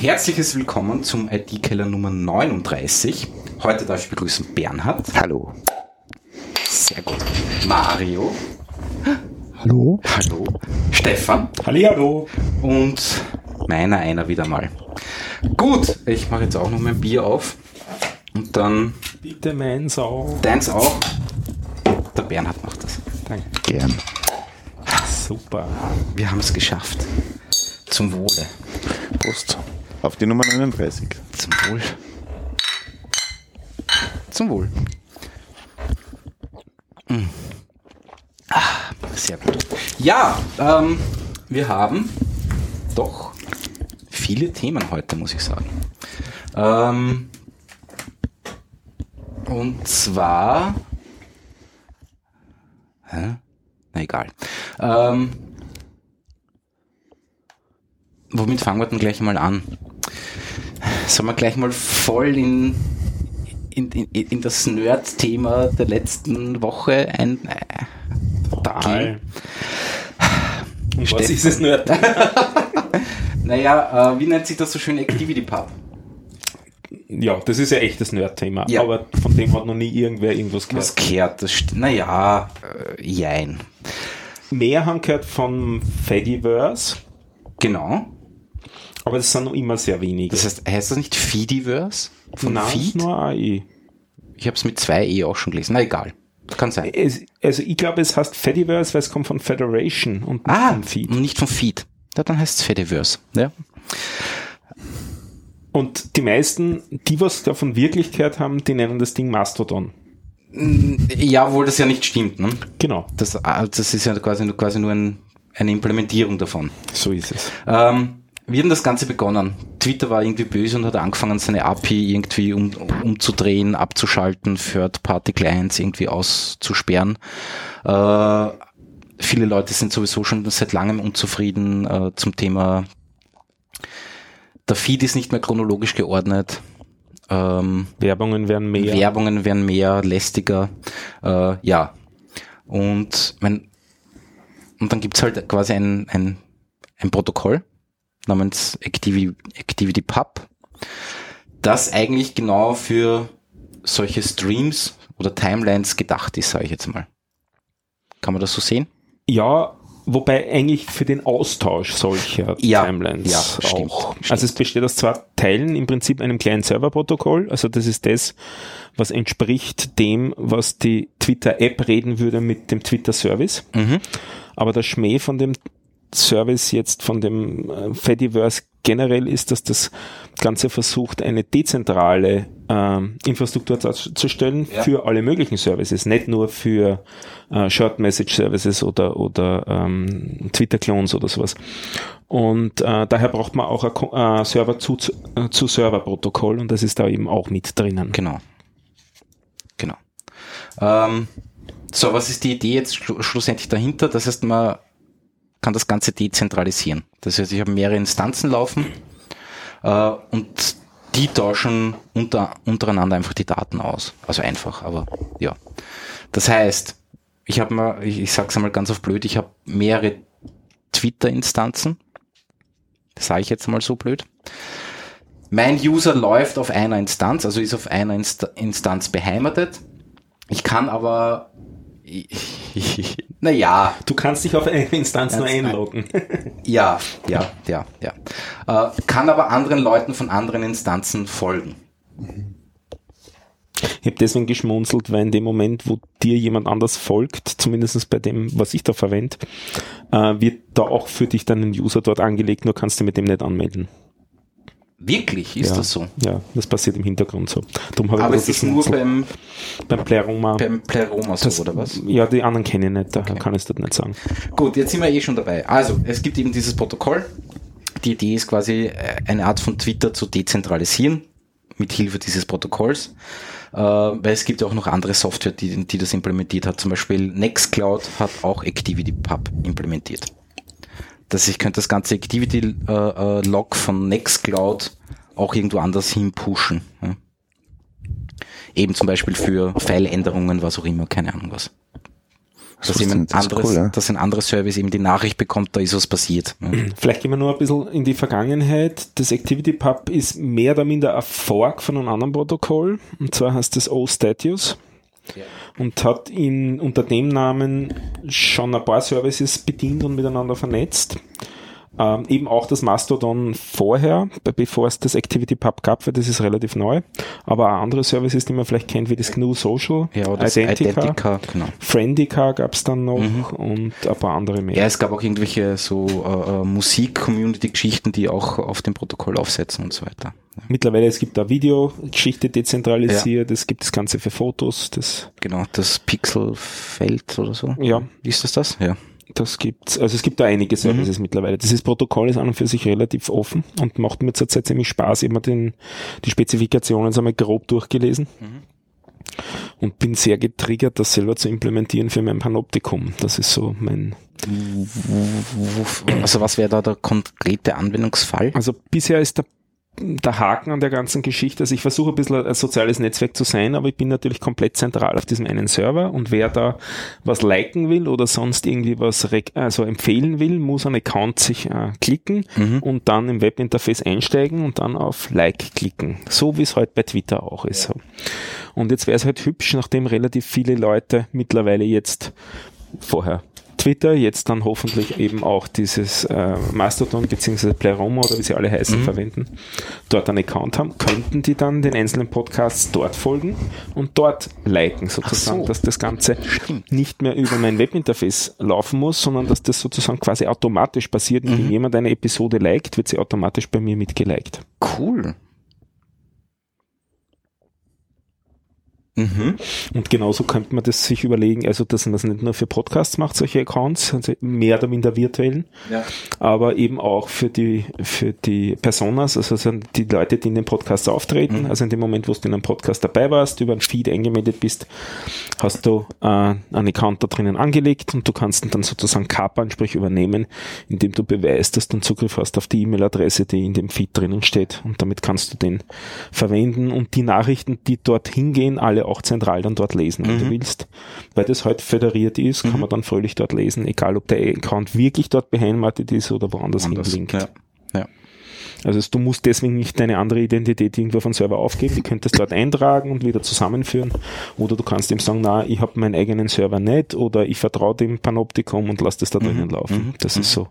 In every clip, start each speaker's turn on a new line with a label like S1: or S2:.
S1: Herzliches Willkommen zum IT-Keller Nummer 39. Heute darf ich begrüßen Bernhard.
S2: Hallo.
S1: Sehr gut. Mario.
S2: Hallo.
S1: Hallo. Stefan.
S3: Hallihallo.
S1: Und meiner einer wieder mal. Gut, ich mache jetzt auch noch mein Bier auf. Und dann
S3: Bitte meins auch.
S1: deins auch. Der Bernhard macht das.
S3: Danke.
S2: Gern.
S3: Super.
S1: Wir haben es geschafft. Zum Wohle.
S2: Prost. Auf die Nummer 39.
S1: Zum Wohl. Zum Wohl. Mm. Ah, sehr gut. Ja, ähm, wir haben doch viele Themen heute, muss ich sagen. Ähm, und zwar. Hä? Na egal. Ähm, womit fangen wir denn gleich mal an? Sollen wir gleich mal voll in, in, in, in das Nerd-Thema der letzten Woche ein. Äh,
S3: Total. Und was ist es nicht?
S1: naja, äh, wie nennt sich das so schön? Activity Pub.
S3: Ja, das ist ja echt das Nerd-Thema.
S1: Ja.
S3: Aber von dem hat noch nie irgendwer irgendwas gehört.
S1: Was kehrt? Das naja, äh, jein.
S3: Mehr haben gehört von Fediverse,
S1: Genau.
S3: Aber das sind noch immer sehr wenige.
S1: Das heißt, heißt das nicht Feediverse? Von
S3: Nein,
S1: Feed?
S3: nur AI.
S1: Ich habe es mit zwei E auch schon gelesen. Na egal. Kann sein.
S3: Es, also ich glaube, es heißt Fediverse, weil es kommt von Federation und nicht
S1: Ah,
S3: von Feed.
S1: und nicht vom Feed. Ja, dann heißt es Fediverse. Ja.
S3: Und die meisten, die was davon wirklich gehört haben, die nennen das Ding Mastodon.
S1: ja, obwohl das ja nicht stimmt. Ne?
S3: Genau,
S1: Das, ah, das ist ja quasi, nur- quasi nur ein, eine Implementierung davon.
S3: so ist es.
S1: Ähm, wie hat denn das Ganze begonnen? Twitter war irgendwie böse und hat angefangen, seine API irgendwie um, umzudrehen, abzuschalten, Third-Party-Clients irgendwie auszusperren. Äh, viele Leute sind sowieso schon seit langem unzufrieden äh, zum Thema, der Feed ist nicht mehr chronologisch geordnet. Ähm,
S3: Werbungen werden mehr.
S1: Werbungen werden mehr, lästiger. Äh, ja. Und, mein, und dann gibt's halt quasi ein, ein, ein Protokoll namens Activity, Activity Pub, das eigentlich genau für solche Streams oder Timelines gedacht ist, sage ich jetzt mal. Kann man das so sehen?
S3: Ja, wobei eigentlich für den Austausch solcher
S1: Ja,
S3: Timelines
S1: ja, stimmt,
S3: auch.
S1: stimmt.
S3: Also es besteht aus zwei Teilen, im Prinzip einem kleinen Serverprotokoll. Also das ist das, was entspricht dem, was die Twitter-App reden würde mit dem Twitter-Service.
S1: Mhm.
S3: Aber der Schmäh von dem Service jetzt von dem äh, Fediverse generell ist, dass das Ganze versucht, eine dezentrale ähm, Infrastruktur darzustellen
S1: Ja.
S3: für alle möglichen Services, nicht nur für äh, Short Message Services oder, oder ähm, Twitter-Clones oder sowas. Und äh, daher braucht man auch ein äh, Server zu, zu, äh, zu Server-Protokoll und das ist da eben auch mit drinnen.
S1: Genau. Genau. Ähm, so, was ist die Idee jetzt schlu schlussendlich dahinter? Das heißt, man kann das Ganze dezentralisieren. Das heißt, ich habe mehrere Instanzen laufen äh, und die tauschen unter, untereinander einfach die Daten aus. Also einfach, aber ja. Das heißt, ich habe mal, ich, ich sag's einmal ganz auf blöd, ich habe mehrere Twitter-Instanzen. Das sage ich jetzt mal so blöd. Mein User läuft auf einer Instanz, also ist auf einer Inst Instanz beheimatet. Ich kann aber, naja,
S3: Du kannst dich auf eine Instanz nur einloggen.
S1: ja, ja, ja, ja. Äh, kann aber anderen Leuten von anderen Instanzen folgen.
S3: Ich habe deswegen geschmunzelt, weil in dem Moment, wo dir jemand anders folgt, zumindest bei dem, was ich da verwende, äh, wird da auch für dich dann ein User dort angelegt, nur kannst du mit dem nicht anmelden.
S1: Wirklich, ist
S3: ja.
S1: das so?
S3: Ja, das passiert im Hintergrund so.
S1: Aber es ist nur
S3: so
S1: beim,
S3: beim Pleroma.
S1: beim Pleroma so,
S3: das,
S1: oder was?
S3: Ja, die anderen kenne ich nicht, daher kann ich es dort nicht sagen.
S1: Gut, jetzt sind wir eh schon dabei. Also, es gibt eben dieses Protokoll. Die Idee ist quasi, äh, eine Art von Twitter zu dezentralisieren, mit Hilfe dieses Protokolls. Äh, weil es gibt ja auch noch andere Software, die, die das implementiert hat. Zum Beispiel Nextcloud hat auch ActivityPub implementiert. Das ich könnte das ganze Activity-Log von Nextcloud auch irgendwo anders hin pushen. Ja. Eben zum Beispiel für File-Änderungen, was auch immer, keine Ahnung was. dass
S2: das ist
S1: anderes,
S2: cool, ja.
S1: dass ein anderes Service eben die Nachricht bekommt, da ist was passiert. ne?
S3: Vielleicht gehen wir nur ein bisschen in die Vergangenheit. Das ActivityPub ist mehr oder minder ein Fork von einem anderen Protokoll. Und zwar heißt das Und hat in, unter dem Namen schon ein paar Services bedient und miteinander vernetzt. Ähm, eben auch das Mastodon vorher, be- bevor es das ActivityPub gab, weil das ist relativ neu. Aber auch andere Services, die man vielleicht kennt, wie das GNU Social,
S1: Ja, oder das
S3: Identica,
S1: Identica, genau.
S3: Friendica gab es dann noch und ein paar andere mehr.
S1: Ja, es gab auch irgendwelche so äh, äh, Musik-Community-Geschichten, die auch auf dem Protokoll aufsetzen und so weiter.
S3: Mittlerweile, es gibt da Videogeschichte dezentralisiert, es gibt das Ganze für Fotos, das,
S1: Genau, das Pixelfeld oder so.
S3: ja,
S1: Ist das das? Ja.
S3: Das gibt's, also es gibt da einige Services mittlerweile. Dieses Protokoll ist an und für sich relativ offen und macht mir zurzeit ziemlich Spaß, immer den, die Spezifikationen einmal grob durchgelesen. Und bin sehr getriggert, das selber zu implementieren für mein Panoptikum. Das ist so mein,
S1: Also was wäre da der konkrete Anwendungsfall?
S3: Also bisher ist der, der Haken an der ganzen Geschichte, also ich versuche ein bisschen ein soziales Netzwerk zu sein, aber ich bin natürlich komplett zentral auf diesem einen Server und wer da was liken will oder sonst irgendwie was also empfehlen will, muss einen Account sich äh, klicken und dann im Webinterface einsteigen und dann auf Like klicken. So wie es halt bei Twitter auch ist. So. Und jetzt wäre es halt hübsch, nachdem relativ viele Leute mittlerweile jetzt vorher Twitter, jetzt dann hoffentlich eben auch dieses äh, Mastodon bzw. Pleroma oder wie sie alle heißen verwenden, dort einen Account haben, könnten die dann den einzelnen Podcasts dort folgen und dort liken sozusagen,
S1: so.
S3: dass das Ganze nicht mehr über mein Webinterface laufen muss, sondern dass das sozusagen quasi automatisch passiert. Und wenn jemand eine Episode liked, wird sie automatisch bei mir mitgeliked.
S1: Cool. Mhm.
S3: Und genauso könnte man das sich überlegen, also dass man es nicht nur für Podcasts macht, solche Accounts, also mehr oder minder virtuellen,
S1: Ja.
S3: aber eben auch für die, für die Personas, also sind die Leute, die in den Podcasts auftreten. Also in dem Moment, wo du in einem Podcast dabei warst, über einen Feed eingemeldet bist, hast du äh, einen Account da drinnen angelegt und du kannst ihn dann sozusagen kapern, sprich übernehmen, indem du beweist, dass du einen Zugriff hast auf die E-Mail-Adresse, die in dem Feed drinnen steht und damit kannst du den verwenden und die Nachrichten, die dort hingehen, alle auch zentral dann dort lesen, wenn du willst. Weil das halt föderiert ist, kann man dann fröhlich dort lesen, egal ob der Account wirklich dort beheimatet ist oder woanders
S1: Anders.
S3: hinlinkt.
S1: Ja. ja.
S3: Also du musst deswegen nicht deine andere Identität irgendwo den Server aufgeben, du könntest dort eintragen und wieder zusammenführen. Oder du kannst ihm sagen, na, ich habe meinen eigenen Server nicht oder ich vertraue dem Panoptikum und lass das da drinnen laufen. Das ist so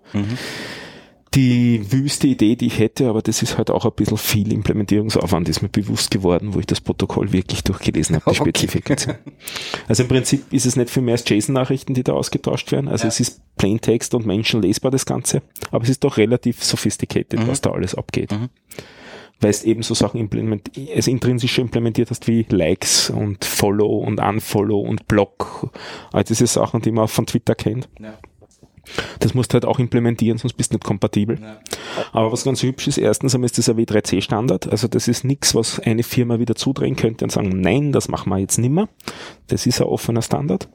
S3: die wüste Idee, die ich hätte, aber das ist halt auch ein bisschen viel Implementierungsaufwand, ist mir bewusst geworden, wo ich das Protokoll wirklich durchgelesen habe, die
S1: Okay.
S3: Spezifikation. Also im Prinzip ist es nicht viel mehr als JSON-Nachrichten, die da ausgetauscht werden. Also es ist Plaintext und menschenlesbar, das Ganze. Aber es ist doch relativ sophisticated, was da alles abgeht. Weil es eben so Sachen implement es intrinsisch implementiert hast wie Likes und Follow und Unfollow und Block. All diese Sachen, die man auch von Twitter kennt.
S1: Ja.
S3: Das musst du halt auch implementieren, sonst bist du nicht kompatibel. Aber was ganz hübsch ist, erstens einmal ist das ein W3C-Standard. Also das ist nichts, was eine Firma wieder zudrehen könnte und sagen, nein, das machen wir jetzt nimmer. Das ist ein offener Standard.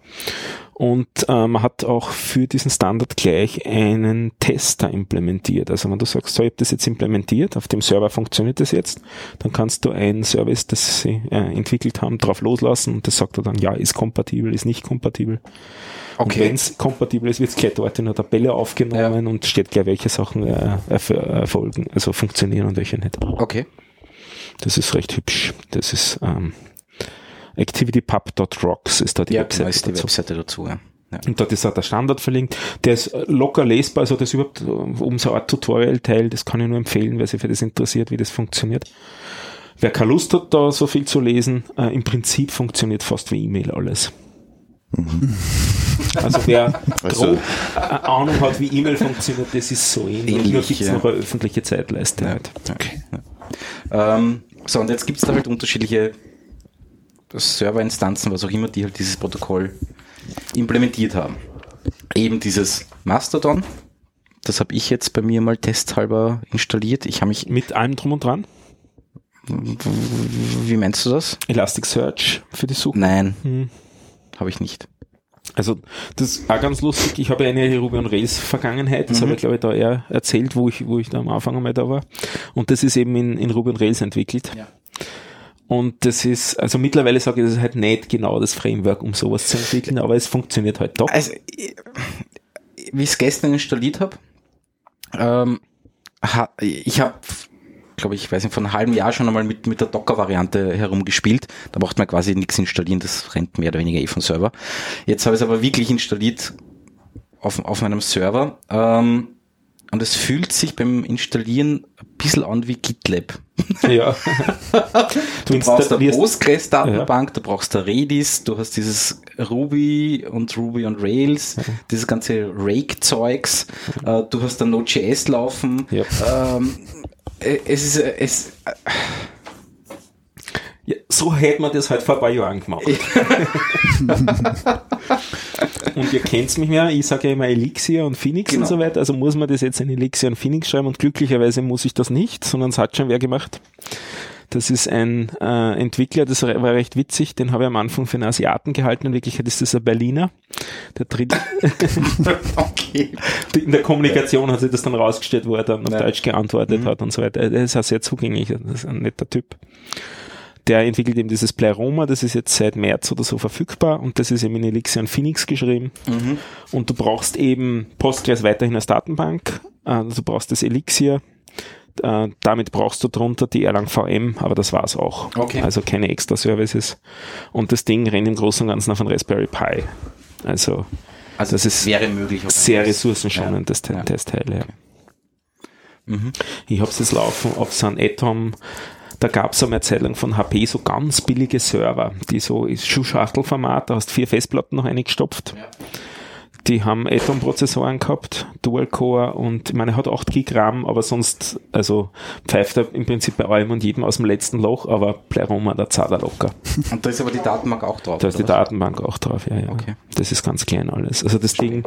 S3: Und äh, man hat auch für diesen Standard gleich einen Tester implementiert. Also wenn du sagst, so, ich habe das jetzt implementiert, auf dem Server funktioniert das jetzt, dann kannst du ein Service, das sie äh, entwickelt haben, drauf loslassen und das sagt er dann, ja, ist kompatibel, ist nicht kompatibel.
S1: Okay.
S3: wenn es kompatibel ist, wird es gleich dort in der Tabelle aufgenommen und steht gleich, welche Sachen äh, erf- erfolgen, also funktionieren und welche nicht.
S1: Okay.
S3: Das ist recht hübsch. Das ist ähm, activitypub.rocks ist da die
S1: Ja,
S3: Webseite
S1: genau, ist die
S3: dazu.
S1: Webseite dazu. Ja. Ja.
S3: Und dort ist auch der Standard verlinkt. Der ist locker lesbar, also das überhaupt äh, um so Art Tutorial-Teil, das kann ich nur empfehlen, wer sich für das interessiert, wie das funktioniert. Wer keine Lust hat, da so viel zu lesen, äh, im Prinzip funktioniert fast wie E-Mail alles. Also wer
S2: Also-
S3: grob äh, Ahnung hat, wie E-Mail funktioniert, das ist so ähnlich.
S1: Ähnlich,
S3: Nur gibt es
S1: ja.
S3: noch eine öffentliche Zeitleiste. halt.
S1: Okay. Ja. Ähm, so, und jetzt gibt es da halt unterschiedliche Serverinstanzen, was auch immer, die halt dieses Protokoll implementiert haben. Eben dieses Mastodon, das habe ich jetzt bei mir mal testhalber installiert. Ich habe mich,
S3: Mit allem drum und dran.
S1: wie meinst du das?
S3: Elasticsearch für die Suche.
S1: Nein,
S3: Hm.
S1: habe ich nicht.
S3: Also das ist auch ganz lustig. Ich habe eine Ruby on Rails Vergangenheit. Das habe ich glaube ich da eher erzählt, wo ich wo ich da am Anfang einmal da war. Und das ist eben in, in Ruby on Rails entwickelt.
S1: Ja.
S3: Und das ist, also mittlerweile sage ich, das ist halt nicht genau das Framework, um sowas zu entwickeln, aber es funktioniert halt doch.
S1: Also, wie ich es gestern installiert habe, ähm, ich habe, glaube ich, weiß nicht, vor einem halben Jahr schon einmal mit, mit der Docker-Variante herumgespielt. Da braucht man quasi nichts installieren, das rennt mehr oder weniger eh vom Server. Jetzt habe ich es aber wirklich installiert auf, auf meinem Server. Ähm, und es fühlt sich beim Installieren ein bisschen an wie GitLab.
S3: ja.
S1: Du brauchst eine Postgres-Datenbank, du brauchst eine Redis, du hast dieses Ruby und Ruby on Rails, dieses ganze Rake-Zeugs, äh, du hast da Node.js laufen.
S3: Ja.
S1: Ähm, äh, es ist, äh, es,
S3: Ja, so hätte man das halt vor ein paar Jahren gemacht. und ihr kennt mich ja, ich sage ja immer Elixir und Phoenix
S1: Genau.
S3: und so weiter, also muss man das jetzt in Elixir und Phoenix schreiben und glücklicherweise muss ich das nicht, sondern es hat schon wer gemacht. Das ist ein äh, Entwickler, das war recht witzig, den habe ich am Anfang für einen Asiaten gehalten, in Wirklichkeit ist das ein Berliner. Der dritte,
S1: okay.
S3: in der Kommunikation hat sich das dann rausgestellt, wo er dann auf
S1: Ja.
S3: Deutsch geantwortet hat und so weiter. Er ist auch sehr zugänglich, das ist ein netter Typ. Der entwickelt eben dieses Pleroma, das ist jetzt seit März oder so verfügbar und das ist eben in Elixir und Phoenix geschrieben. Und du brauchst eben Postgres weiterhin als Datenbank, äh, du brauchst das Elixir, äh, damit brauchst du drunter die Erlang VM, aber das war's auch.
S1: Okay.
S3: Also keine extra Services. Und das Ding rennt im Großen und Ganzen auf einem Raspberry Pi. Also
S1: Also
S3: Das ist
S1: wäre möglich.
S3: sehr ressourcenschonend, das,
S1: Ja.
S3: das Teil. Ja.
S1: Mhm.
S3: Ich habe es jetzt laufen auf so einem Atom. Da gab es eine Zeit lang von HP so ganz billige Server, die so ist Schuhschachtelformat, da hast vier Festplatten noch eingestopft.
S1: Ja.
S3: Die haben Atom-Prozessoren gehabt, Dual-Core und ich meine, er hat 8 Gig RAM, aber sonst, also pfeift er im Prinzip bei allem und jedem aus dem letzten Loch, aber Pleroma, da zahlt er locker.
S1: Und da ist aber die Datenbank auch drauf.
S3: Da ist die
S1: was?
S3: Datenbank auch drauf, ja, ja.
S1: Okay.
S3: Das ist ganz klein alles. Also das Ding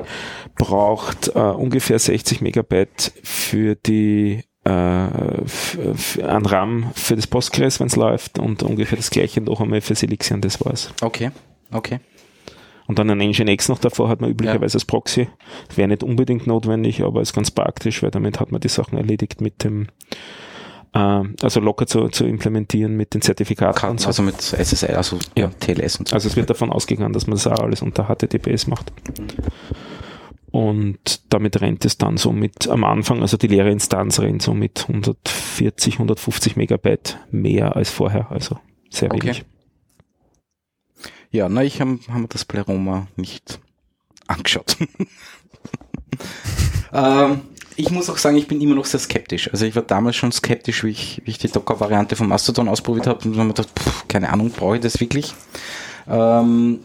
S3: braucht äh, ungefähr 60 Megabyte für die an RAM für das Postgres, wenn es läuft, und ungefähr das gleiche noch einmal fürs Elixir und das war's.
S1: Okay, okay.
S3: Und dann ein Nginx noch davor hat man üblicherweise als Proxy. Wäre nicht unbedingt notwendig, aber ist ganz praktisch, weil damit hat man die Sachen erledigt mit dem äh, also locker zu, zu implementieren mit den Zertifikaten und so.
S1: Also mit SSL, also
S3: Ja.
S1: TLS und so.
S3: Also es wird davon ausgegangen, dass man das auch alles unter HTTPS macht. Und damit rennt es dann so mit am Anfang, also die leere Instanz rennt so mit 140, 150 Megabyte mehr als vorher, also sehr
S1: Okay.
S3: wenig.
S1: Ja, na, ich habe hab mir das Pleroma nicht angeschaut. ähm, ich muss auch sagen, ich bin immer noch sehr skeptisch. Also ich war damals schon skeptisch, wie ich, wie ich die Docker-Variante von Mastodon ausprobiert habe und habe mir gedacht, pff, keine Ahnung, brauche ich das wirklich? Ähm,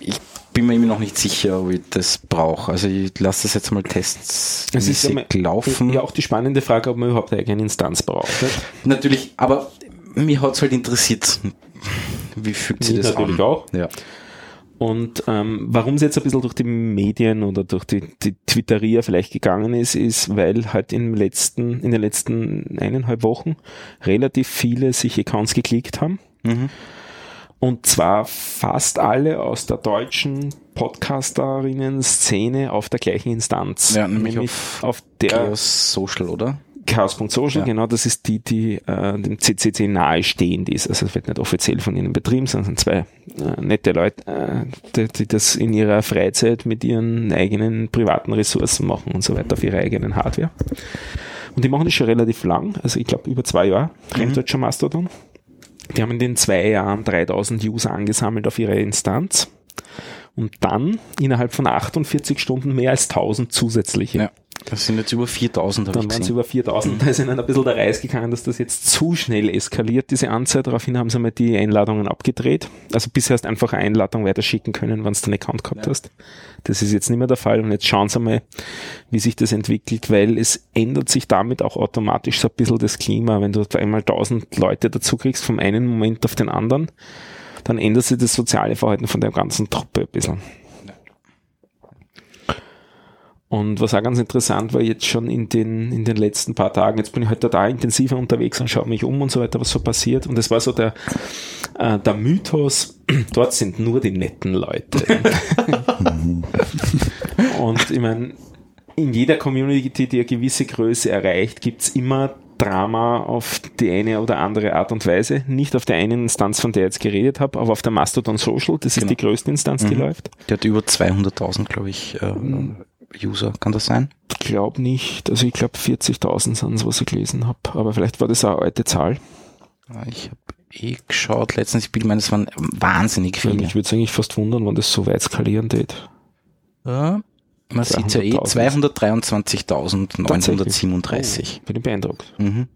S1: ich bin mir immer noch nicht sicher, ob ich das brauche. Also ich lasse das jetzt mal tests
S3: Es ist einmal-
S1: laufen.
S3: Ja, auch die spannende Frage, ob man überhaupt eine eigene Instanz braucht. nicht?
S1: Natürlich, aber mir hat es halt interessiert. Wie sich
S3: Mich
S1: das
S3: natürlich
S1: an?
S3: auch.
S1: Ja.
S3: Und ähm, warum es jetzt ein bisschen durch die Medien oder durch die, die Twitteria vielleicht gegangen ist, ist, weil halt im letzten, in den letzten eineinhalb Wochen relativ viele sich Accounts geklickt haben.
S1: Mhm.
S3: Und zwar fast alle aus der deutschen Podcasterinnen-Szene auf der gleichen Instanz.
S1: Ja, nämlich
S3: auf, der
S1: Chaos Social, oder?
S3: Chaos.social,
S1: Ja.
S3: genau, das ist die, die äh, dem CCC nahestehend ist. Also es wird nicht offiziell von ihnen betrieben, sondern sind zwei äh, nette Leute, äh, die, die das in ihrer Freizeit mit ihren eigenen privaten Ressourcen machen und so weiter, auf ihrer eigenen Hardware. Und die machen das schon relativ lang, also ich glaube über zwei Jahre, rennt dort schon Mastodon. Die haben in den zwei Jahren 3000 User angesammelt auf ihre Instanz und dann innerhalb von 48 Stunden mehr als 1000 zusätzliche.
S1: Ja. Das sind jetzt über 4000, habe ich
S3: Dann waren es über 4000. Da ist ihnen ein bisschen der Reis gegangen, dass das jetzt zu schnell eskaliert, diese Anzahl. Daraufhin haben sie mal die Einladungen abgedreht. Also bisher hast du einfach eine Einladung weiterschicken können, wenn du einen Account gehabt hast. Das ist jetzt nicht mehr der Fall. Und jetzt schauen sie mal, wie sich das entwickelt, weil es ändert sich damit auch automatisch so ein bisschen das Klima. Wenn du auf einmal 1000 Leute dazu kriegst, vom einen Moment auf den anderen, dann ändert sich das soziale Verhalten von der ganzen Truppe ein bisschen. Und was auch ganz interessant war jetzt schon in den, in den letzten paar Tagen, jetzt bin ich halt da intensiver unterwegs und schaue mich um und so weiter, was so passiert. Und es war so der, äh, der Mythos, dort sind nur die netten Leute. und ich meine, in jeder Community, die eine gewisse Größe erreicht, gibt's immer Drama auf die eine oder andere Art und Weise. Nicht auf der einen Instanz, von der ich jetzt geredet habe, aber auf der Mastodon Social. Das ist
S1: Genau.
S3: die größte Instanz, die
S1: Mhm.
S3: läuft.
S1: Der hat über 200.000, glaube ich, äh, User. Kann das sein?
S3: Ich glaube nicht. Also ich glaube 40.000 sind es, was ich gelesen habe. Aber vielleicht war das auch eine alte Zahl.
S1: Ja, Ich habe eh geschaut letztens. Ich bin meine, es waren wahnsinnig viele.
S3: Mich würde es eigentlich fast wundern, wenn das so weit skalieren tät.
S1: Ja, man sieht ja eh
S3: 200.000.
S1: 223.937.
S3: Bin ich beeindruckt.
S1: Mhm.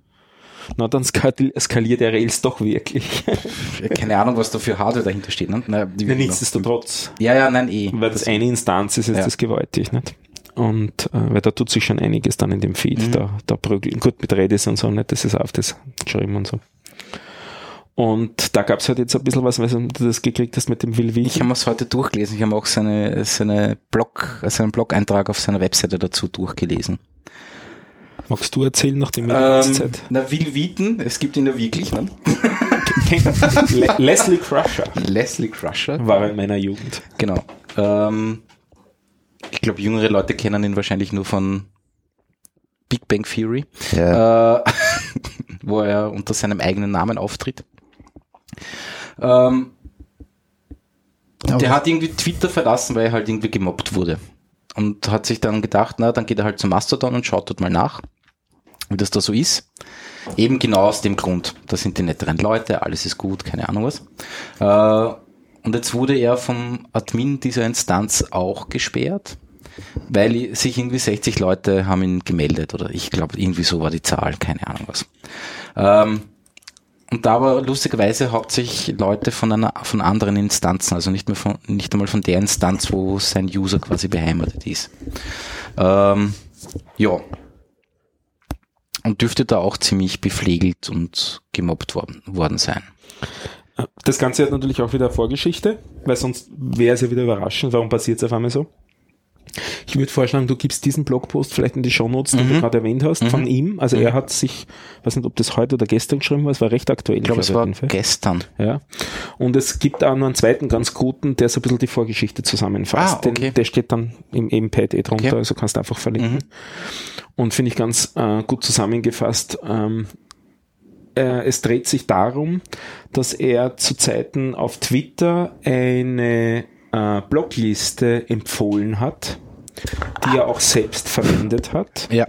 S3: Na, dann skali- skaliert der Rails doch wirklich.
S1: Keine Ahnung, was da für Hardware dahinter steht. Ne? Na,
S3: Ja, nichtsdestotrotz.
S1: Ja, ja, nein, eh.
S3: Weil das eine Instanz ist, ist
S1: Ja.
S3: das gewaltig, nicht? Und äh, weil da tut sich schon einiges dann in dem Feed,
S1: Mhm.
S3: da, da prügeln. Gut, mit Redis und so, nicht? Das ist auf das geschrieben und so. Und da gab's halt jetzt ein bisschen was, weil du das gekriegt hast mit dem Will
S1: Ich habe es heute durchgelesen. Ich habe auch seine, seine Blog, seinen Blog-Eintrag auf seiner Webseite dazu durchgelesen.
S3: Magst du erzählen, nachdem wir
S1: Ähm,
S3: die Zeit?
S1: na, Will Wheaton, es gibt ihn ja wirklich, ne?
S3: Le Leslie Crusher
S1: Leslie Crusher.
S3: war in meiner Jugend.
S1: Genau. Ähm, ich glaube, jüngere Leute kennen ihn wahrscheinlich nur von Big Bang Theory,
S2: Ja.
S1: äh, wo er unter seinem eigenen Namen auftritt. Ähm, der hat irgendwie Twitter verlassen, weil er halt irgendwie gemobbt wurde. Und hat sich dann gedacht, na, dann geht er halt zum Mastodon und schaut dort mal nach, wie das da so ist. Eben genau aus dem Grund. Da sind die netteren Leute, alles ist gut, keine Ahnung was. Äh, und jetzt wurde er vom Admin dieser Instanz auch gesperrt, weil sich irgendwie 60 Leute haben ihn gemeldet oder ich glaube irgendwie so war die Zahl, keine Ahnung was. Ähm, und da war lustigerweise hauptsächlich Leute von einer, von anderen Instanzen, also nicht mehr von, nicht einmal von der Instanz, wo sein User quasi beheimatet ist. Ähm, ja. Und dürfte da auch ziemlich bepflegelt und gemobbt worden, worden sein.
S3: Das Ganze hat natürlich auch wieder Vorgeschichte, weil sonst wäre es ja wieder überraschend, warum passiert es auf einmal so. Ich würde vorschlagen, du gibst diesen Blogpost vielleicht in die Shownotes, den
S1: Mhm.
S3: du gerade erwähnt hast, von ihm. Also er hat sich, weiß nicht, ob das heute oder gestern geschrieben war, es war recht aktuell.
S1: Ich glaube, es war gestern.
S3: Ja. Und es gibt auch noch einen zweiten ganz guten, der so ein bisschen die Vorgeschichte zusammenfasst.
S1: Ah, okay.
S3: Den, der steht dann im, im Pad eh drunter,
S1: Okay.
S3: also kannst du einfach verlinken.
S1: Mhm.
S3: Und finde ich ganz äh, gut zusammengefasst. Ähm, äh, es dreht sich darum, dass er zu Zeiten auf Twitter eine äh, Blogliste empfohlen hat, die er auch selbst verwendet hat
S1: Ja.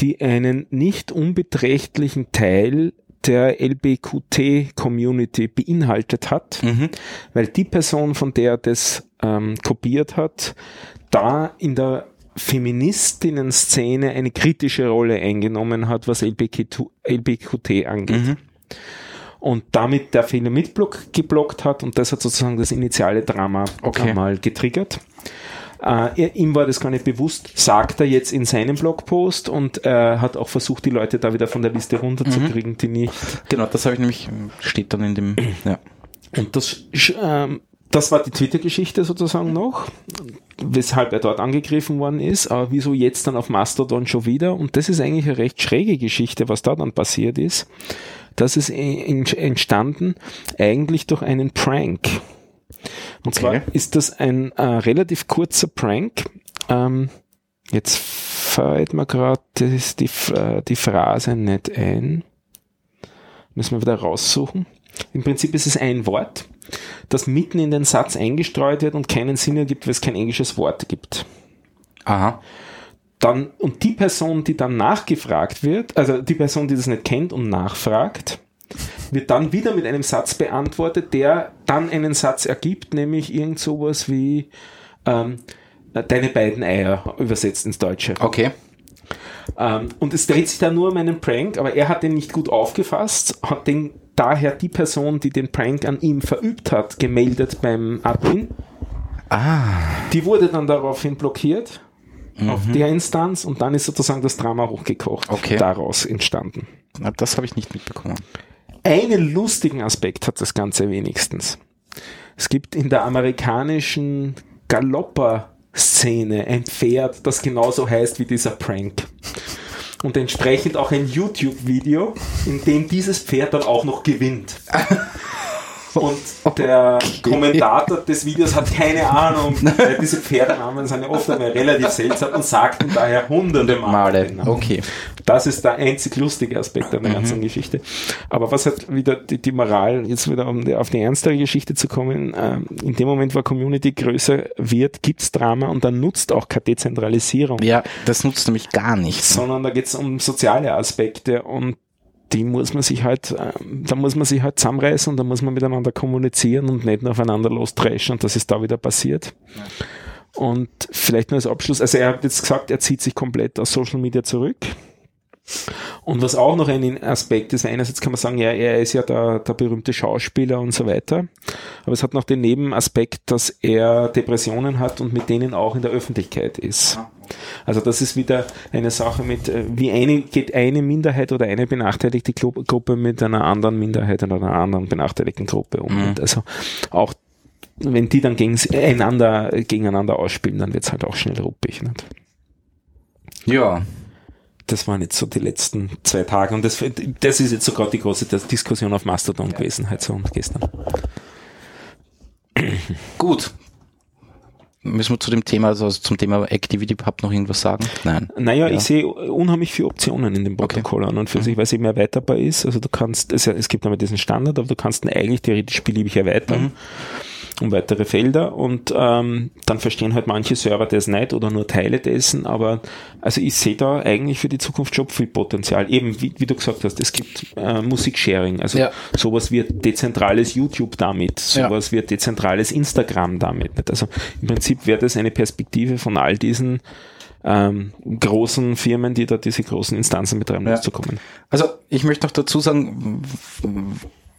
S3: die einen nicht unbeträchtlichen Teil der LBQT-Community beinhaltet hat,
S1: Mhm.
S3: weil die Person, von der er das ähm, kopiert hat, da in der Feministinnen-Szene eine kritische Rolle eingenommen hat, was LBQT, LBQT angeht.
S1: Mhm.
S3: Und damit der Fehler mitblockt geblockt hat und das hat sozusagen das initiale Drama
S1: Okay.
S3: einmal getriggert. Äh, er, ihm war das gar nicht bewusst, sagt er jetzt in seinem Blogpost und er hat auch versucht, die Leute da wieder von der Liste runterzukriegen, die nicht.
S1: Genau, das habe ich nämlich, steht dann in dem, ja.
S3: Und das, ähm, das war die Twitter-Geschichte sozusagen noch, weshalb er dort angegriffen worden ist. Aber wieso jetzt dann auf Mastodon schon wieder? Und das ist eigentlich eine recht schräge Geschichte, was da dann passiert ist. Das ist en- entstanden eigentlich durch einen Prank. Und zwar
S1: Okay.
S3: ist das ein äh, relativ kurzer Prank. Ähm, jetzt fällt mir gerade die, äh, die Phrase nicht ein. Müssen wir wieder raussuchen. Im Prinzip ist es ein Wort, das mitten in den Satz eingestreut wird und keinen Sinn ergibt, weil es kein englisches Wort gibt.
S1: Aha.
S3: Dann, und die Person, die dann nachgefragt wird, also die Person, die das nicht kennt und nachfragt, wird dann wieder mit einem Satz beantwortet, der dann einen Satz ergibt, nämlich irgend sowas wie ähm, deine beiden Eier übersetzt ins Deutsche.
S1: Okay.
S3: Ähm, und es dreht sich da nur um einen Prank, aber er hat den nicht gut aufgefasst, hat den daher die Person, die den Prank an ihm verübt hat, gemeldet beim Admin.
S1: Ah.
S3: Die wurde dann daraufhin blockiert auf der Instanz und dann ist sozusagen das Drama hochgekocht,
S1: Okay.
S3: daraus entstanden.
S1: Na, das habe ich nicht mitbekommen.
S3: Einen lustigen Aspekt hat das Ganze wenigstens. Es gibt in der amerikanischen Galopper-Szene ein Pferd, das genauso heißt wie dieser Prank. Und entsprechend auch ein YouTube-Video, in dem dieses Pferd dann auch noch gewinnt. Und der Kommentator des Videos hat keine Ahnung, weil diese Pferdenamen sind ja oft einmal relativ seltsam und sagt ihn daher hunderte Male.
S1: Male. Okay.
S3: Das ist der einzig lustige Aspekt an der ganzen
S1: Mhm.
S3: Geschichte. Aber was hat wieder die, die Moral, jetzt wieder um auf die ernstere Geschichte zu kommen, ähm, in dem Moment, wo Community größer wird, gibt's Drama und dann nutzt auch keine Dezentralisierung.
S1: Ja, das nutzt nämlich gar nichts.
S3: Sondern da geht's um soziale Aspekte und die muss man sich halt, ähm, da muss man sich halt zusammenreißen und da muss man miteinander kommunizieren und nicht nur aufeinander losdreschen und das ist da wieder passiert. Und vielleicht nur als Abschluss, also er hat jetzt gesagt, er zieht sich komplett aus Social Media zurück. Und was auch noch ein Aspekt ist, einerseits kann man sagen, ja, er ist ja der, der berühmte Schauspieler und so weiter. Aber es hat noch den Nebenaspekt, dass er Depressionen hat und mit denen auch in der Öffentlichkeit ist. Also das ist wieder eine Sache mit, äh, wie eine, geht eine Minderheit oder eine benachteiligte Gru- Gruppe mit einer anderen Minderheit oder einer anderen benachteiligten Gruppe um.
S1: Mhm.
S3: Also auch wenn die dann gegen, einander, gegeneinander ausspielen, dann wird's halt auch schnell ruppig. Nicht?
S1: Ja,
S3: Das waren jetzt so die letzten zwei Tage und das, das ist jetzt so gerade die große Diskussion auf Mastodon gewesen, heute so und gestern.
S1: gut. Müssen wir zu dem Thema, also zum Thema Activity Pub noch irgendwas sagen? Nein.
S3: Naja,
S1: Ja.
S3: ich sehe unheimlich viele Optionen in dem Protokoll an und für sich, weil es eben erweiterbar ist. Also du kannst, es, es gibt einmal diesen Standard, aber du kannst ihn eigentlich theoretisch beliebig erweitern um weitere Felder und ähm, dann verstehen halt manche Server das nicht oder nur Teile dessen, aber also ich sehe da eigentlich für die Zukunft schon viel Potenzial. Eben, wie, wie du gesagt hast, es gibt äh, Musiksharing, also
S1: Ja.
S3: sowas wie dezentrales YouTube damit,
S1: Ja.
S3: sowas wie dezentrales Instagram damit. Nicht? Also im Prinzip wäre das eine Perspektive von all diesen ähm, großen Firmen, die da diese großen Instanzen betreiben,
S1: Ja.
S3: loszukommen.
S1: Also ich möchte noch dazu sagen,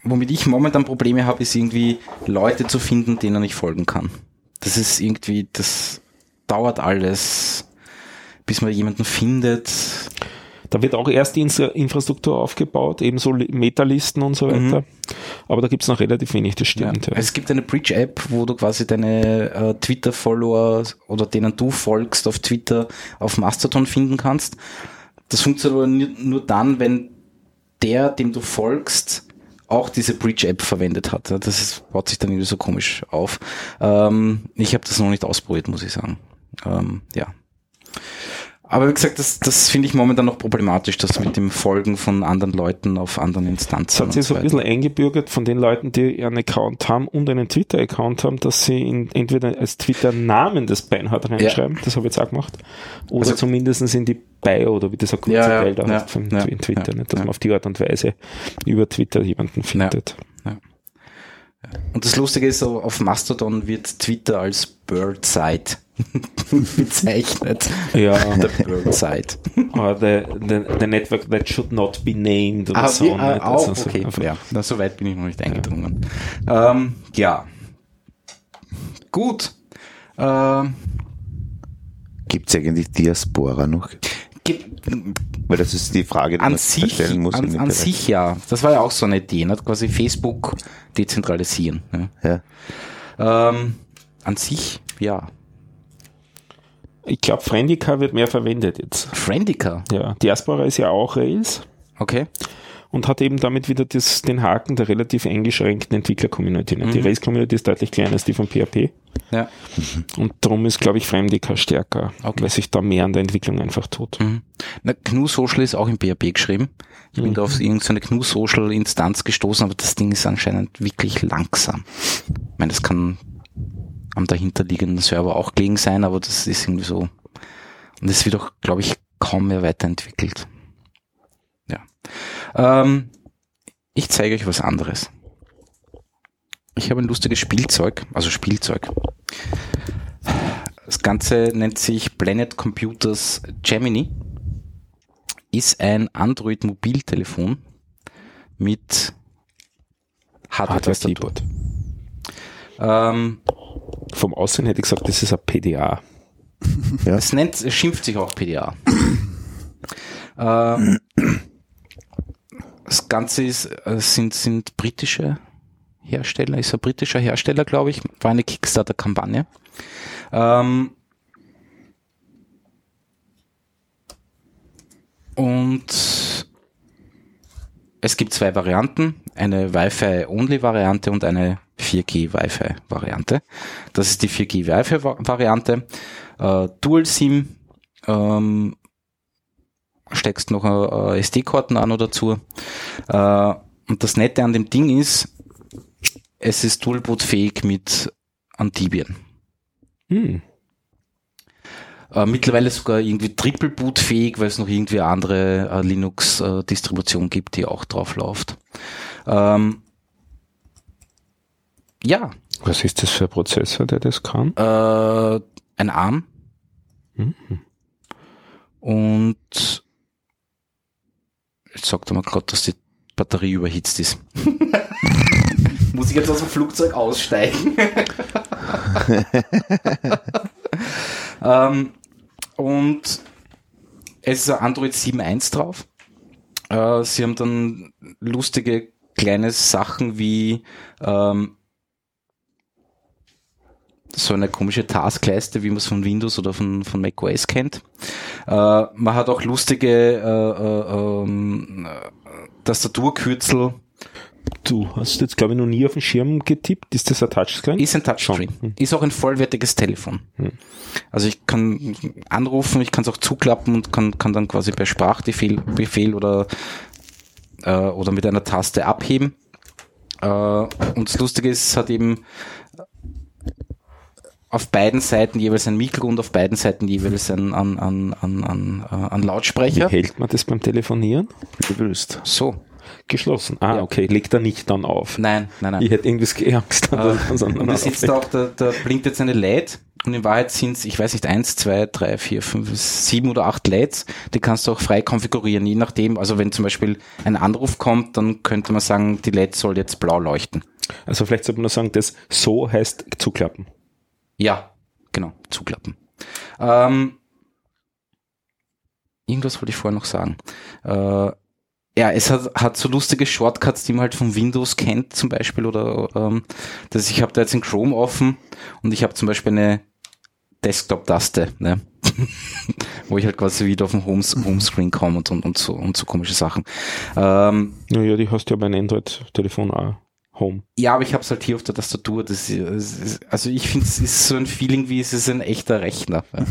S1: womit ich momentan Probleme habe, ist irgendwie Leute zu finden, denen ich folgen kann. Das ist irgendwie, das dauert alles, bis man jemanden findet.
S3: Da wird auch erst die Infrastruktur aufgebaut, ebenso Li- Metalisten und so weiter. Aber da gibt's noch relativ wenig, das stimmt. Ja.
S1: Es gibt eine Bridge-App, wo du quasi deine äh, Twitter-Follower oder denen du folgst auf Twitter auf Mastodon finden kannst. Das funktioniert aber nur dann, wenn der, dem du folgst, auch diese Bridge-App verwendet hat. Das ist, baut sich dann irgendwie so komisch auf. Ähm, ich habe das noch nicht ausprobiert, muss ich sagen. Ähm, ja. Aber wie gesagt, das, das finde ich momentan noch problematisch, das mit dem Folgen von anderen Leuten auf anderen Instanzen.
S3: Das hat sich so ein bisschen eingebürgert von den Leuten, die einen Account haben und einen Twitter-Account haben, dass sie in, entweder als Twitter-Namen des Beinhard reinschreiben, das habe ich jetzt auch gemacht, oder
S1: Also-
S3: zumindest in die Bio oder wie das ein kurzer
S1: Ja, ja,
S3: Teil da
S1: ja,
S3: heißt von
S1: ja,
S3: Twitter,
S1: ja,
S3: nicht, dass
S1: ja.
S3: man auf die Art und Weise über Twitter jemanden findet.
S1: Und das Lustige ist, so auf Mastodon wird Twitter als Birdside bezeichnet.
S3: Ja,
S1: Der Birdside.
S3: or the, the, the network that should not be named oder
S1: Ah,
S3: so.
S1: wie,
S3: nicht?
S1: ah, auch,
S3: Also so
S1: okay. Ja, na, so weit bin ich noch nicht eingedrungen. Ähm, ja. Gut. Ähm,
S2: Gibt es eigentlich Diaspora noch?
S1: gibt,
S2: Weil das ist die Frage, die
S1: an
S2: man
S1: sich,
S2: stellen muss.
S1: an, an sich ja. Das war ja auch so eine Idee, ne? quasi Facebook dezentralisieren. Ne?
S2: Ja.
S1: Ähm, an sich, ja.
S3: Ich glaube, Friendica wird mehr verwendet jetzt.
S1: Friendica,
S3: Ja, Diaspora ist ja auch Rails
S1: okay.
S3: und hat eben damit wieder das, den Haken der relativ eingeschränkten Entwickler-Community. Die
S1: Mhm.
S3: Rails-Community ist deutlich kleiner als die von PHP
S1: Ja.
S3: und darum ist, glaube ich, Friendica stärker,
S1: Okay.
S3: weil sich da mehr an der Entwicklung einfach tut.
S1: Mhm. Na, GNU Social ist auch in PHP geschrieben. Ich bin da auf irgendeine GNU Social Instanz gestoßen, aber das Ding ist anscheinend wirklich langsam. Ich meine, das kann am dahinterliegenden Server auch gelegen sein, aber das ist irgendwie so. Und es wird auch, glaube ich, kaum mehr weiterentwickelt. Ja. Ähm, ich zeige euch was anderes. Ich habe ein lustiges Spielzeug, also Spielzeug. Das Ganze nennt sich Planet Computers Gemini. Ist ein Android-Mobiltelefon mit Hardware-Tastatur.
S3: Hardware-Keyboard.
S1: Ähm,
S3: Vom Aussehen hätte ich gesagt, das ist ein PDA.
S1: es nennt, es schimpft sich auch PDA. ähm, das Ganze ist, äh, sind, sind britische Hersteller, ist ein britischer Hersteller, glaube ich, war eine Kickstarter-Kampagne. Ähm, und es gibt zwei Varianten, eine Wi-Fi-Only-Variante und eine 4G-Wi-Fi-Variante. Das ist die 4G-Wi-Fi-Variante. Äh, Dual-SIM, ähm, steckst noch eine, SD-Karten an oder dazu. Äh, und das Nette an dem Ding ist, es ist Dual-Boot-fähig mit Antibien.
S3: Hm.
S1: Äh, mittlerweile sogar irgendwie Triple-Boot-fähig, weil es noch irgendwie andere äh, Linux-Distribution gibt, die auch drauf läuft. Ähm, ja,
S3: Was ist das für ein Prozessor, der das kann?
S1: äh, ein ARM
S3: Mhm.
S1: und jetzt sagt er mal gerade, dass die Batterie überhitzt ist. Muss ich jetzt aus dem Flugzeug aussteigen? ähm, und es ist ein Android 7.1 drauf. Äh, sie haben dann lustige kleine Sachen wie ähm, so eine komische Taskleiste, wie man es von Windows oder von, von macOS kennt. Äh, man hat auch lustige äh, äh, ähm, äh, Tastaturkürzel.
S3: Du hast jetzt, glaube ich, noch nie auf den Schirm getippt. Ist das ein Touchscreen?
S1: Ist ein Touchscreen.
S3: Schon.
S1: Ist auch ein vollwertiges Telefon.
S3: Hm.
S1: Also ich kann anrufen, ich kann es auch zuklappen und kann, kann dann quasi per Sprachbefehl Befehl oder, äh, oder mit einer Taste abheben. Äh, und das Lustige ist, es hat eben auf beiden Seiten jeweils ein Mikro und auf beiden Seiten jeweils ein, an, an, an, an, äh, an
S3: Wie
S1: Lautsprecher.
S3: hält man das beim Telefonieren?
S2: Gelöst.
S1: So.
S3: Geschlossen. Ah,
S1: Ja.
S3: okay. Legt er nicht dann auf.
S1: Nein, nein, nein.
S3: Ich hätte irgendwie Angst.
S1: Äh, und da sitzt da auch, da, da blinkt jetzt eine LED und in Wahrheit sind es, ich weiß nicht, eins, zwei, drei, vier, fünf, sieben oder acht LEDs. Die kannst du auch frei konfigurieren, je nachdem. Also wenn zum Beispiel ein Anruf kommt, dann könnte man sagen, die LED soll jetzt blau leuchten.
S3: Also vielleicht sollte man nur sagen, das so heißt zuklappen.
S1: Ja, genau, zuklappen. Ähm, irgendwas wollte ich vorher noch sagen. Äh, ja, es hat, hat so lustige Shortcuts, die man halt von Windows kennt zum Beispiel oder ähm, dass ich habe da jetzt in Chrome offen und ich habe zum Beispiel eine Desktop-Taste, ne? wo ich halt quasi wieder auf den Homes Homescreen komme und, und, und, so, und so komische Sachen. Ähm,
S3: Naja, die hast du ja bei einem Android-Telefon auch. Home.
S1: ja, aber ich habe es halt hier auf der Tastatur. Das ist, also ich finde, es ist so ein Feeling, wie es ist ein echter Rechner. Ja.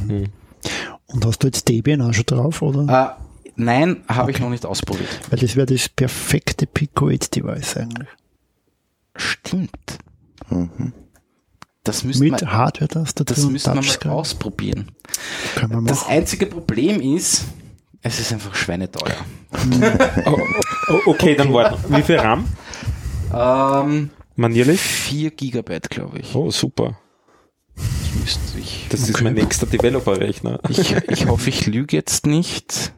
S4: Und hast du jetzt Debian auch schon drauf, oder?
S1: Äh, nein, habe ich noch nicht ausprobiert.
S4: Weil das wäre das perfekte Pico 8 Device eigentlich.
S1: Stimmt.
S2: Mhm.
S1: Das müsste
S4: Mit
S1: man,
S4: Hardware-Tastatur
S1: das müsste man mal ausprobieren.
S4: Können wir
S1: Das einzige Problem ist, es ist einfach schweineteuer.
S3: Oh, oh, okay, dann warten. Wie viel RAM?
S1: Ähm,
S3: Manierlich?
S1: 4 Gigabyte, glaube ich.
S3: Oh, super.
S1: Müsste ich.
S3: Das ist mein nächster Developer-Rechner.
S1: Ich, ich hoffe, ich lüge jetzt nicht.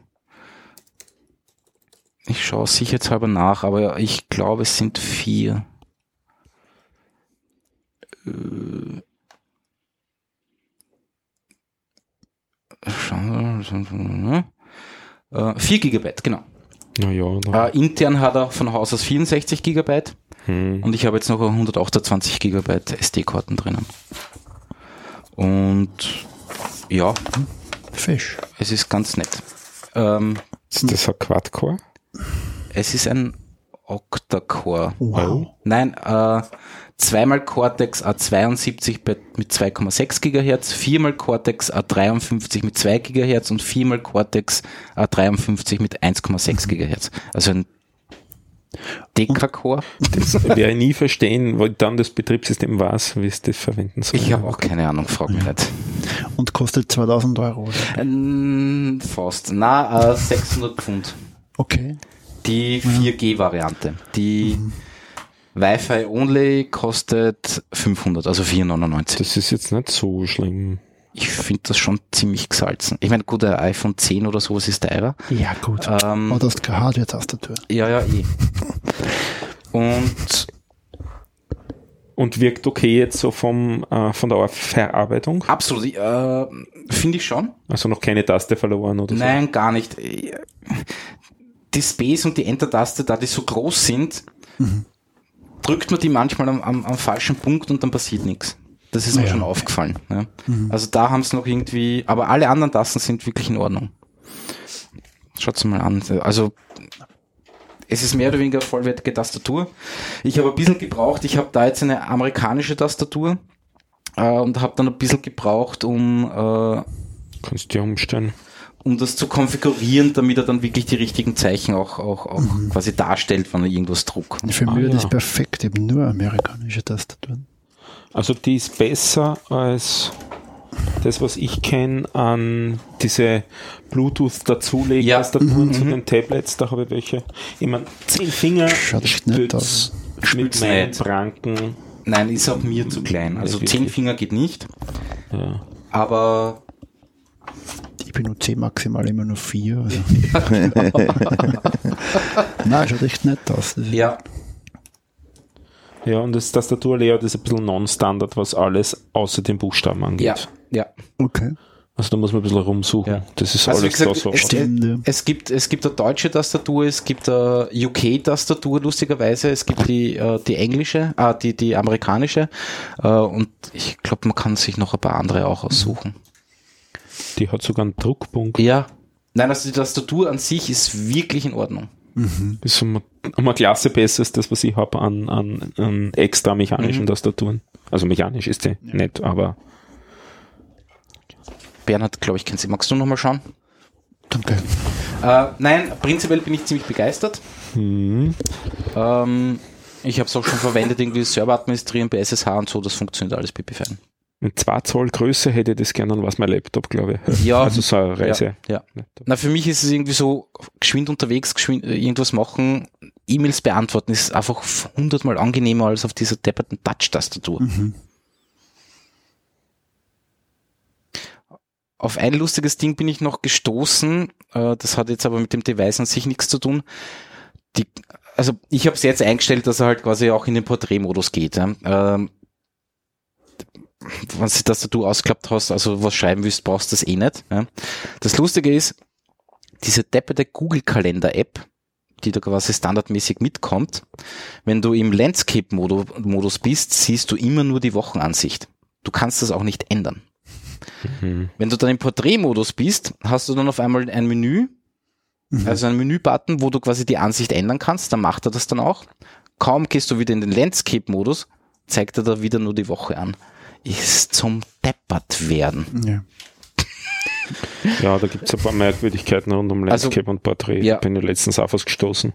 S1: Ich schaue sicherheitshalber nach, aber ich glaube, es sind vier. Äh, schauen wir. Äh, 4 Gigabyte, genau.
S3: Naja,
S1: Äh, intern hat er von Haus aus 64 Gigabyte
S3: hm.
S1: und ich habe jetzt noch 128 Gigabyte SD-Karten drinnen. Und ja,
S4: Fisch.
S1: es ist ganz nett. Ähm,
S3: Ist das ein Quad-Core?
S1: es ist ein Octa-Core.
S4: Wow.
S1: Nein, äh, zweimal Cortex A72 bei- mit 2,6 Gigahertz, viermal Cortex A53 mit 2 Gigahertz und viermal Cortex A53 mit 1,6 Gigahertz. Also ein Deka-Core.
S3: Das werde ich nie verstehen, weil dann das Betriebssystem weiß, wie es das verwenden soll.
S1: Ich habe auch keine Ahnung, frag mich nicht.
S4: Und kostet 2000 Euro. Oder?
S1: Ähm, fast. Na, äh, 600 Pfund.
S4: Okay.
S1: Die 4G-Variante. Die Wi-Fi Only kostet 500, also 499.
S3: Das ist jetzt nicht so schlimm.
S1: Ich finde das schon ziemlich gesalzen. Ich meine, gut, ein iPhone 10 oder sowas ist teurer.
S4: Ja, gut.
S1: Ähm,
S4: Aber du hast keine Hardware-Tastatur.
S1: ja, ja, eh. Und
S3: Und wirkt okay jetzt so vom, äh, von der Verarbeitung?
S1: absolut, äh, finde ich schon.
S3: Also noch keine Taste verloren oder
S1: Nein, gar nicht. Die Space und die Enter-Taste, da die so groß sind, drückt man die manchmal am, am, am falschen Punkt und dann passiert nichts. Das ist mir
S4: Ja.
S1: schon aufgefallen. Ja. Also da haben es noch irgendwie, aber alle anderen Tasten sind wirklich in Ordnung. Schaut's mal an. Also es ist mehr oder weniger eine vollwertige Tastatur. Ich habe ein bisschen gebraucht, ich habe da jetzt eine amerikanische Tastatur äh, und habe dann ein bisschen gebraucht, um äh?
S3: Kannst du ja umstellen.
S1: um das zu konfigurieren, damit er dann wirklich die richtigen Zeichen auch, auch, auch quasi darstellt, wenn er irgendwas druckt.
S4: Für
S3: Ah,
S4: mich
S3: ja.
S4: das perfekt, eben nur amerikanische Tastaturen.
S3: Also die ist besser als das, was ich kenne an diese Bluetooth dazulegen
S1: Ja.
S3: Tastaturen
S1: Mhm.
S3: zu den Tablets, da habe ich welche. Ich meine, zehn Finger stütz mit meinen
S1: nicht.
S3: Pranken.
S1: Nein, ist auch mir zu klein. Also
S3: Definitiv.
S1: zehn Finger geht nicht,
S3: Ja.
S1: aber
S4: Ich benutze maximal immer nur vier. Also. Nein, schaut echt nett aus.
S1: Ja,
S3: ja, und das Tastaturlayout ist ein bisschen non-standard, was alles außer den Buchstaben angeht.
S1: ja, ja.
S4: Okay.
S3: Also da muss man ein bisschen rumsuchen.
S1: Ja.
S3: Das ist
S1: Also
S3: alles
S1: gesagt,
S3: da so.
S1: es,
S4: Stimmt, ja.
S1: es gibt es gibt eine deutsche Tastatur, es gibt eine UK-Tastatur lustigerweise, es gibt die äh, die englische, ah, die die amerikanische äh, und ich glaube, man kann sich noch ein paar andere auch aussuchen.
S3: Die hat sogar einen Druckpunkt.
S1: Ja, nein, also die Tastatur an sich ist wirklich in Ordnung.
S3: Das ist um, um eine Klasse besser als das, was ich habe an, an, an extra mechanischen
S1: Mhm.
S3: Tastaturen. Also mechanisch ist die nicht, aber
S1: Bernhard, glaube ich, kennt sie. Magst du noch mal schauen?
S4: Danke.
S1: Äh, nein, prinzipiell bin ich ziemlich begeistert.
S3: hm,
S1: Ähm, ich habe es auch schon verwendet, irgendwie Server administrieren bei SSH und so, das funktioniert alles pipi-fein.
S3: Mit 2 Zoll Größe hätte ich das gerne, dann war es mein Laptop, glaube ich.
S1: Ja.
S3: Also so eine Reise.
S1: Ja, ja. Na, für mich ist es irgendwie so, geschwind unterwegs, geschwind äh, irgendwas machen, E-Mails beantworten, ist einfach hundertmal angenehmer als auf dieser depperten Touch-Tastatur.
S4: Mhm.
S1: Auf ein lustiges Ding bin ich noch gestoßen, äh, das hat jetzt aber mit dem Device an sich nichts zu tun. Die, also ich habe es jetzt eingestellt, dass er halt quasi auch in den Porträtmodus geht. Ja. Ähm, wenn du die Tastatur ausklappt hast, also was schreiben willst, brauchst du das eh nicht. Ja. Das Lustige ist, diese depperte Google-Kalender-App, die da quasi standardmäßig mitkommt, wenn du im Landscape-Modus bist, siehst du immer nur die Wochenansicht. Du kannst das auch nicht ändern.
S3: Mhm.
S1: Wenn du dann im Porträtmodus bist, hast du dann auf einmal ein Menü, also ein Menü-Button, wo du quasi die Ansicht ändern kannst, dann macht er das dann auch. Kaum gehst du wieder in den Landscape-Modus, zeigt er da wieder nur die Woche an. Ist zum Deppert werden.
S4: Ja.
S3: Ja, da gibt es ein paar Merkwürdigkeiten rund um
S1: Also,
S3: Landscape und Porträt.
S1: ja.
S3: Bin ich letztens auf was gestoßen.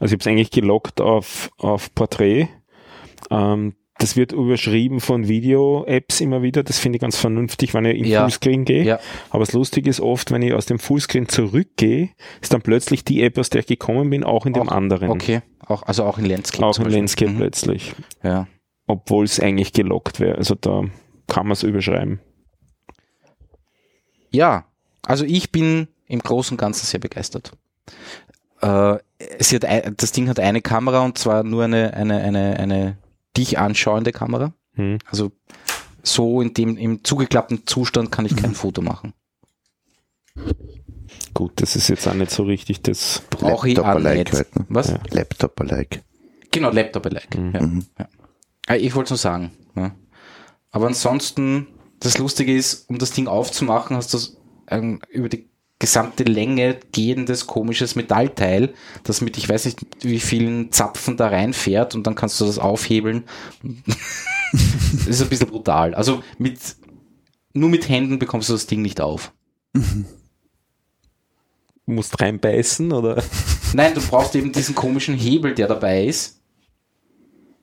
S3: Also ich habe es eigentlich gelockt auf, auf Porträt. Ähm, das wird überschrieben von Video-Apps immer wieder. Das finde ich ganz vernünftig, wenn ich in
S1: Ja.
S3: Fullscreen gehe.
S1: Ja.
S3: Aber das Lustige ist oft, wenn ich aus dem Fullscreen zurückgehe, ist dann plötzlich die App, aus der ich gekommen bin, auch in dem
S1: Auch-
S3: anderen.
S1: Okay, auch, also auch in Landscape.
S3: Auch in. Landscape
S1: Mhm.
S3: plötzlich.
S1: Ja.
S3: Obwohl es eigentlich gelockt wäre. Also da kann man es überschreiben.
S1: Ja, also ich bin im Großen und Ganzen sehr begeistert. Äh, sie hat das Ding hat eine Kamera und zwar nur eine, eine, eine, eine dich anschauende Kamera.
S3: Hm.
S1: Also so in dem im zugeklappten Zustand kann ich kein Foto machen.
S3: Gut, das ist jetzt auch nicht so richtig das.
S1: Brauche ich auch
S2: Laptop-alike
S1: nicht.
S2: halt, ne?
S1: Was?
S3: Ja.
S2: Laptop-alike.
S1: Genau, Laptop-alike.
S3: Mhm.
S1: Ja, ja. Ah, Ich wollte es nur sagen. Ja. Aber ansonsten, das Lustige ist, um das Ding aufzumachen, hast du ähm, über die gesamte Länge gehendes komisches Metallteil, das mit ich weiß nicht wie vielen Zapfen da reinfährt und dann kannst du das aufhebeln. das ist ein bisschen brutal. Also mit nur mit Händen bekommst du das Ding nicht auf.
S3: Musst reinbeißen oder?
S1: Nein, du brauchst eben diesen komischen Hebel, der dabei ist.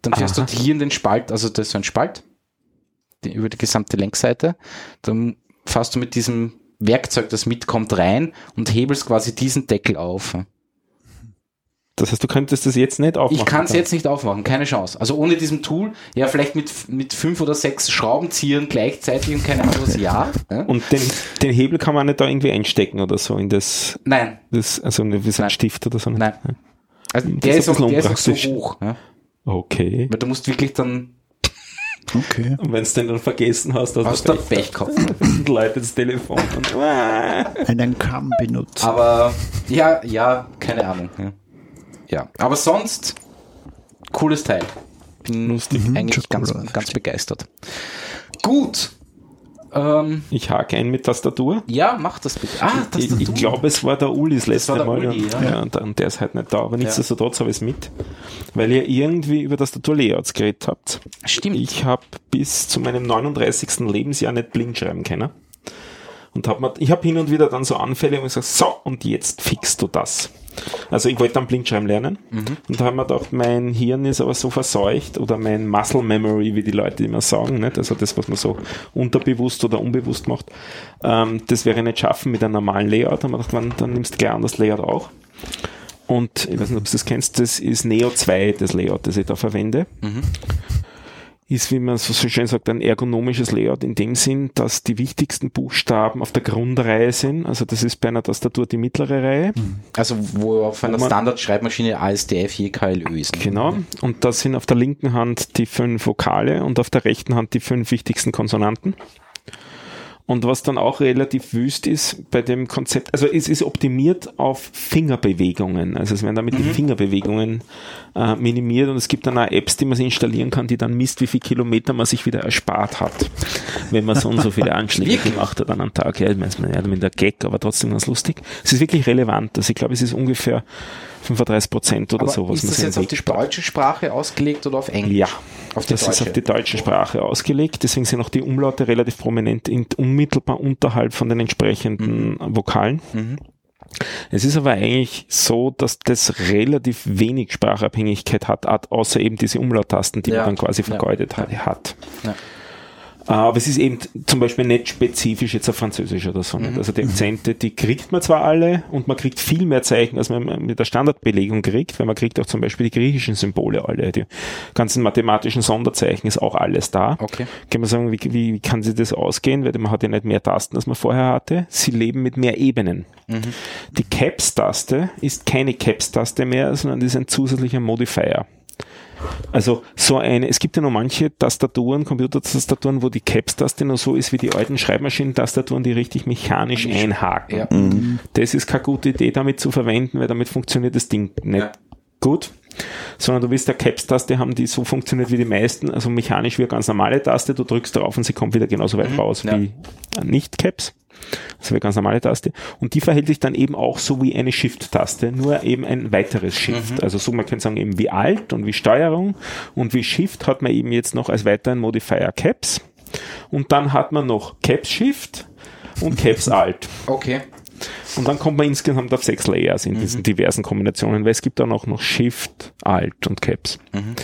S1: Dann fährst
S3: Aha.
S1: du hier in den Spalt, also das ist so ein Spalt, die, über die gesamte Längsseite. Dann fährst du mit diesem Werkzeug, das mitkommt, rein und hebelst quasi diesen Deckel auf.
S3: Das heißt, du könntest das jetzt nicht aufmachen.
S1: Ich kann es jetzt nicht aufmachen, keine Chance. Also ohne diesem Tool, ja, vielleicht mit, mit fünf oder sechs Schraubenziehern gleichzeitig und keine Ahnung was, ja.
S3: Und den, den Hebel kann man nicht da irgendwie einstecken oder so in das,
S1: Nein,
S3: das also wie so ein
S1: Nein.
S3: Stift oder so.
S1: nein. Also der
S3: ist
S1: auch, der ist auch so hoch. Ja.
S3: Okay.
S1: Weil du musst wirklich dann,
S4: Okay.
S3: Und wenn du den dann vergessen hast, hast,
S1: hast du Pech gehabt.
S3: läutet das Telefon und
S4: Einen Kamm benutzt.
S1: Aber ja, ja, keine Ahnung. Ja, ja. aber sonst cooles Teil. Bin
S3: Lustig.
S1: eigentlich
S4: schaut
S1: ganz,
S4: cool aus.
S1: ganz begeistert. Gut. Ähm,
S3: ich hake ein mit Tastatur.
S1: ja, mach das bitte. Ah, das
S3: Ich, ich glaube, es war der Ulis letzte Mal.
S1: Uli,
S3: und,
S1: ja.
S3: ja. und, und der ist halt nicht da. Aber nichtsdestotrotz habe ich es mit, weil ihr irgendwie über Tastaturlayouts geredet habt.
S1: Stimmt.
S3: Ich habe bis zu meinem 39. Lebensjahr nicht blind schreiben können. Und hab mir, ich habe hin und wieder dann so Anfälle und ich sage, so, und jetzt fixst du das. Also ich wollte dann Blindschreiben lernen mhm. und da haben wir gedacht, mein Hirn ist aber so verseucht oder mein Muscle Memory, wie die Leute immer sagen, nicht? also das, was man so unterbewusst oder unbewusst macht, ähm, das wäre nicht schaffen mit einem normalen Layout. Da haben wir gedacht, man, dann nimmst du gern das Layout auch. Und ich weiß nicht, ob du das kennst, das ist Neo 2, das Layout, das ich da verwende. Mhm ist, wie man so schön sagt, ein ergonomisches Layout in dem Sinn, dass die wichtigsten Buchstaben auf der Grundreihe sind. Also das ist bei einer Tastatur die mittlere Reihe.
S1: Mhm. Also wo auf einer Standard-Schreibmaschine ASDF je KLÖ ist.
S3: Genau. Und da sind auf der linken Hand die fünf Vokale und auf der rechten Hand die fünf wichtigsten Konsonanten. Und was dann auch relativ wüst ist bei dem Konzept, also es ist optimiert auf Fingerbewegungen. Also es werden damit mhm. die Fingerbewegungen äh, minimiert und es gibt dann auch Apps, die man sich installieren kann, die dann misst, wie viele Kilometer man sich wieder erspart hat, wenn man so und so viele Anschläge gemacht hat an einem Tag. Ja, ich meine, ja, mit der Gag, aber trotzdem ganz lustig. Es ist wirklich relevant. Also ich glaube, es ist ungefähr 35 Prozent oder
S1: aber
S3: so.
S1: Was ist das jetzt auf die deutsche Sprache ausgelegt oder auf Englisch?
S3: Ja, auf das deutsche. ist auf die deutsche Sprache ausgelegt. Deswegen sind auch die Umlaute relativ prominent in, unmittelbar unterhalb von den entsprechenden mhm. Vokalen. Mhm. Es ist aber eigentlich so, dass das relativ wenig Sprachabhängigkeit hat, außer eben diese Umlauttasten, die ja. man dann quasi vergeudet ja. hat. Ja. Aber es ist eben zum Beispiel nicht spezifisch jetzt auf Französisch oder so. Mhm. Also die Akzente, die kriegt man zwar alle und man kriegt viel mehr Zeichen, als man mit der Standardbelegung kriegt, weil man kriegt auch zum Beispiel die griechischen Symbole alle. Die ganzen mathematischen Sonderzeichen ist auch alles da.
S1: Okay.
S3: Kann man sagen, wie, wie, wie kann sich das ausgehen? Weil man hat ja nicht mehr Tasten, als man vorher hatte. Sie leben mit mehr Ebenen. Mhm. Die Caps-Taste ist keine Caps-Taste mehr, sondern ist ein zusätzlicher Modifier. Also so eine, es gibt ja noch manche Tastaturen, Computertastaturen, wo die Caps-Taste noch so ist wie die alten Schreibmaschinentastaturen, die richtig mechanisch einhaken. Ja. Mhm. Das ist keine gute Idee, damit zu verwenden, weil damit funktioniert das Ding nicht ja. gut. Sondern du willst eine Caps-Taste haben, die so funktioniert wie die meisten, also mechanisch wie eine ganz normale Taste, du drückst darauf und sie kommt wieder genauso weit mhm. raus ja. wie nicht-Caps. Das wäre ganz normale Taste. Und die verhält sich dann eben auch so wie eine Shift-Taste, nur eben ein weiteres Shift. Mhm. Also so, man könnte sagen eben wie Alt und wie Steuerung und wie Shift hat man eben jetzt noch als weiteren Modifier Caps. Und dann hat man noch Caps Shift und Caps Alt.
S1: Okay.
S3: Und dann kommt man insgesamt auf sechs Layers in diesen mhm. diversen Kombinationen, weil es gibt auch noch Shift, Alt und Caps. Mhm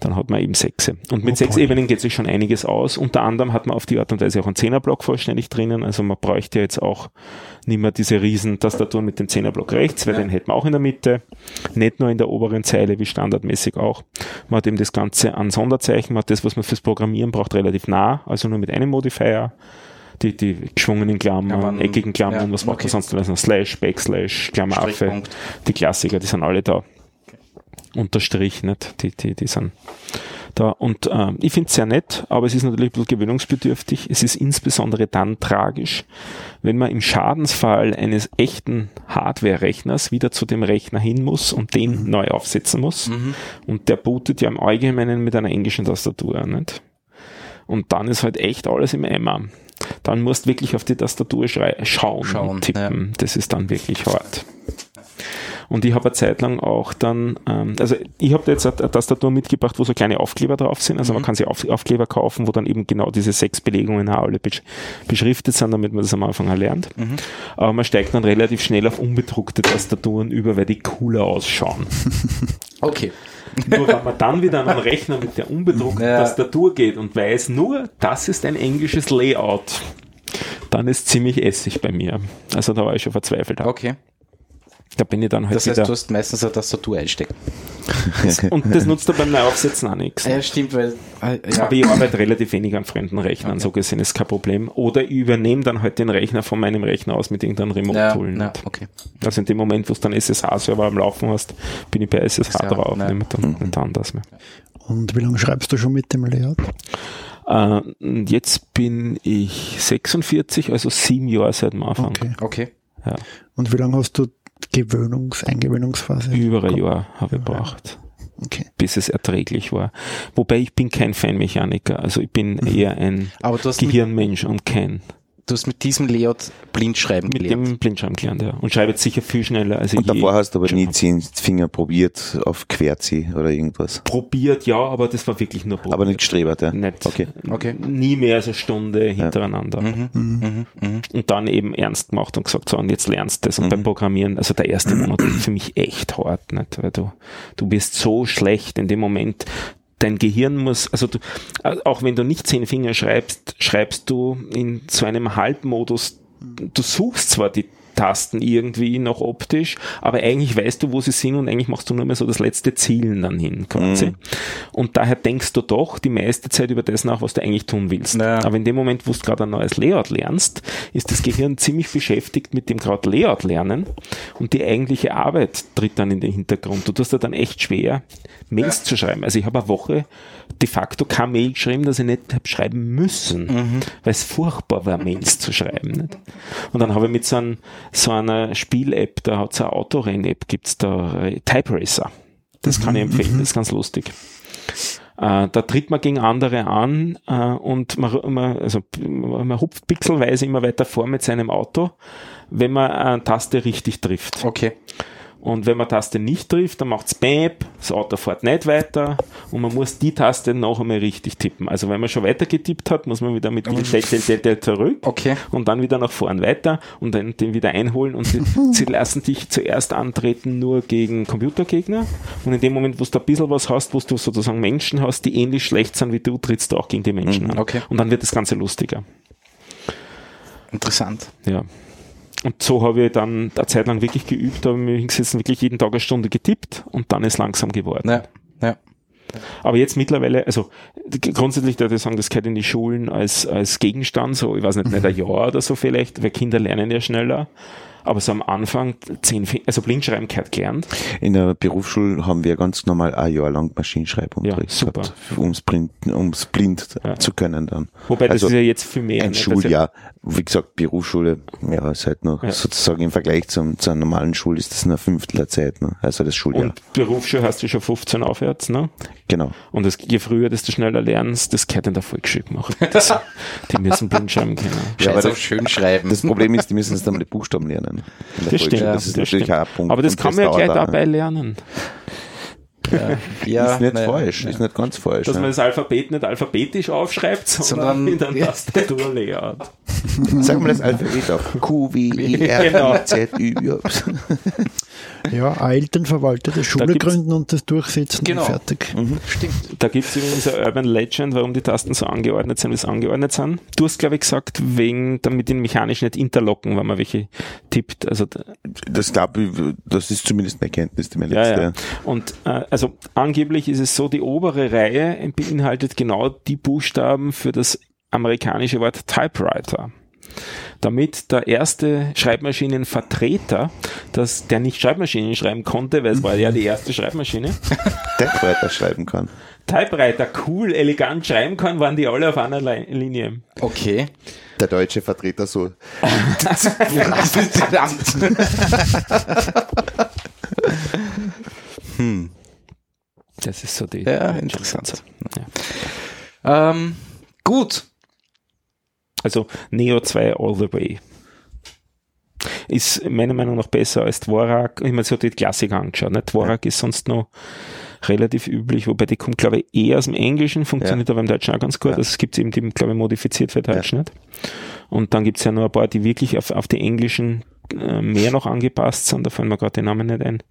S3: dann hat man eben sechs. Und mit oh, sechs Ebenen geht sich schon einiges aus. Unter anderem hat man auf die Art und Weise auch einen Zehnerblock vollständig drinnen. Also man bräuchte jetzt auch nicht mehr diese riesen Tastaturen mit dem Zehnerblock rechts, weil ja. den hätten wir auch in der Mitte. Nicht nur in der oberen Zeile, wie standardmäßig auch. Man hat eben das Ganze an Sonderzeichen, man hat das, was man fürs Programmieren braucht, relativ nah, also nur mit einem Modifier die, die geschwungenen Klammern, ja, eckigen Klammern, ja, was braucht okay. man sonst alles? Slash, Backslash, Klammeraffe, die Klassiker, die sind alle da unterstrich, nicht? Die, die, die sind da. Und ähm, ich finde es sehr nett, aber es ist natürlich ein bisschen gewöhnungsbedürftig. Es ist insbesondere dann tragisch, wenn man im Schadensfall eines echten Hardware-Rechners wieder zu dem Rechner hin muss und den mhm. neu aufsetzen muss. Mhm. Und der bootet ja im Allgemeinen mit einer englischen Tastatur, nicht? Und dann ist halt echt alles im Eimer. Dann musst du wirklich auf die Tastatur schauen, schauen und tippen. Ja. Das ist dann wirklich hart. Und ich habe eine Zeit lang auch dann, ähm, also ich habe da jetzt eine, Tastatur mitgebracht, wo so kleine Aufkleber drauf sind. Also mhm. man kann sich Auf, Aufkleber kaufen, wo dann eben genau diese sechs Belegungen auch alle besch beschriftet sind, damit man das am Anfang erlernt. Mhm. Aber man steigt dann relativ schnell auf unbedruckte Tastaturen über, weil die cooler ausschauen.
S1: okay.
S3: Nur wenn man dann wieder an einen Rechner mit der unbedruckten ja. Tastatur geht und weiß nur, das ist ein englisches Layout, dann ist ziemlich Essig bei mir. Also da war ich schon verzweifelt.
S1: Okay.
S3: Da bin ich dann halt
S1: Das heißt, du hast meistens eine Tastatur einstecken.
S3: und das nutzt du beim Neuaufsetzen auch nichts.
S1: Ja, stimmt, weil.
S3: Äh, ja. Aber ich arbeite relativ wenig an fremden Rechnern, okay. so gesehen ist kein Problem. Oder ich übernehme dann halt den Rechner von meinem Rechner aus mit irgendeinem Remote-Tool.
S1: Ja, ja, okay.
S3: Also in dem Moment, wo du dann SSH-Server am Laufen hast, bin ich bei SSH ja, drauf, ja. nehme dann nicht anders mehr.
S4: Und wie lange schreibst du schon mit dem Layout?
S3: Uh, jetzt bin ich 46, also sieben Jahre seit dem Anfang.
S1: Okay. okay.
S4: Ja. Und wie lange hast du Gewöhnungs-, Eingewöhnungsphase?
S3: Über ein Jahr habe ich gebraucht. Okay. Bis es erträglich war. Wobei ich bin kein Feinmechaniker, also ich bin mhm. eher ein Gehirnmensch und kein
S1: du hast mit diesem Layout Blindschreiben
S3: Mit
S1: gelernt.
S3: dem Blindschreiben gelernt, ja. Und schreibe jetzt sicher viel schneller als
S2: Und
S3: ich je
S2: davor hast du aber nie zehn Finger probiert auf Querzi oder irgendwas.
S3: probiert, ja, aber das war wirklich nur probiert.
S2: Aber nicht strebert, ja.
S3: nicht,
S2: Okay.
S1: Okay.
S3: nie mehr als eine Stunde hintereinander.
S1: Mhm.
S3: Und dann eben ernst gemacht und gesagt, so, und jetzt lernst du das. Und
S2: Mhm.
S3: beim Programmieren, also der erste Monat ist für mich echt hart, nicht? weil du, du bist so schlecht in dem Moment. Dein Gehirn muss, also du, äh, auch wenn du nicht zehn Finger schreibst, schreibst du in so einem Halbmodus, du suchst zwar die Tasten irgendwie noch optisch, aber eigentlich weißt du, wo sie sind und eigentlich machst du nur mehr so das letzte Zielen dann hin, quasi. Und daher denkst du doch die meiste Zeit über das nach, was du eigentlich tun willst.
S1: Ja.
S3: Aber in dem Moment, wo du gerade ein neues Layout lernst, ist das Gehirn ziemlich beschäftigt mit dem gerade Layout lernen und die eigentliche Arbeit tritt dann in den Hintergrund. Du tust dir dann echt schwer, Mails zu schreiben. Also ich habe eine Woche de facto keine Mail geschrieben, dass ich nicht habe schreiben müssen, weil es furchtbar war, Mails zu schreiben. Nicht? Und dann habe ich mit so, ein, so einer Spiel-App, da hat es eine Autorenn-App, gibt's da äh, Type Racer. Das kann ich empfehlen, das ist ganz lustig. Äh, da tritt man gegen andere an äh, und man, man, also, man hupft pixelweise immer weiter vor mit seinem Auto, wenn man eine Taste richtig trifft.
S1: Okay.
S3: Und wenn man Taste nicht trifft, dann macht's Bäb, das Auto fährt nicht weiter und man muss die Taste noch einmal richtig tippen. Also wenn man schon weiter getippt hat, muss man wieder mit dem Del zurück
S1: Okay.
S3: und dann wieder nach vorn weiter und dann den wieder einholen und sie, sie lassen dich zuerst antreten nur gegen Computergegner und in dem Moment, wo du ein bisschen was hast, wo du sozusagen Menschen hast, die ähnlich schlecht sind wie du, trittst du auch gegen die Menschen an.
S1: okay.
S3: Und dann wird das Ganze lustiger.
S1: Interessant.
S3: Ja. Und so habe ich dann eine Zeit lang wirklich geübt, habe mich hingesetzt wirklich jeden Tag eine Stunde getippt und dann ist langsam geworden.
S1: Ja. Ja.
S3: Aber jetzt mittlerweile, also grundsätzlich würde ich sagen, das gehört in die Schulen als, als Gegenstand, so, ich weiß nicht, nicht ein Jahr oder so vielleicht, weil Kinder lernen ja schneller. Aber so am Anfang, zehn, also Blindschreiben gehört gelernt.
S2: In der Berufsschule haben wir ganz normal ein Jahr lang Maschinenschreibunterricht
S3: Ja, super.
S2: gehabt, ums blind, ums blind
S3: Ja.
S2: zu können dann.
S3: Wobei das
S2: Also
S3: ist ja jetzt viel mehr.
S2: ein
S3: ja-
S2: Schuljahr, wie gesagt, Berufsschule, ja, ist halt noch
S3: Ja.
S2: sozusagen im Vergleich zum, zur normalen Schule ist das nur ein Fünftel der Zeit, ne? also das Schuljahr.
S3: Und Berufsschule hast du schon 15 aufwärts, ne?
S2: genau.
S3: Und das, je früher, desto schneller lernst, das gehört in der Volksschule gemacht. Das, die müssen Blindschreiben können.
S2: Ja, aber
S1: Scheiß auf
S2: das-
S1: schön schreiben.
S2: Das Problem ist, die müssen jetzt einmal die Buchstaben lernen. Der
S3: Das stimmt.
S2: Das ist natürlich
S3: stimmt.
S2: auch ein Punkt.
S3: Aber das kann man ja gleich dabei
S2: ne?
S3: lernen.
S1: ja,
S2: Ist nicht
S1: naja.
S2: falsch, ist nicht ganz falsch.
S3: Dass
S2: ne?
S3: man das Alphabet nicht alphabetisch aufschreibt, sondern,
S1: Sondern-
S3: in der Tastaturlayout.
S2: Sag mal das Alphabet auf. Q, W, I,
S3: Genau.
S2: R, Z, Ü.
S4: Ja, eine elternverwaltete Schule gründen und das durchsetzen
S1: Genau.
S4: und fertig.
S1: Stimmt.
S3: Da gibt es übrigens eine Urban Legend, warum die Tasten so angeordnet sind, wie sie angeordnet sind. Du hast, glaube ich, gesagt, wegen, damit die mechanisch nicht interlocken, wenn man welche tippt. Also,
S2: Das glaube ich, das ist zumindest eine Kenntnis, die mir
S3: ja,
S2: letzte.
S3: ja. Und äh, also angeblich ist es so, die obere Reihe beinhaltet genau die Buchstaben für das amerikanische Wort Typewriter. Damit der erste Schreibmaschinenvertreter, dass der nicht Schreibmaschinen schreiben konnte, weil es war ja die erste Schreibmaschine,
S2: Typewriter schreiben kann.
S3: Typewriter cool, elegant schreiben kann, waren die alle auf einer Linie.
S1: Okay.
S2: Der deutsche Vertreter so.
S1: Verdammt.
S3: Das ist so die.
S1: Ja, interessant.
S3: Ja.
S1: Ähm, gut.
S3: Also Neo 2 all the way. Ist meiner Meinung nach besser als Dvorak. Ich meine, so die Klassiker angeschaut. Ne? Dvorak ist sonst noch relativ üblich, wobei die kommt, glaube ich, eher aus dem Englischen, funktioniert aber im Deutschen auch ganz gut.
S2: Ja.
S3: Also es gibt eben die, glaube ich, modifiziert für Deutsch nicht. Und dann gibt's ja noch ein paar, die wirklich auf, auf die englischen mehr noch angepasst sind, da fallen mir gerade die Namen nicht ein.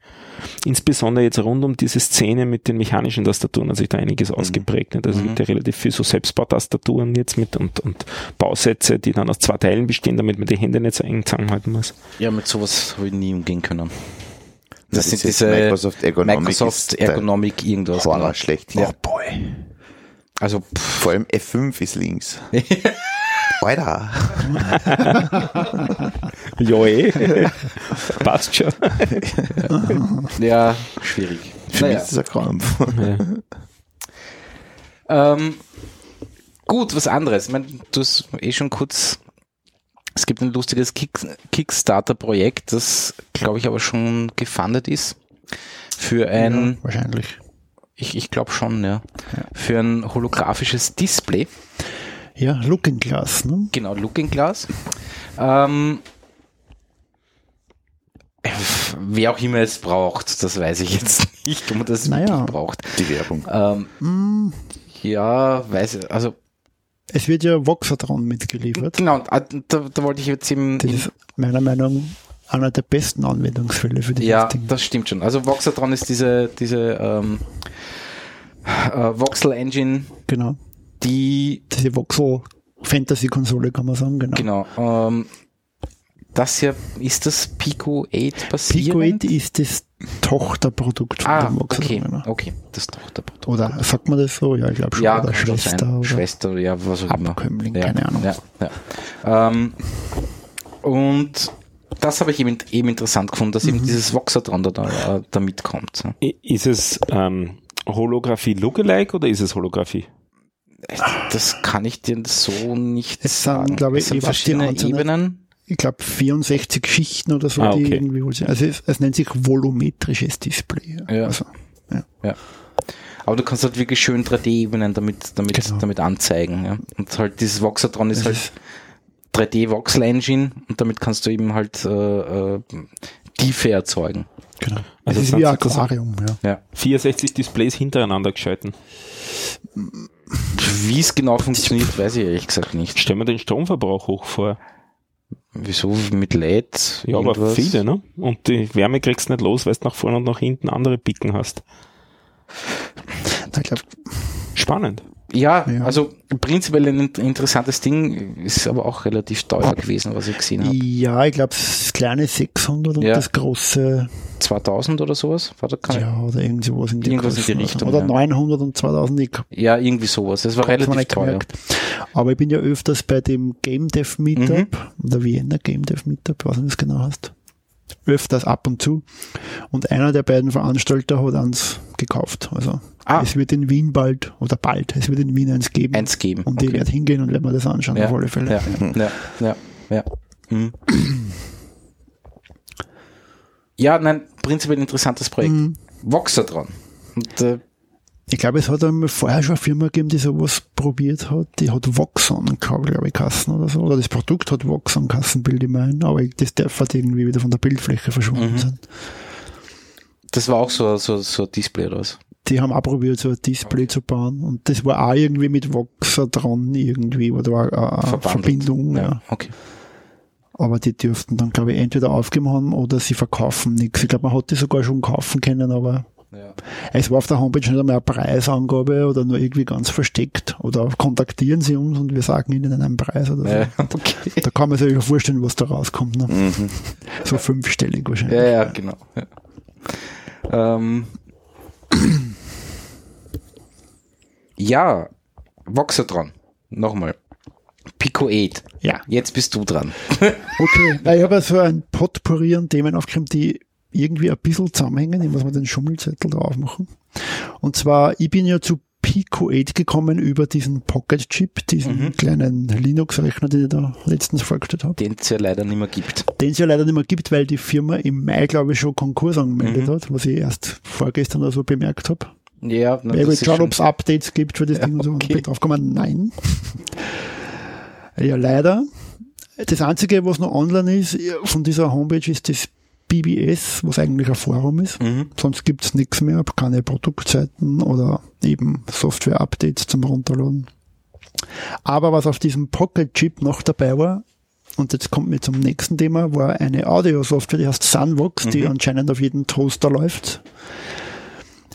S3: Insbesondere jetzt rund um diese Szene mit den mechanischen Tastaturen hat sich da einiges ausgeprägt. Nicht? Also es gibt ja relativ viel so Selbstbautastaturen jetzt mit und, und Bausätze, die dann aus zwei Teilen bestehen, damit man die Hände nicht so eng zusammenhalten muss.
S1: Ja, mit sowas habe ich nie umgehen können.
S2: Das
S1: Das, sind diese
S2: Microsoft Ergonomic
S1: Microsoft Ergonomic irgendwas.
S2: Horror
S1: genau.
S2: schlecht.
S1: Ja.
S2: Oh boy.
S1: Also, pff,
S2: Vor allem F5 ist links. Alter.
S3: Ja, eh. Passt schon.
S1: ja, schwierig.
S2: Für mich ist das ein Krampf.
S1: Ähm, gut, was anderes. Ich meine, du hast eh schon kurz. Es gibt ein lustiges Kick Kickstarter-Projekt, das, glaube ich, aber schon gefundet ist. Für ein,
S4: Ja, wahrscheinlich.
S1: ich, ich glaube schon, ja, Für ein holographisches Display.
S4: Ja, Looking Glass, ne?
S1: Genau, Looking Glass. Ähm, wer auch immer es braucht, das weiß ich jetzt nicht, ob man das
S4: Naja.
S1: wirklich braucht.
S2: Die Werbung.
S1: Ähm,
S4: Mm,
S1: ja, weiß ich, also
S4: es wird ja Voxatron mitgeliefert.
S1: genau, äh, da, da wollte ich jetzt eben,
S4: Das ist meiner Meinung nach einer der besten Anwendungsfälle für dieses
S1: ja,
S4: Ding.
S1: das stimmt schon. Also Voxatron ist diese, diese ähm, äh, Voxel Engine,
S4: Genau.
S1: Die
S4: Diese Voxel Fantasy-Konsole kann man sagen, genau.
S1: Genau. Ähm, das hier, ist das Pico 8
S4: Pico
S1: basierend?
S4: 8 ist das Tochterprodukt von
S1: Ah,
S4: dem Voxel.
S1: okay,
S4: genau.
S1: okay, das Tochterprodukt.
S4: Oder sagt man das so? Ja, ich glaube schon.
S1: Ja,
S4: oder Schwester.
S1: sein.
S4: Oder
S1: Schwester, ja, was auch immer.
S4: Abkömmling,
S1: ja,
S4: keine Ahnung.
S1: Ja, ja. Ähm, und das habe ich eben, eben interessant gefunden, dass
S4: Mhm.
S1: eben dieses Voxatron da, da, da mitkommt.
S3: Ist es ähm, Holographie Lookalike oder ist es Holographie?
S1: Das kann ich dir so nicht
S4: Es sind,
S1: sagen.
S4: glaube ich,
S1: es sind
S4: die
S1: verschiedene Ebenen.
S4: Ich glaube 64 Schichten oder so,
S3: Ah,
S4: die
S3: okay.
S4: irgendwie wohl sind. Also es, es nennt sich volumetrisches Display.
S1: Ja.
S4: Also,
S1: Aber du kannst halt wirklich schön 3D-Ebenen damit, damit,
S4: Genau.
S1: damit anzeigen. Ja. Und halt dieses Voxatron ist
S4: es
S1: halt
S4: ist,
S1: 3D Voxel Engine und damit kannst du eben halt äh, äh, Tiefe erzeugen.
S4: genau.
S3: Also
S4: es ist
S3: sind
S4: wie ein Aquarium, ja.
S1: Ja.
S3: 64 Displays hintereinander geschalten.
S1: Wie es genau funktioniert, weiß ich ehrlich gesagt nicht.
S3: Stell mir den Stromverbrauch hoch vor.
S1: Wieso mit LED?
S3: Ja, aber
S1: irgendwas?
S3: viele, ne? Und die Wärme kriegst du nicht los, weil du nach vorne und nach hinten andere Picken hast.
S4: Ich glaube,
S3: Spannend.
S1: Ja,
S4: Ja.
S1: also prinzipiell ein int- interessantes Ding, ist aber auch relativ teuer gewesen, was ich gesehen habe.
S4: ja, ich glaube, das kleine 600 und
S1: Ja.
S4: das große,
S1: 2000 oder sowas? War da kein, ja.
S4: ja, oder irgendwie sowas in die,
S1: Irgendwas in die. Richtung,
S4: Oder
S1: ja.
S4: 900 und 2000, ich
S1: irgendwie sowas. Es war relativ teuer.
S4: gemerkt. Aber ich bin ja öfters bei dem Game Dev Meetup,
S1: Mhm.
S4: der Wiener Game Dev Meetup, was du das genau hast. Öfters ab und zu. Und einer der beiden Veranstalter hat eins gekauft. Also
S1: Ah.
S4: es wird in Wien bald, oder bald, es wird in Wien eins geben.
S1: Eins geben.
S4: und ich
S1: okay.
S4: werde hingehen und werde mir das anschauen,
S1: ja.
S4: auf alle Fälle.
S1: Ja, ja, ja, ja. Mhm. Ja, nein, prinzipiell interessantes Projekt.
S4: Mhm.
S1: Voxatron. Und äh,
S4: Ich glaube, es hat einmal vorher schon eine Firma gegeben, die sowas probiert hat. Die hat Voxon, glaube ich, Kassen oder so. Oder das Produkt hat Voxon Kassenbild, ich meine. Aber das darf halt irgendwie wieder von der Bildfläche verschwunden
S1: Mhm.
S4: sein.
S1: das war auch so, so, so ein Display oder was?
S4: Die haben auch probiert, so ein Display zu bauen. Und das war auch irgendwie mit Voxatron irgendwie, oder war eine
S1: Verbandelt.
S4: Verbindung. Ja.
S1: Okay.
S4: Aber die dürften dann, glaube ich, entweder aufgeben haben oder sie verkaufen nichts. Ich glaube, man hat die sogar schon kaufen können, aber
S1: Ja.
S4: Es war auf der Homepage nicht einmal eine Preisangabe oder nur irgendwie ganz versteckt. Oder kontaktieren Sie uns und wir sagen Ihnen einen Preis oder so.
S1: Ja, okay.
S4: Da kann man sich ja vorstellen, was da rauskommt. Ne?
S2: Mhm.
S4: So fünfstellig wahrscheinlich.
S1: Ja, ja, genau. Ja, ähm, ja Voxatron. Nochmal. Pico 8.
S4: Ja.
S1: Jetzt bist du dran.
S4: Okay. Ich habe so ein Potpourri an Themen aufgeschrieben, die irgendwie ein bisschen zusammenhängen. Ich muss mal den Schummelzettel drauf machen. Und zwar, ich bin ja zu Pico 8 gekommen über diesen Pocket Chip, diesen
S1: Mhm.
S4: kleinen Linux-Rechner, den ich da letztens vorgestellt habe.
S1: Den es ja leider nicht mehr gibt.
S4: den es ja leider nicht mehr gibt, weil die Firma im Mai, glaube ich, schon Konkurs angemeldet
S1: Mhm.
S4: hat, was ich erst vorgestern oder so bemerkt habe.
S1: Ja, na,
S4: Wer
S1: das
S4: will
S1: ist
S4: schauen,
S1: schon-
S4: ob es Updates gibt für das
S1: Ja,
S4: Ding und so. Und
S1: okay.
S4: bin drauf gekommen, nein. Ja, leider. Das Einzige, was noch online ist, von dieser Homepage ist das BBS, was eigentlich ein Forum ist.
S1: Mhm.
S4: Sonst gibt's nichts mehr, keine Produktseiten oder eben Software-Updates zum Runterladen. Aber was auf diesem Pocket-Chip noch dabei war, und jetzt kommt mir zum nächsten Thema, war eine Audio-Software, die heißt Sunvox, die
S1: Mhm.
S4: anscheinend auf jedem Toaster läuft.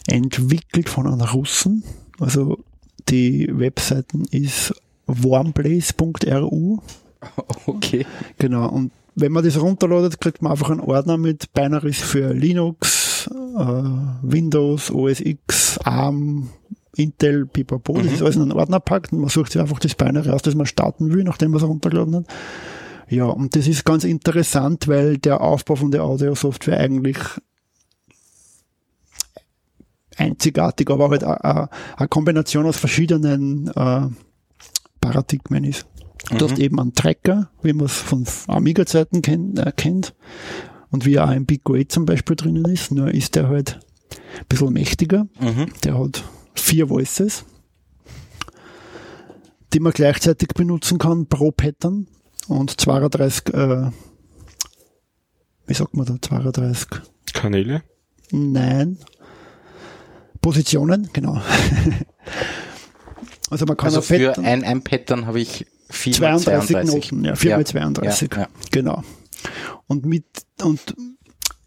S4: Entwickelt von einem Russen. Also die Webseiten ist warmplace.ru.
S1: Okay.
S4: Genau, und wenn man das runterladet, kriegt man einfach einen Ordner mit Binaries für Linux, äh, Windows, OS X, ARM, Intel, pipapo. Das
S1: Mhm.
S4: ist alles in einen Ordner packt und man sucht sich einfach das Binary aus, das man starten will, nachdem man es runtergeladen hat. Ja, und das ist ganz interessant, weil der Aufbau von der Audio-Software eigentlich einzigartig, aber halt eine Kombination aus verschiedenen äh, Paradigmen ist. Du hast eben einen Tracker, wie man es von Amiga-Zeiten kennt, äh, kennt. Und wie auch im Pico 8 zum Beispiel drinnen ist, nur ist der halt ein bisschen mächtiger.
S1: Mhm.
S4: Der hat vier Voices. die man gleichzeitig benutzen kann pro Pattern und 32, äh, wie sagt man da, 32?
S3: Kanäle.
S4: Nein. Positionen, genau. also man kann
S1: Also für
S4: Pattern
S1: ein, ein Pattern habe ich 4
S4: 32,
S1: 32
S4: Noten, ja, 4
S1: Ja.
S4: mal 32,
S1: Ja, ja.
S4: genau. Und mit, und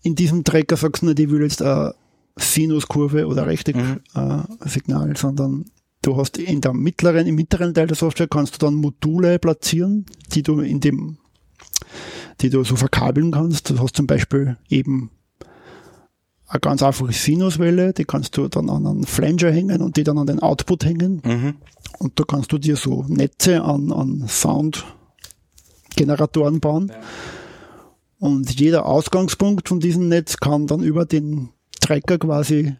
S4: in diesem Tracker sagst du nicht, ich will jetzt eine Sinuskurve oder Rechtecksignal,
S1: Mhm.
S4: äh, Signal, sondern du hast in der mittleren, im mittleren Teil der Software kannst du dann Module platzieren, die du in dem, die du so verkabeln kannst. Du hast zum Beispiel eben eine ganz einfache Sinuswelle, die kannst du dann an einen Flanger hängen und die dann an den Output hängen.
S1: Mhm.
S4: Und da kannst du dir so Netze an, an Soundgeneratoren bauen. Und jeder Ausgangspunkt von diesem Netz kann dann über den Tracker quasi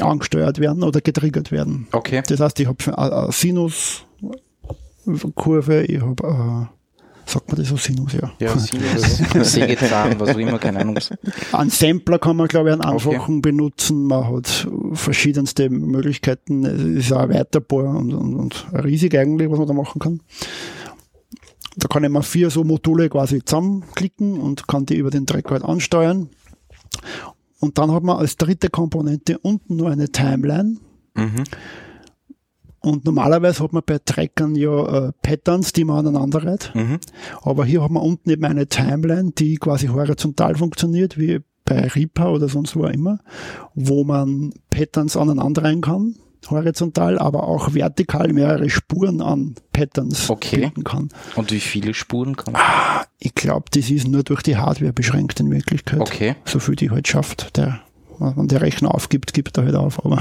S4: angesteuert werden oder getriggert werden.
S1: Okay.
S4: Das heißt, ich habe eine Sinuskurve, ich habe, äh, sagt man das so Sinus, ja.
S1: Ja, Sinus, Sägezahn, was auch immer, keine Ahnung.
S4: Einen Sampler kann man, glaube ich, einen einfachen benutzen. Man hat verschiedenste Möglichkeiten. Es ist auch erweiterbar und, und, und riesig eigentlich, was man da machen kann. Da kann ich mal vier so Module quasi zusammenklicken und kann die über den Tracker halt ansteuern. Und dann hat man als dritte Komponente unten nur eine Timeline.
S1: Mhm.
S4: Und normalerweise hat man bei Trackern ja äh, Patterns, die man aneinander reiht.
S1: Mhm.
S4: Aber hier haben wir unten eben eine Timeline, die quasi horizontal funktioniert, wie bei Reaper oder sonst wo auch immer, wo man Patterns aneinander rein kann, horizontal, aber auch vertikal mehrere Spuren an Patterns
S1: Okay.
S4: bilden kann.
S1: Und wie viele Spuren kann
S4: Ich glaube, das ist nur durch die Hardware beschränkt in Wirklichkeit.
S1: Okay.
S4: So viel die halt schafft. Der, wenn der Rechner aufgibt, gibt er halt auf. Aber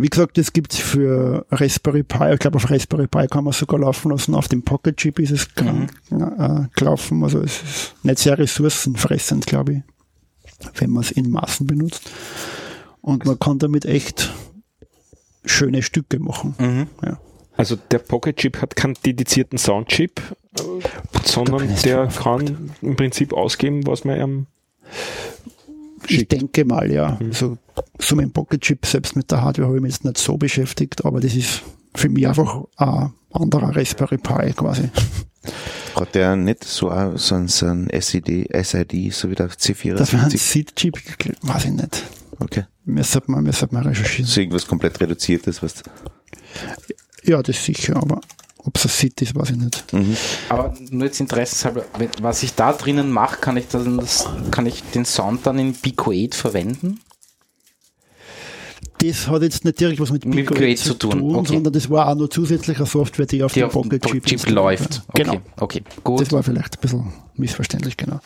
S4: wie gesagt, das gibt's für Raspberry Pi. Ich glaube, auf Raspberry Pi kann man es sogar laufen lassen. Auf dem Pocket Chip ist es
S1: Mhm.
S4: äh, gelaufen. Also es ist nicht sehr ressourcenfressend, glaube ich, wenn man es in Massen benutzt. Und man kann damit echt schöne Stücke machen.
S1: Mhm.
S4: Ja.
S3: Also der Pocket Chip hat keinen dedizierten Soundchip, sondern der kann im Prinzip ausgeben, was man am
S4: Ich
S3: Schickt.
S4: denke mal, ja. So, so mit dem Pocket Chip, selbst mit der Hardware habe ich mich jetzt nicht so beschäftigt, aber das ist für mich einfach ein anderer Raspberry Pi quasi.
S2: Hat der nicht so, ein- so ein, so ein SID, SID, so wie der C64?
S4: Das wäre ein Seed-Chip, weiß ich nicht.
S2: okay.
S4: Mir sollte man, mir sollte man recherchieren.
S2: So irgendwas komplett reduziertes, was
S4: Ja, das sicher, aber ob es ein Seed ist, weiß ich nicht.
S1: Aber nur jetzt interessenshalber, was ich da drinnen mache, kann ich dann das, kann ich den Sound dann in Pico 8 verwenden?
S4: Das hat jetzt nicht direkt was mit
S1: Mit
S4: Pico
S1: Pico 8
S4: 8
S1: zu tun, okay.
S4: sondern das war auch nur zusätzliche Software, die auf
S1: Die
S4: dem Pocket Chip,
S1: Chip läuft. Okay,
S4: Genau.
S1: okay, gut.
S4: Das war vielleicht ein bisschen missverständlich, genau.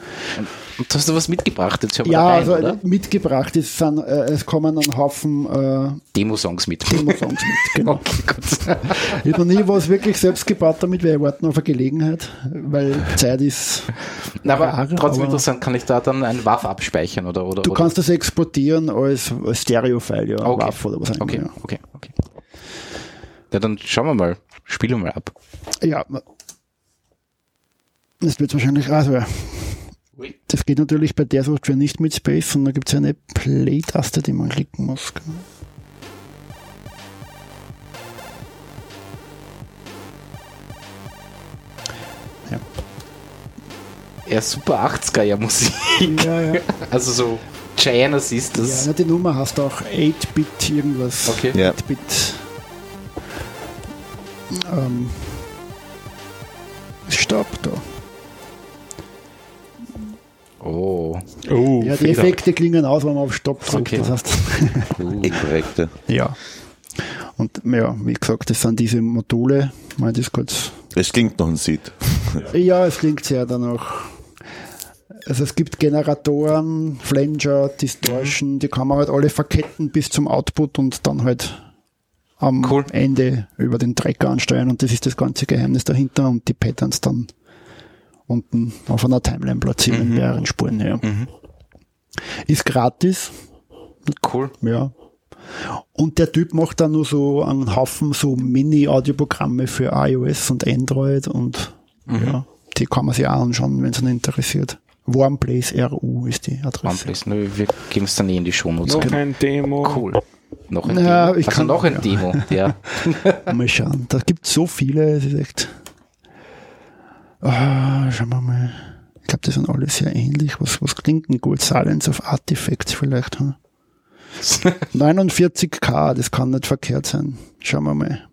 S1: Und hast du was mitgebracht jetzt
S4: Ja,
S1: rein,
S4: also
S1: oder?
S4: mitgebracht ist, sind, äh, es kommen ein Haufen äh,
S1: Demo-Songs mit.
S4: Demo-Songs mit, genau.
S1: Okay, gut.
S4: Ich habe noch nie was wirklich selbst gebaut damit, weil ich warte auf eine Gelegenheit, weil Zeit ist.
S1: Na, aber
S4: rar,
S1: trotzdem
S4: aber
S1: interessant, kann ich da dann ein WAV abspeichern oder? oder
S4: Du
S1: oder?
S4: kannst das exportieren als, als Stereo-File, ja,
S1: Okay.
S4: WAV oder was auch immer.
S1: Okay, okay, okay. Ja, dann schauen wir mal. Spielen wir mal ab.
S4: Ja. Ja. Das wird wahrscheinlich, also, ja. das geht natürlich bei der Software nicht mit Space, sondern da gibt es eine Play-Taste, die man klicken muss. genau. Ja.
S1: Ja, super 80er ja Musik.
S4: Ja, ja.
S1: Also so Giannis ist
S4: Ja,
S1: das.
S4: na, die Nummer hast auch 8-Bit irgendwas.
S1: Okay.
S2: Ja.
S4: 8-Bit. Ähm, Stopp da.
S1: Oh.
S3: Oh,
S4: Ja, die
S3: Fehler.
S4: Effekte klingen aus, wenn man auf Stopp drückt.
S1: Okay.
S4: Das heißt,
S2: eh korrekte.
S4: ja. Und ja, wie gesagt, das sind diese Module. Mal das kurz.
S2: Es klingt noch ein Seed.
S4: Ja, es klingt sehr danach. Also es gibt Generatoren, Flanger, Distortion, die kann man halt alle verketten bis zum Output und dann halt am
S1: Cool.
S4: Ende über den Tracker ansteuern und das ist das ganze Geheimnis dahinter und die Patterns dann unten auf einer Timeline platzieren in mehreren Spuren. Ja. Ist gratis,
S1: Cool.
S4: ja. Und der Typ macht dann nur so einen Haufen so Mini-Audioprogramme für iOS und Android und ja, die kann man sich auch anschauen, wenn es einen interessiert. Warmplace RU ist die Adresse.
S1: OnePlace. Ne, wir geben es dann eh in die Shownotes.
S3: Noch ein Demo.
S1: Cool. Noch ein
S4: Ja,
S1: Demo.
S4: ich
S1: also
S4: kann-
S1: noch ein
S4: ja.
S1: Demo, ja.
S4: Mal schauen. Da gibt es so viele, es ist echt. Ah, schauen wir mal. Ich glaube, die sind alle sehr ähnlich. Was, was klingt denn gut? Silence of Artifacts vielleicht. Hm? 49k, das kann nicht verkehrt sein. Schauen wir mal.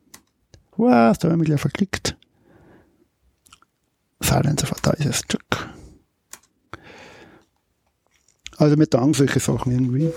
S4: Was, da habe ich mich gleich verklickt. Silence of da ist es. Tschuck. Also mir taugen solche Sachen irgendwie.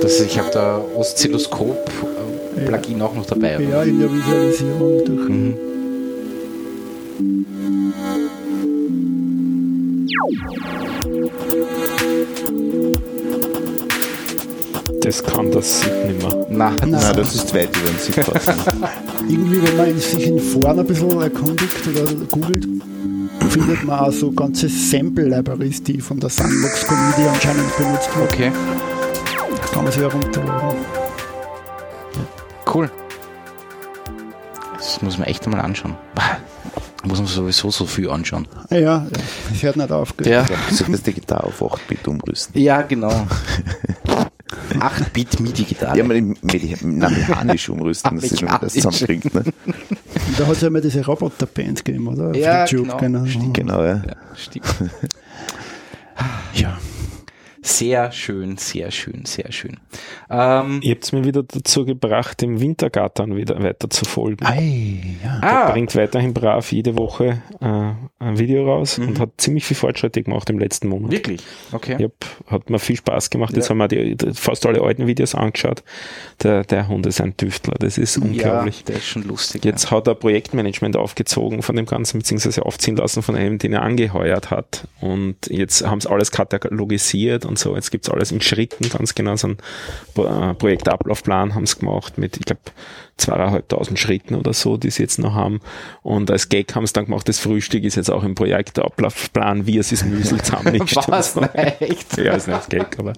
S1: Das, ich habe da Oszilloskop-Plugin auch noch dabei. oder?
S4: Ja, in der Visualisierung durch.
S1: Mhm.
S3: Das kann das nicht mehr.
S1: Na,
S2: Na, das ist weit über den Zip-Pass.
S4: Irgendwie, wenn man sich in Foren ein bisschen erkundigt oder googelt, findet man auch so ganze Sample-Libraries, die von der Sandbox Community anscheinend benutzt werden.
S1: okay,
S4: Kann man sich herunterladen.
S1: cool. Das muss man echt einmal anschauen. Muss man sowieso so viel anschauen.
S4: Ja, ja, es hört nicht auf.
S1: Ja,
S2: Ich soll das Digital auf 8-Bit umrüsten.
S1: ja genau. 8-Bit MIDI-Gitarre.
S2: Ja, mal medi- na, mechanisch umrüsten, dass sich das
S1: Mechanisch.
S2: zusammenbringt. Ne?
S4: Da hat es ja mal diese Roboter-Band gegeben, oder? Auf
S1: Ja,
S4: YouTube,
S1: genau.
S2: Genau, ja.
S1: Ja, stimmt.
S4: Ja.
S1: Sehr schön, sehr schön, sehr schön. Ähm,
S3: Ihr habt mir wieder dazu gebracht, dem Wintergattern wieder weiter zu folgen.
S4: Ei, ja.
S3: Der
S1: ah,
S3: bringt weiterhin brav jede Woche äh, ein Video raus
S1: Mhm.
S3: und hat ziemlich viel Fortschritte gemacht im letzten Monat.
S1: wirklich? Okay.
S3: Yep, hat mir viel Spaß gemacht. Jetzt
S1: Ja.
S3: haben wir die, fast alle alten Videos angeschaut. Der, der Hund ist ein Tüftler. Das ist unglaublich.
S1: Ja, der ist schon lustig.
S3: Jetzt hat er Projektmanagement aufgezogen von dem Ganzen, beziehungsweise aufziehen lassen von einem, den er angeheuert hat. Und jetzt haben sie alles katalogisiert und so. Jetzt gibt's alles in Schritten, ganz genau so ein äh, Projektablaufplan haben sie gemacht mit, ich glaube, zweieinhalbtausend Schritten oder so, die sie jetzt noch haben. Und als Gag haben sie dann gemacht, das Frühstück ist jetzt auch im Projektablaufplan, wie es ist Müsli zusammenmischt.
S1: Was?
S3: so.
S1: Nein, echt?
S3: Ja, ist nicht Gag, aber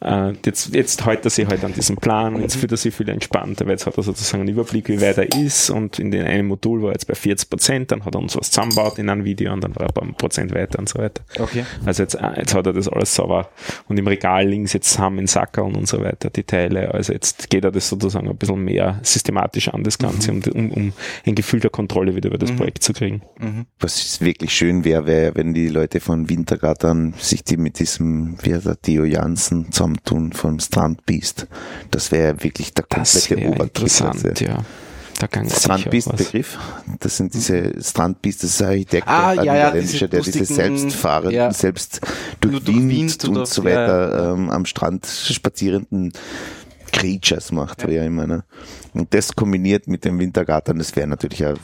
S3: äh, jetzt, jetzt hält er sich halt an diesem Plan, jetzt fühlt er sich viel entspannter, weil jetzt hat er sozusagen einen Überblick, wie weit er ist und in den einem Modul war er jetzt bei 40 Prozent, dann hat er uns was zusammengebaut in einem Video und dann war er ein paar Prozent weiter und so weiter.
S1: Okay.
S3: Also jetzt, äh, jetzt hat er das alles sauber und im Regal links jetzt zusammen in Sackerl und so weiter, die Teile. Also jetzt geht er das sozusagen ein bisschen mehr systematisch an, das Ganze, um, um, um ein Gefühl der Kontrolle wieder über das Projekt zu kriegen.
S2: Was wirklich schön wäre, wäre, wenn die Leute von Wintergattern sich die mit diesem, wie heißt der, Theo Jansen zusammentun vom Strandbeast. Das wäre wirklich der komplette
S3: wäre
S2: Oberkick.
S3: interessant,
S2: Also.
S3: ja. Da kann
S2: Strandbeast. Begriff. Das sind diese Strandbeast, das ist ein Architekt,
S1: Ah,
S2: ein
S1: ja, ja,
S2: niederländischer,
S1: diese
S2: der diese selbstfahrenden,
S1: ja.
S2: selbst durch
S1: durch
S2: Wind, und
S1: oder-
S2: so
S1: ja,
S2: weiter ähm, am Strand spazierenden Creatures macht, ja. ich meine. Und das kombiniert mit dem Wintergarten, das wäre natürlich ja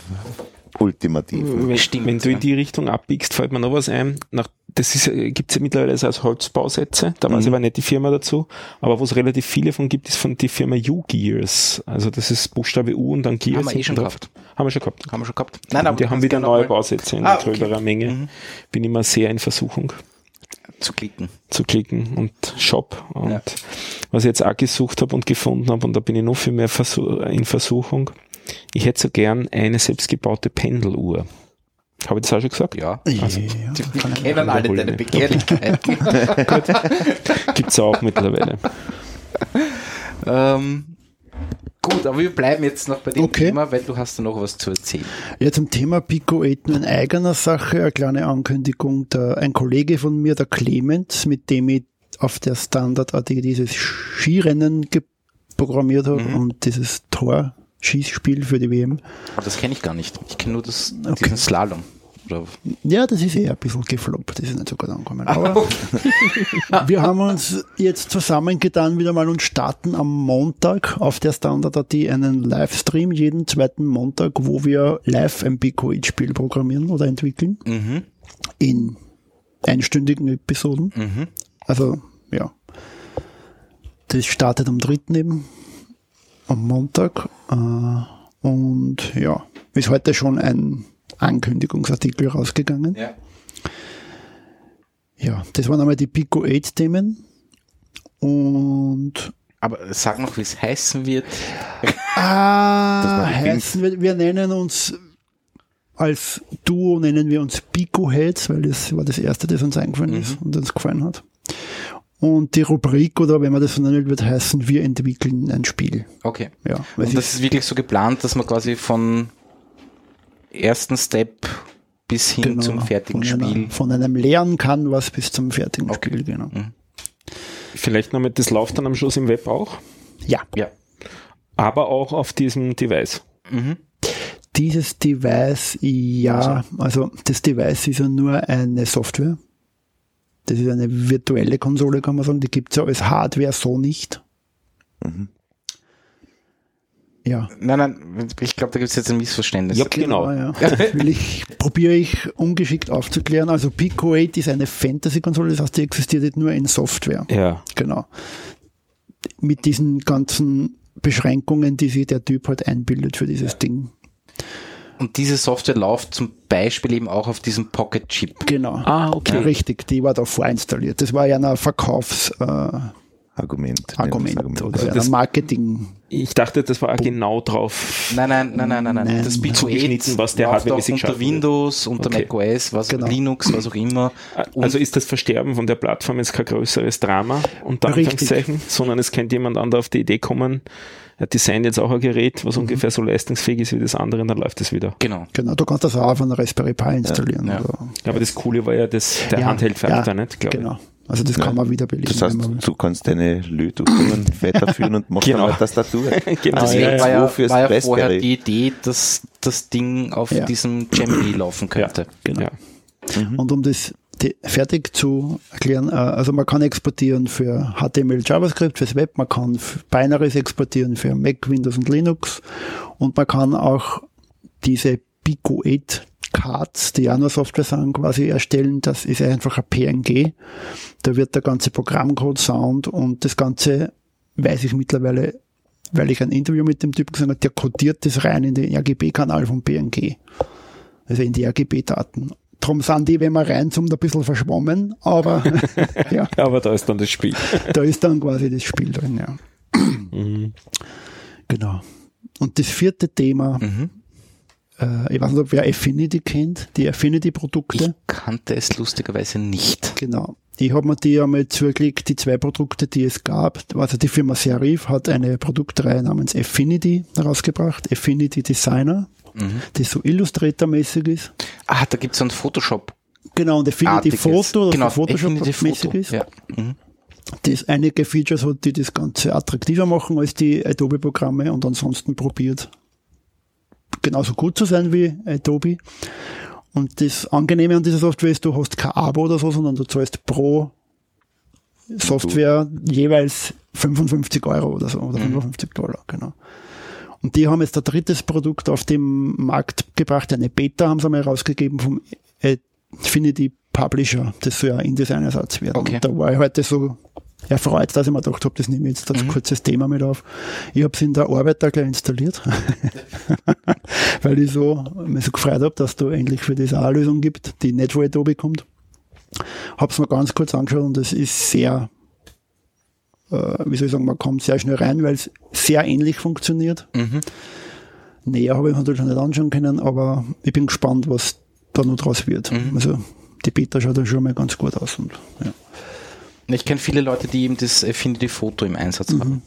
S2: ultimativ. ne?
S3: Wenn,
S1: Stimmt,
S3: wenn du in die Richtung abbiegst, fällt mir noch was ein. Nach, das ist, gibt es ja mittlerweile so als Holzbausätze, da weiß ich aber nicht die Firma dazu, aber wo es relativ viele von gibt, ist von die Firma U-Gears. Also das ist Buchstabe U und dann Gears.
S1: Haben wir eh schon
S3: drauf.
S1: gehabt.
S3: Haben wir schon gehabt.
S1: Haben wir schon gehabt. Nein,
S3: Und die haben wieder neue Bausätze in
S1: Ah, okay.
S3: größerer Menge.
S1: Mhm.
S3: Bin immer sehr in Versuchung
S1: Zu klicken.
S3: zu klicken und Shop. Und
S1: Ja.
S3: was ich jetzt auch gesucht habe und gefunden habe, und da bin ich noch viel mehr versuch, in Versuchung, ich hätte so gern eine selbstgebaute Pendeluhr. Habe ich das auch schon gesagt?
S1: Ja.
S3: Also,
S4: ja,
S1: Wir kennen alle deine. Begehrlichkeiten.
S3: Gibt's auch mittlerweile.
S1: ähm, gut, aber wir bleiben jetzt noch bei dem
S4: Okay.
S1: Thema, weil du hast da noch was zu erzählen.
S4: Ja, zum Thema Pico 8 nur in eigener Sache, eine kleine Ankündigung. Der, ein Kollege von mir, der Clemens, mit dem ich auf der Standard AD dieses Skirennen programmiert habe
S1: Mhm.
S4: und dieses Tor-Schießspiel für die WM.
S1: Aber das kenne ich gar nicht. Ich kenne nur das,
S4: Okay.
S1: diesen Slalom. Oder,
S4: Ja, das ist eher ein bisschen gefloppt, das ist nicht so gut angekommen. Aber wir haben uns jetzt zusammengetan wieder mal und starten am Montag auf der Standard AT einen Livestream jeden zweiten Montag, wo wir live ein Pico 8 Spiel programmieren oder entwickeln
S1: mhm,
S4: in einstündigen Episoden.
S1: mhm.
S4: Also, ja. Das startet am 3. eben, am Montag. Äh, und ja, ist heute schon ein Ankündigungsartikel rausgegangen.
S1: Ja.
S4: Ja, das waren einmal die Pico 8 Themen. Und
S1: Aber sag noch, wie es heißen wird.
S4: ah, heißen wir, wir nennen uns als Duo nennen wir uns Pico Heads, weil das war das erste, das uns eingefallen ist und uns gefallen hat. Und die Rubrik, oder wenn man das so nennen wird, heißen wir entwickeln ein Spiel.
S1: Okay.
S4: Ja,
S1: Und das ist wirklich so geplant, dass man quasi von ersten Step bis hin
S4: genau
S1: zum fertigen
S4: von einer-
S1: Spiel.
S4: von einem leeren Canvas bis zum fertigen
S1: Okay.
S4: Spiel, genau.
S3: Vielleicht noch mit, das läuft dann am Schluss im Web auch,
S4: Ja,
S1: Ja.
S3: aber auch auf diesem Device.
S1: Mhm.
S4: dieses Device, ja, also das Device ist ja nur eine Software. Das ist eine virtuelle Konsole, kann man sagen. Die gibt es ja als Hardware so nicht. Ja.
S1: Nein, nein, ich glaube, da gibt es jetzt ein Missverständnis.
S3: Ja, genau.
S4: Ja, Will ich, probiere ich ungeschickt aufzuklären. Also Pico 8 ist eine Fantasy-Konsole, das heißt, die existiert jetzt nur in Software.
S3: Ja.
S4: Genau. Mit diesen ganzen Beschränkungen, die sich der Typ halt einbildet für dieses Ding.
S1: Und diese Software läuft zum Beispiel eben auch auf diesem Pocket Chip.
S4: Genau.
S3: Ah, okay.
S4: Ja, richtig, die war da vorinstalliert. Das war ja ein Verkaufsargument äh,
S2: Argument.
S4: Argument
S2: Argument.
S4: oder
S3: Also das-
S4: Marketing.
S3: Ich dachte, das war auch genau drauf.
S1: Nein, nein, nein, nein, nein, nein.
S4: Nein.
S1: Das Pico
S3: Zugeschnitten,
S1: 8
S3: was der hardwaremäßig
S1: unter
S3: schaffen.
S1: Windows, unter
S3: Okay.
S1: macOS, was
S4: Genau.
S1: Linux, was auch immer. Und
S3: Also ist das Versterben von der Plattform jetzt kein größeres Drama, unter
S4: Richtig.
S3: Anführungszeichen, sondern es könnte jemand anderer auf die Idee kommen, er designt jetzt auch ein Gerät,
S4: Mhm.
S3: was ungefähr so leistungsfähig ist wie das andere, und dann läuft es wieder.
S1: genau.
S4: Genau, du kannst das auch auf einer Raspberry Pi installieren.
S1: Ja, ja.
S4: Oder,
S3: Aber das Coole war ja das, der
S4: Ja,
S3: Handheld-Faktor,
S4: ja,
S3: nicht? Glaube
S4: Genau. Also das kann man wieder belegen.
S2: Das heißt,
S4: wenn man will.
S2: du kannst deine Lötungen weiterführen und machst
S3: Genau.
S2: dann eine Tastatur.
S3: ich. Genau.
S1: Deswegen
S2: jetzt
S1: war ja,
S2: fürs
S1: war ja vorher die Idee, dass das Ding auf
S4: Ja.
S1: diesem Gemini laufen könnte.
S4: Genau.
S3: Ja.
S4: Und um das fertig zu erklären, äh, also man kann exportieren für HTML, JavaScript, fürs Web, man kann Binaries exportieren für Mac, Windows und Linux und man kann auch diese Pico 8 Cards, die auch nur Software sind, quasi erstellen. Das ist einfach ein PNG. Da wird der ganze Programmcode, Sound und das Ganze weiß ich mittlerweile, weil ich ein Interview mit dem Typ gesehen habe, der codiert das rein in den RGB-Kanal vom PNG. Also in die RGB-Daten. Drum sind die, wenn man reinzoomt, ein bisschen verschwommen, aber ja,
S3: Aber da ist dann das Spiel.
S4: da ist dann quasi das Spiel drin, ja. Genau. Und das vierte Thema,
S1: Mhm.
S4: Äh, ich weiß nicht, ob wer Affinity kennt, die Affinity-Produkte.
S1: Ich kannte es lustigerweise nicht.
S4: Genau. Ich habe mir die einmal zugelegt, die zwei Produkte, die es gab. Also die Firma Serif hat eine Produktreihe namens Affinity herausgebracht, Affinity Designer,
S1: Mhm.
S4: die so Illustrator-mäßig ist.
S1: Ah, da gibt es so ein Photoshop.
S4: Genau, und Affinity
S1: Artiges.
S4: Foto, das
S1: genau,
S4: so
S1: Affinity
S4: Photoshop-mäßig
S1: Photo.
S4: ist.
S1: Ja. Mhm.
S4: das einige Features hat, die das Ganze attraktiver machen als die Adobe-Programme und ansonsten probiert genauso gut zu sein wie Adobe. Und das Angenehme an dieser Software ist, du hast kein Abo oder so, sondern du zahlst pro Software jeweils 55 Euro oder so, oder 55 Dollar, genau. Und die haben jetzt ein drittes Produkt auf dem Markt gebracht, eine Beta haben sie mal rausgegeben vom Affinity Publisher. Das soll ja InDesign-Ersatz werden.
S1: Okay.
S4: Und da war ich heute so erfreut, dass ich mir gedacht habe, das nehme ich jetzt als kurzes Thema mit auf. Ich habe es in der Arbeit da gleich installiert, weil ich so, mich so gefreut habe, dass da endlich für das auch eine Lösung gibt, die nicht von Adobe kommt. Hab's mir ganz kurz angeschaut und es ist sehr, äh, wie soll ich sagen, man kommt sehr schnell rein, weil es sehr ähnlich funktioniert.
S1: Mhm.
S4: Näher habe ich mir natürlich noch nicht anschauen können, aber ich bin gespannt, was da noch draus wird.
S1: Mhm.
S4: Also die Beta schaut dann schon mal ganz gut aus. Und, ja.
S1: Ich kenne viele Leute, die eben das Affinity Foto im Einsatz
S4: Mhm.
S1: haben.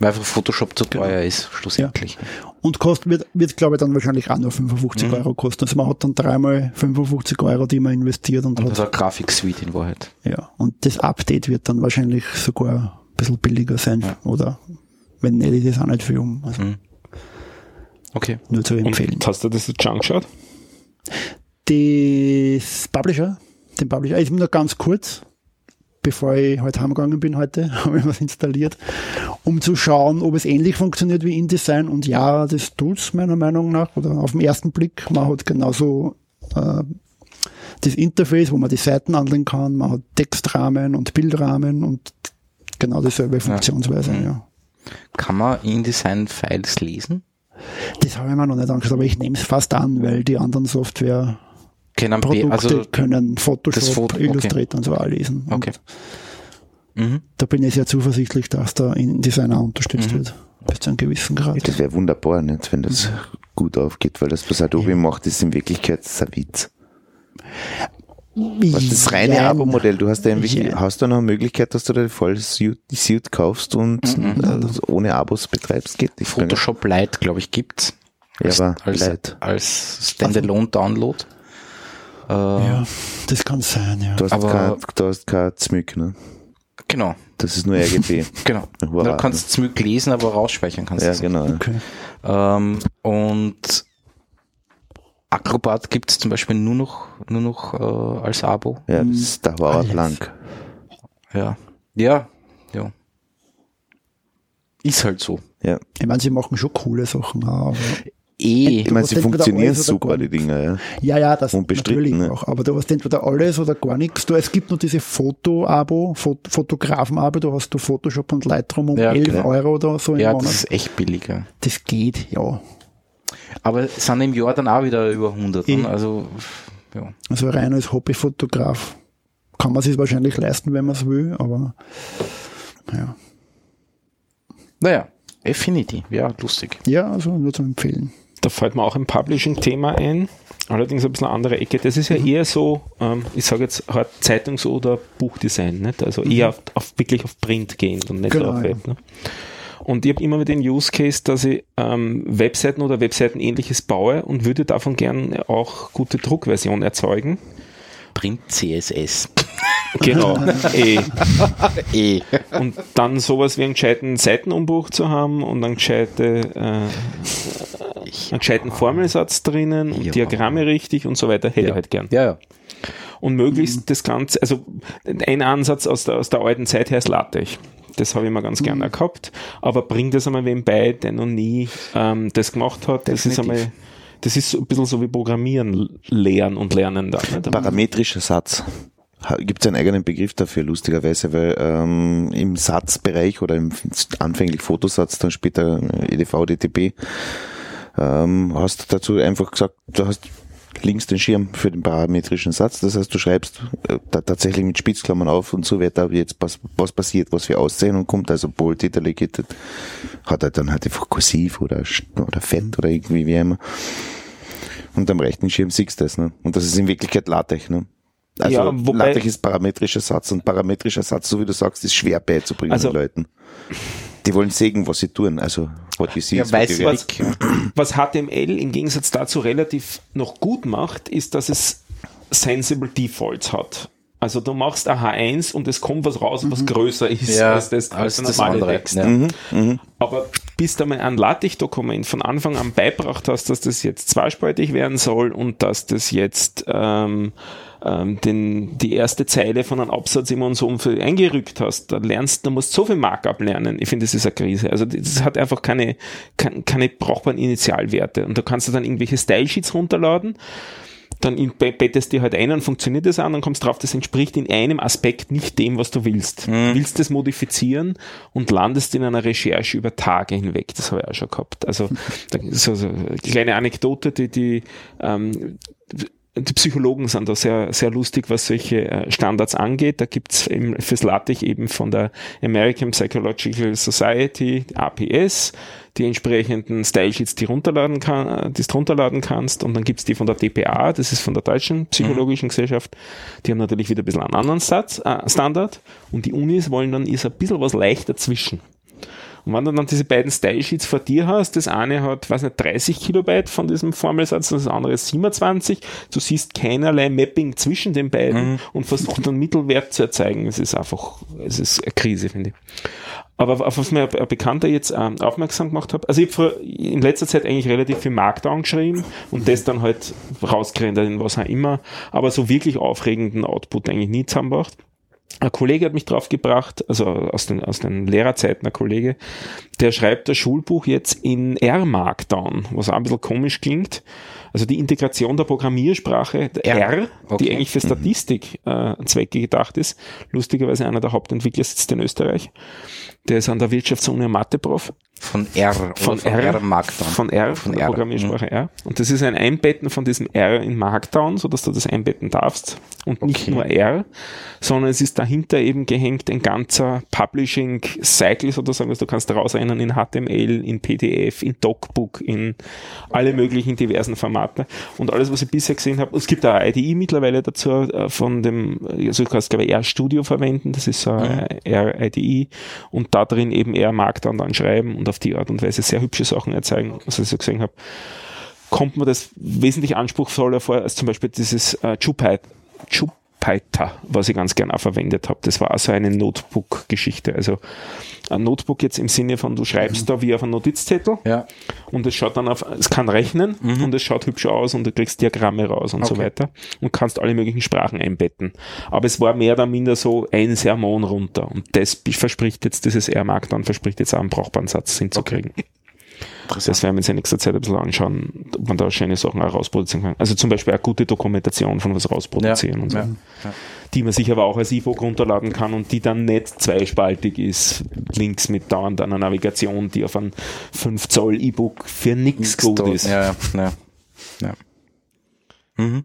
S1: Weil einfach Photoshop zu
S4: Genau.
S1: teuer ist, schlussendlich.
S4: und kostet, wird, wird glaube ich, dann wahrscheinlich auch nur 55
S1: Mhm.
S4: Euro kosten. Also man hat dann dreimal 55 Euro, die man investiert und,
S1: Und
S4: hat,
S1: das ist eine Grafiksuite in Wahrheit.
S4: ja. Und das Update wird dann wahrscheinlich sogar ein bisschen billiger sein.
S1: Ja.
S4: Oder wenn nicht, ist es auch nicht viel um. Also
S1: Mhm. Okay.
S4: nur zu empfehlen.
S3: Und hast du das jetzt schon angeschaut?
S4: Das Publisher, den Publisher, ich nur ganz kurz, bevor ich heute heimgegangen bin heute, habe ich was installiert, um zu schauen, ob es ähnlich funktioniert wie InDesign. Und ja, das tut's meiner Meinung nach, oder auf den ersten Blick. Man hat genauso äh, das Interface, wo man die Seiten anlegen kann, man hat Textrahmen und Bildrahmen und genau dieselbe Funktionsweise,
S1: Mhm.
S4: ja.
S1: Kann man InDesign-Files lesen?
S4: Das habe ich mir noch nicht angeschaut, aber ich nehme es fast an, weil die anderen Software
S1: Können
S4: Produkte
S1: also
S4: können Photoshop,
S1: das Foto, okay.
S4: Illustrator und so auch lesen.
S1: Okay. Mhm.
S4: Da bin ich sehr zuversichtlich, dass da in Designer unterstützt
S1: Mhm.
S4: wird. Bis zu einem gewissen Grad.
S2: Das wäre wunderbar, nicht, wenn das gut aufgeht, weil das, was Adobe macht, ist in Wirklichkeit ein Witz. Was das reine
S4: Jein.
S2: Abo-Modell, du hast ja
S4: Ja.
S2: hast du noch eine Möglichkeit, dass du dir voll Suit, die Suit kaufst und
S1: Mhm.
S2: das ohne Abos betreibst, geht nicht.
S1: Photoshop Lite, glaube ich, gibt's.
S2: Ja,
S1: Als,
S2: aber
S1: als,
S2: Lite.
S1: als Standalone-Download. Äh,
S4: Ja, das kann sein, ja.
S2: Du hast
S1: Aber-
S2: kein, du hast kein Zmück, ne?
S1: Genau,
S2: Das ist nur RGB.
S1: genau. Du kannst es mit lesen, aber rausspeichern kannst
S2: ja,
S1: du es nicht.
S2: genau.
S4: Okay.
S1: Ähm, und Acrobat gibt's zum Beispiel nur noch, nur noch äh, als Abo.
S2: Ja, das dauert
S4: Alles.
S2: lang.
S1: Ja. Ja, ja. Ist halt so.
S2: Ja.
S4: Ich meine, sie machen schon coole Sachen, aber
S1: Eh.
S2: Ich meine, sie funktionieren super, die Dinger, ja.
S4: Ja, ja, das natürlich
S2: ne?
S4: auch. Aber du hast entweder alles oder gar nichts. Du, es gibt nur diese Foto-Abo, Fot Fotografen-Abo, da hast du Photoshop und Lightroom um
S1: Ja,
S4: 11
S1: okay.
S4: Euro oder so im
S1: Ja,
S4: Monat.
S1: das
S4: Das,
S1: ist echt billiger.
S4: geht, ja.
S1: Aber es sind im Jahr dann auch wieder über 100. Ne?
S4: Eh.
S1: Also, ja.
S4: Also rein als Hobbyfotograf kann man sich wahrscheinlich leisten, wenn man es will, aber ja.
S1: Naja, Affinity, ja, lustig.
S4: Ja, also nur zu empfehlen.
S3: Da fällt mir auch ein Publishing-Thema ein, allerdings ein bisschen eine andere Ecke. Das ist ja eher so, ähm, ich sage jetzt halt Zeitungs- oder Buchdesign, nicht? also eher auf, auf, wirklich auf Print gehend und nicht
S4: Genau,
S3: auf Web. Ne? Und ich habe immer mit den Use Case, dass ich ähm, Webseiten oder Webseiten ähnliches baue und würde davon gern auch gute Druckversion erzeugen.
S1: Print CSS.
S3: Genau. eh.
S1: eh.
S3: Und dann sowas wie einen gescheiten Seitenumbruch zu haben und einen, gescheite, äh, einen gescheiten Formelsatz drinnen und
S1: Ja.
S3: Diagramme richtig und so weiter, hätte ich
S1: Ja.
S3: halt gern.
S1: Ja, ja.
S3: Und möglichst das Ganze, also ein Ansatz aus der, aus der alten Zeit her ist LaTeX. Das habe ich mir ganz gerne gehabt, aber bringt das einmal wem bei, der noch nie ähm, das gemacht hat. Das ist
S1: Definitiv.
S3: einmal, das ist ein bisschen so wie Programmieren lernen und lernen dann. Nicht?
S2: Parametrischer Satz. Gibt es einen eigenen Begriff dafür, lustigerweise, weil ähm, im Satzbereich oder im anfänglich Fotosatz, dann später äh, EDV, DTP, ähm, hast du dazu einfach gesagt, du hast links den Schirm für den parametrischen Satz. Das heißt, du schreibst äh, da tatsächlich mit Spitzklammern auf und so weiter, wie jetzt was, was passiert, was für Auszeichnung kommt, also bold, italicated, hat er dann halt einfach kursiv oder, oder fett oder irgendwie wie immer. Und am rechten Schirm siehst du das, ne? Und das ist in Wirklichkeit LaTeX, ne? Also
S3: Ja, wobei-
S2: LaTeX ist parametrischer Satz und parametrischer Satz, so wie du sagst, ist schwer beizubringen
S3: Also-
S2: den Leuten. Die wollen sehen, was sie tun. Also what you see
S1: Ja,
S2: is what
S1: weiß
S2: you
S1: was.
S3: Was HTML im Gegensatz dazu relativ noch gut macht, ist, dass es Sensible Defaults hat. Also du machst ein H1 und es kommt was raus, was größer ist
S1: Ja,
S3: als das,
S1: als
S3: der
S1: das
S3: normale
S1: andere,
S3: Text.
S1: ja.
S3: Aber bis du mal ein LaTeX-Dokument von Anfang an beibracht hast, dass das jetzt zweispaltig werden soll und dass das jetzt ähm, ähm, den, die erste Zeile von einem Absatz immer und so um für eingerückt hast, da lernst du, musst so viel Markup lernen. Ich finde, das ist eine Krise. Also das hat einfach keine, keine, keine brauchbaren Initialwerte. Und da kannst du dann irgendwelche Style-Sheets runterladen dann bettest dir halt ein und funktioniert das an, dann kommst drauf, das entspricht in einem Aspekt nicht dem, was du willst. Du willst das modifizieren und landest in einer Recherche über Tage hinweg. Das habe ich auch schon gehabt. Also so, so eine kleine Anekdote, die, die ähm, die Psychologen sind da sehr, sehr lustig, was solche äh, Standards angeht. Da gibt's eben fürs LaTeX eben von der American Psychological Society, APS, die entsprechenden Style-Sheets, die, runterladen kann, äh, die du runterladen kannst. Und dann gibt's die von der DPA, das ist von der Deutschen Psychologischen Gesellschaft. Die haben natürlich wieder ein bisschen einen anderen Satz, äh, Standard. Und die Unis wollen dann ist ein bisschen was leicht dazwischen. Und wenn du dann diese beiden Style-Sheets vor dir hast, das eine hat, weiß nicht, 30 Kilobyte von diesem Formelsatz, und das andere ist 27, du siehst keinerlei Mapping zwischen den beiden und versuchst einen Mittelwert zu erzeugen. Es ist einfach, es ist eine Krise, finde ich. Aber auf was mir ein Bekannter jetzt ähm, aufmerksam gemacht hat, also ich habe in letzter Zeit eigentlich relativ viel Markdown geschrieben und das dann halt rausgerendert in was auch immer, aber so wirklich aufregenden Output eigentlich nie zusammengebracht. Ein Kollege hat mich drauf gebracht, also aus den, aus den Lehrerzeiten ein Kollege, der schreibt das Schulbuch jetzt in R-Markdown, was auch ein bisschen komisch klingt. Also die Integration der Programmiersprache der
S1: R.
S3: R,
S1: Okay.
S3: die eigentlich für Statistik äh, Zwecke gedacht ist. Lustigerweise einer der Hauptentwickler sitzt in Österreich. Der ist an der Wirtschaftsuni Mathe-Prof.
S1: Von R
S3: Von,
S1: von
S3: R,
S1: R Markdown.
S3: von R,
S1: Von
S3: der
S1: R.
S3: Programmiersprache R. Und das ist ein Einbetten von diesem R in Markdown, so dass du das einbetten darfst. Und nicht
S1: Okay.
S3: nur R, sondern es ist dahinter eben gehängt ein ganzer Publishing-Cycle sozusagen, also du kannst rausrennen in HTML, in PDF, in DocBook, in alle möglichen diversen Formate. Und alles, was ich bisher gesehen habe, es gibt auch eine IDE mittlerweile dazu äh, von dem, also du kannst glaube ich R-Studio verwenden, das ist so eine R-IDE und da drin eben R Markdown dann schreiben und auf die Art und Weise sehr hübsche Sachen erzeugen, was ich so gesehen habe. Kommt mir das wesentlich anspruchsvoller vor als zum Beispiel dieses äh, Jupyter, Jupyter, was ich ganz gerne auch verwendet habe. Das war also eine Notebook-Geschichte. Also ein Notebook jetzt im Sinne von, du schreibst da wie auf einen Notizzettel
S1: Ja.
S3: und es schaut dann auf, es kann rechnen und es schaut hübsch aus und du kriegst Diagramme raus und so
S1: Okay.
S3: weiter und kannst alle möglichen Sprachen einbetten. Aber es war mehr oder minder so ein Sermon runter und das verspricht jetzt, dieses R-Mark dann verspricht jetzt auch einen brauchbaren Satz hinzukriegen. Das werden wir uns in nächster Zeit ein bisschen anschauen, ob man da schöne Sachen auch rausproduzieren kann. Also zum Beispiel eine gute Dokumentation von was rausproduzieren und so.
S1: ja. ja.
S3: Die man sich aber auch als E-Book runterladen kann und die dann nicht zweispaltig ist. Links mit dauernd einer Navigation, die auf ein 5 Zoll E-Book für nichts gut ist.
S1: Ja, ja, ja. ja. Mhm.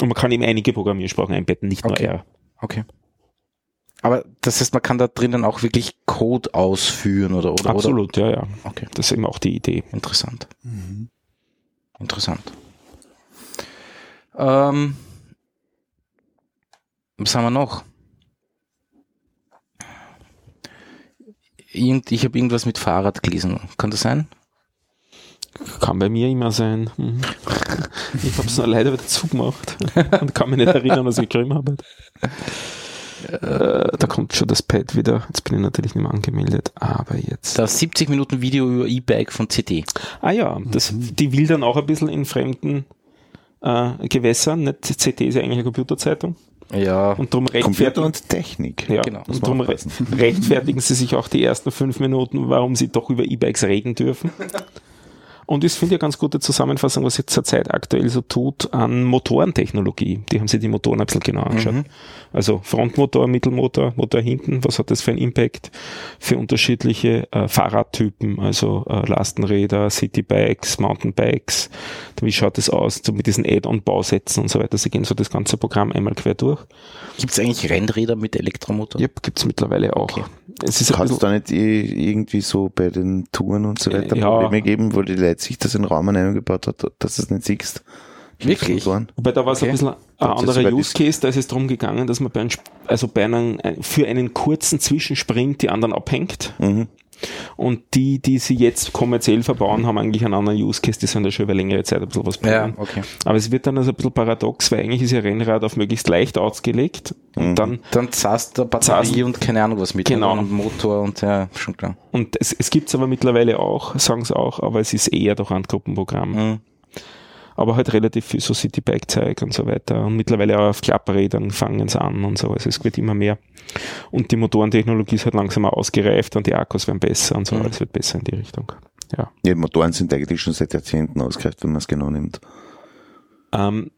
S3: Und man kann eben einige Programmiersprachen einbetten, nicht
S1: Okay.
S3: nur R.
S1: Okay. Aber das heißt, man kann da drinnen auch wirklich Code ausführen oder oder
S3: Absolut, ja, ja.
S1: Oder? Okay,
S3: Das ist eben auch die Idee.
S1: interessant. Interessant. Ähm, was haben wir noch? Irgend, ich habe irgendwas mit Fahrrad gelesen. Kann das sein?
S3: Kann bei mir immer sein. Mhm. Ich habe es nur leider wieder zugemacht und kann mich nicht erinnern, was ich geschrieben habe. Äh, da kommt schon das Pad wieder. Jetzt bin ich natürlich nicht mehr angemeldet, aber jetzt.
S1: Das 70 Minuten Video über E-Bike von CD.
S3: Ah ja, das, die will dann auch ein bisschen in fremden äh, Gewässern. Nicht CT ist ja eigentlich eine Computerzeitung.
S1: Ja.
S3: Und darum
S2: Computer und Technik.
S3: ja,
S1: genau,
S3: und darum rechtfertigen sie sich auch die ersten fünf Minuten, warum sie doch über E-Bikes reden dürfen. Und das finde ich eine ganz gute Zusammenfassung, was jetzt zurzeit aktuell so tut an Motorentechnologie. Die haben sich die Motoren ein bisschen genau angeschaut. Also Frontmotor, Mittelmotor, Motor hinten, was hat das für einen Impact für unterschiedliche äh, Fahrradtypen, also äh, Lastenräder, Citybikes, Mountainbikes. Wie schaut das aus so mit diesen Add-on-Bausätzen und so weiter. Sie gehen so das ganze Programm einmal quer durch.
S1: Gibt es eigentlich Rennräder mit Elektromotor?
S3: Yep, gibt's mittlerweile auch.
S1: Okay.
S3: Es ist ein
S2: Kann es
S3: bisschen,
S2: da nicht irgendwie so bei den Touren und so weiter
S3: Ja.
S2: Probleme geben, wo die Leute sich das in den Raum eingebaut hat, dass du es nicht siehst?
S1: Wirklich?
S3: Wobei da war es
S1: Okay.
S3: ein bisschen ein anderer Use Case, da ist es darum gegangen, dass man bei einem, also bei einem, ein- für einen kurzen Zwischensprint die anderen abhängt.
S2: Mhm.
S3: Und die, die sie jetzt kommerziell verbauen, haben eigentlich einen anderen Use Case, die sollen da schon über längere Zeit ein bisschen was
S1: Ja,
S3: probieren.
S1: okay.
S3: Aber es wird dann also ein bisschen paradox, weil eigentlich ist ja Rennrad auf möglichst leicht ausgelegt und dann
S1: Dann zahlst du Batterie
S3: Zahlst-
S1: und keine Ahnung was mit.
S3: Genau.
S1: Und Motor und ja, schon klar.
S3: und es, es gibt's aber mittlerweile auch, sagen sie auch, aber es ist eher doch ein Gruppenprogramm.
S1: Mhm.
S3: Aber halt relativ viel so Citybike-Zeug und so weiter. Und mittlerweile auch auf Klapprädern fangen sie an und so. Also es wird immer mehr. Und die Motorentechnologie ist halt langsam auch ausgereift und die Akkus werden besser und so.
S1: Mhm.
S3: Alles wird besser in die Richtung. Ja.
S2: Ja, Motoren sind eigentlich schon seit Jahrzehnten ausgereift, wenn man es genau nimmt.
S3: Ähm,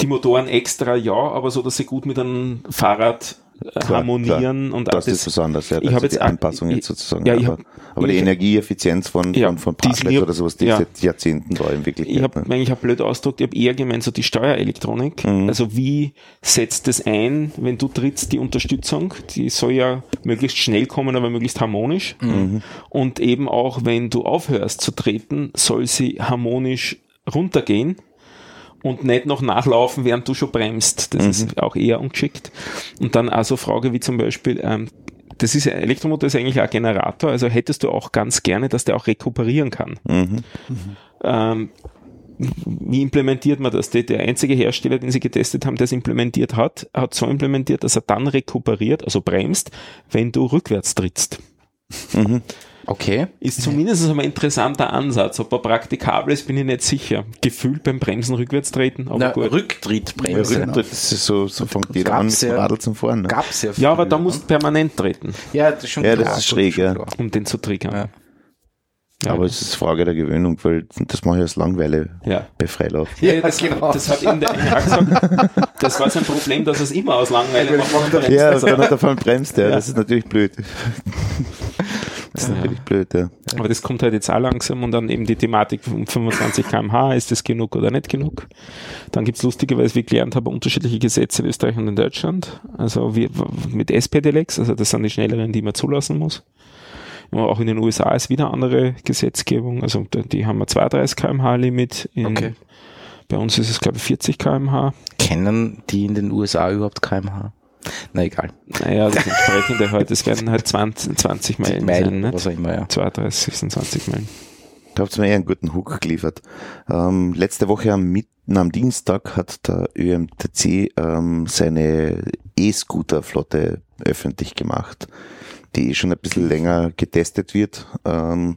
S3: die Motoren extra ja, aber so, dass sie gut mit einem Fahrrad
S2: Klar,
S3: harmonieren und
S2: Das,
S3: auch
S2: ist was anderes, ja.
S3: ich
S2: Das
S3: hab
S2: ist die
S3: jetzt ak-
S2: Anpassung
S3: ich-
S2: jetzt sozusagen.
S3: ja, ich
S2: aber
S3: hab-
S2: aber die
S3: ich-
S2: Energieeffizienz von,
S3: Ja,
S2: von, von
S3: die-
S2: Parklet
S3: ich hab-
S2: oder sowas, die
S3: ja.
S2: ist seit Jahrzehnten da in Wirklichkeit.
S3: Ich habe
S2: ne?
S3: eigentlich hab blöd ausgedrückt, ich habe eher gemeint, so die Steuerelektronik.
S2: Mhm.
S3: Also wie setzt es ein, wenn du trittst, die Unterstützung, die soll ja möglichst schnell kommen, aber möglichst harmonisch.
S2: Mhm.
S3: Und eben auch, wenn du aufhörst zu treten, soll sie harmonisch runtergehen und nicht noch nachlaufen, während du schon bremst. Das ist auch eher ungeschickt. Und dann also Frage wie zum Beispiel, ähm, das ist ein Elektromotor ist eigentlich ein Generator, also hättest du auch ganz gerne, dass der auch rekuperieren kann.
S2: Mhm.
S3: Ähm, wie implementiert man das? Der, der einzige Hersteller, den sie getestet haben, der es implementiert hat, hat so implementiert, dass er dann rekuperiert, also bremst, wenn du rückwärts trittst.
S1: Okay.
S3: Ist zumindest ein interessanter Ansatz. Ob er praktikabel ist, bin ich nicht sicher. Gefühlt beim Bremsen rückwärts treten, aber
S1: Na,
S3: gut.
S1: Rücktrittbremse.
S2: Ja, das ist so, so fängt jeder an mit
S1: Gab's
S2: dem
S1: ja-
S2: Radl zum Fahren. Ne?
S1: Gab's ja.
S3: Ja, aber da
S1: ne?
S3: musst du permanent treten,
S1: Ja, das ist schon
S2: Ja,
S1: klar.
S2: das ist schräg, ja.
S3: um den zu triggern.
S1: Ja.
S3: Geil.
S2: Aber es ist Frage der Gewöhnung, weil das mache ich aus Langeweile
S3: ja.
S2: bei Freilauf.
S3: Ja, das,
S1: genau.
S3: das hat eben der gesagt. Das war sein Problem, dass er es immer aus Langeweile macht.
S2: Ja, dann hat er von bremst, ja.
S3: Ja.
S2: Das ist natürlich blöd. Das ist
S3: Ja,
S2: natürlich blöd, ja.
S3: Aber das kommt halt jetzt auch langsam und dann eben die Thematik um 25 kmh, ist das genug oder nicht genug? Dann gibt's lustigerweise, wie ich gelernt habe, unterschiedliche Gesetze in Österreich und in Deutschland. Also wie, mit SP-Delex, also das sind die schnelleren, die man zulassen muss. Ja, auch in den USA ist wieder andere Gesetzgebung. Also die haben ein 32 kmh Limit. In,
S1: Okay.
S3: Bei uns ist es, glaube ich, 40 kmh.
S1: Kennen die in den USA überhaupt kmh? Na egal.
S3: Naja, das entsprechende halt, es werden halt 20, 20 Meilen, sein,
S1: Meilen,
S3: nicht?
S1: was auch immer, ja.
S3: 32 sind 20 Meilen.
S2: Da habt ihr mir eher einen guten Hook geliefert. Ähm, letzte Woche am, Mitten, am Dienstag hat der ÖMTC ähm, seine E-Scooter-Flotte öffentlich gemacht, die schon ein bisschen länger getestet wird. Ähm,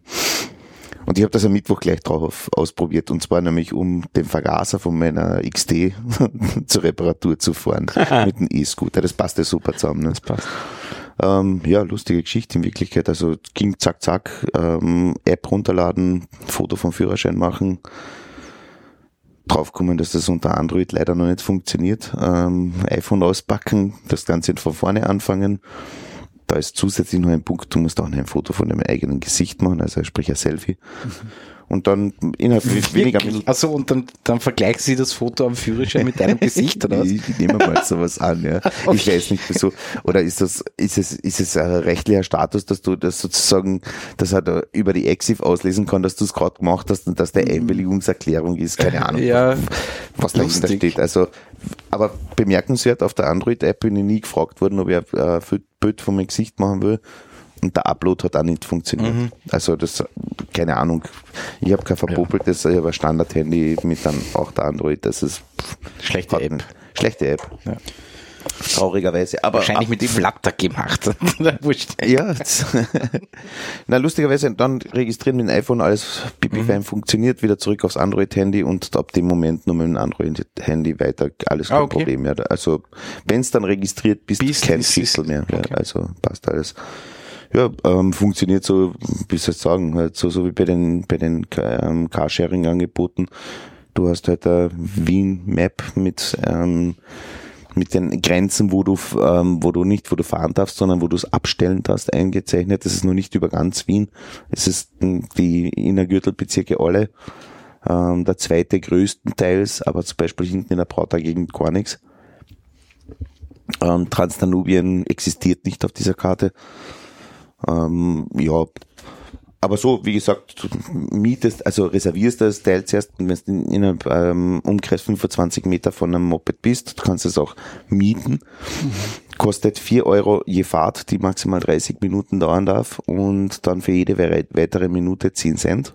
S2: und ich habe das am Mittwoch gleich drauf ausprobiert und zwar nämlich um den Vergaser von meiner XD zur Reparatur zu fahren mit dem E-Scooter. Das passt ja super zusammen. Ne?
S3: Das passt.
S2: Ähm, ja, lustige Geschichte in Wirklichkeit. Also ging zack, zack, ähm, App runterladen, Foto vom Führerschein machen. Draufkommen, dass das unter Android leider noch nicht funktioniert. Ähm, iPhone auspacken, das Ganze von vorne anfangen. Da ist zusätzlich noch ein Punkt, du musst auch noch ein Foto von deinem eigenen Gesicht machen, also sprich ein Selfie. Und dann innerhalb weniger Minuten
S1: Achso, und dann, dann vergleichen sie das Foto am Führerschein mit deinem Gesicht, oder was?
S2: Ich, ich nehme mal sowas an, ja. Ich weiß nicht wieso. Oder ist das, ist es, ist es ein rechtlicher Status, dass du das sozusagen, dass er da über die Exif auslesen kann, dass du es gerade gemacht hast und dass der Einwilligungserklärung ist, keine Ahnung.
S1: Ja,
S2: was dahinter steht. Also, aber bemerkenswert, auf der Android-App bin ich nie gefragt worden, ob ich äh, Bild von meinem Gesicht machen will. Und der Upload hat auch nicht funktioniert.
S1: Mhm.
S2: Also das, keine Ahnung. Ich habe kein verpopeltes, ich habe ein Standard-Handy mit dann auch der Android. Das ist pff,
S1: Schlechte App.
S2: nicht- Schlechte App.
S1: Ja.
S2: Traurigerweise. Aber
S1: Wahrscheinlich mit Flutter gemacht. Wurscht.
S2: ja, na lustigerweise dann registrieren mit dem iPhone alles pipi funktioniert, wieder zurück aufs Android-Handy und ab dem Moment nur mit dem Android-Handy weiter, alles kein
S1: Ah, okay.
S2: Problem mehr. Also wenn es dann registriert bist,
S1: Bist,
S2: kein Pixel mehr. Ja,
S1: okay.
S2: also passt alles. Ja, ähm, funktioniert so, wie soll ich sagen, halt so, so wie bei den bei den ähm, Carsharing-Angeboten. Du hast halt eine Wien Map mit ähm, mit den Grenzen, wo du, ähm, wo du nicht, wo du fahren darfst, sondern wo du es abstellen darfst, eingezeichnet. Das ist noch nicht über ganz Wien. Es ist die Innergürtelbezirke alle. Ähm, der zweite größtenteils, aber zum Beispiel hinten in der Brauter Gegend gar nichts. Ähm, Transdanubien existiert nicht auf dieser Karte. Ähm, ja, aber so, wie gesagt, mietest, also reservierst das Teil zuerst, und wenn du in, in einem ähm, Umkreis 25 Meter von einem Moped bist, du kannst es auch mieten. Kostet 4 Euro je Fahrt, die maximal 30 Minuten dauern darf und dann für jede wei- weitere Minute 10 Cent.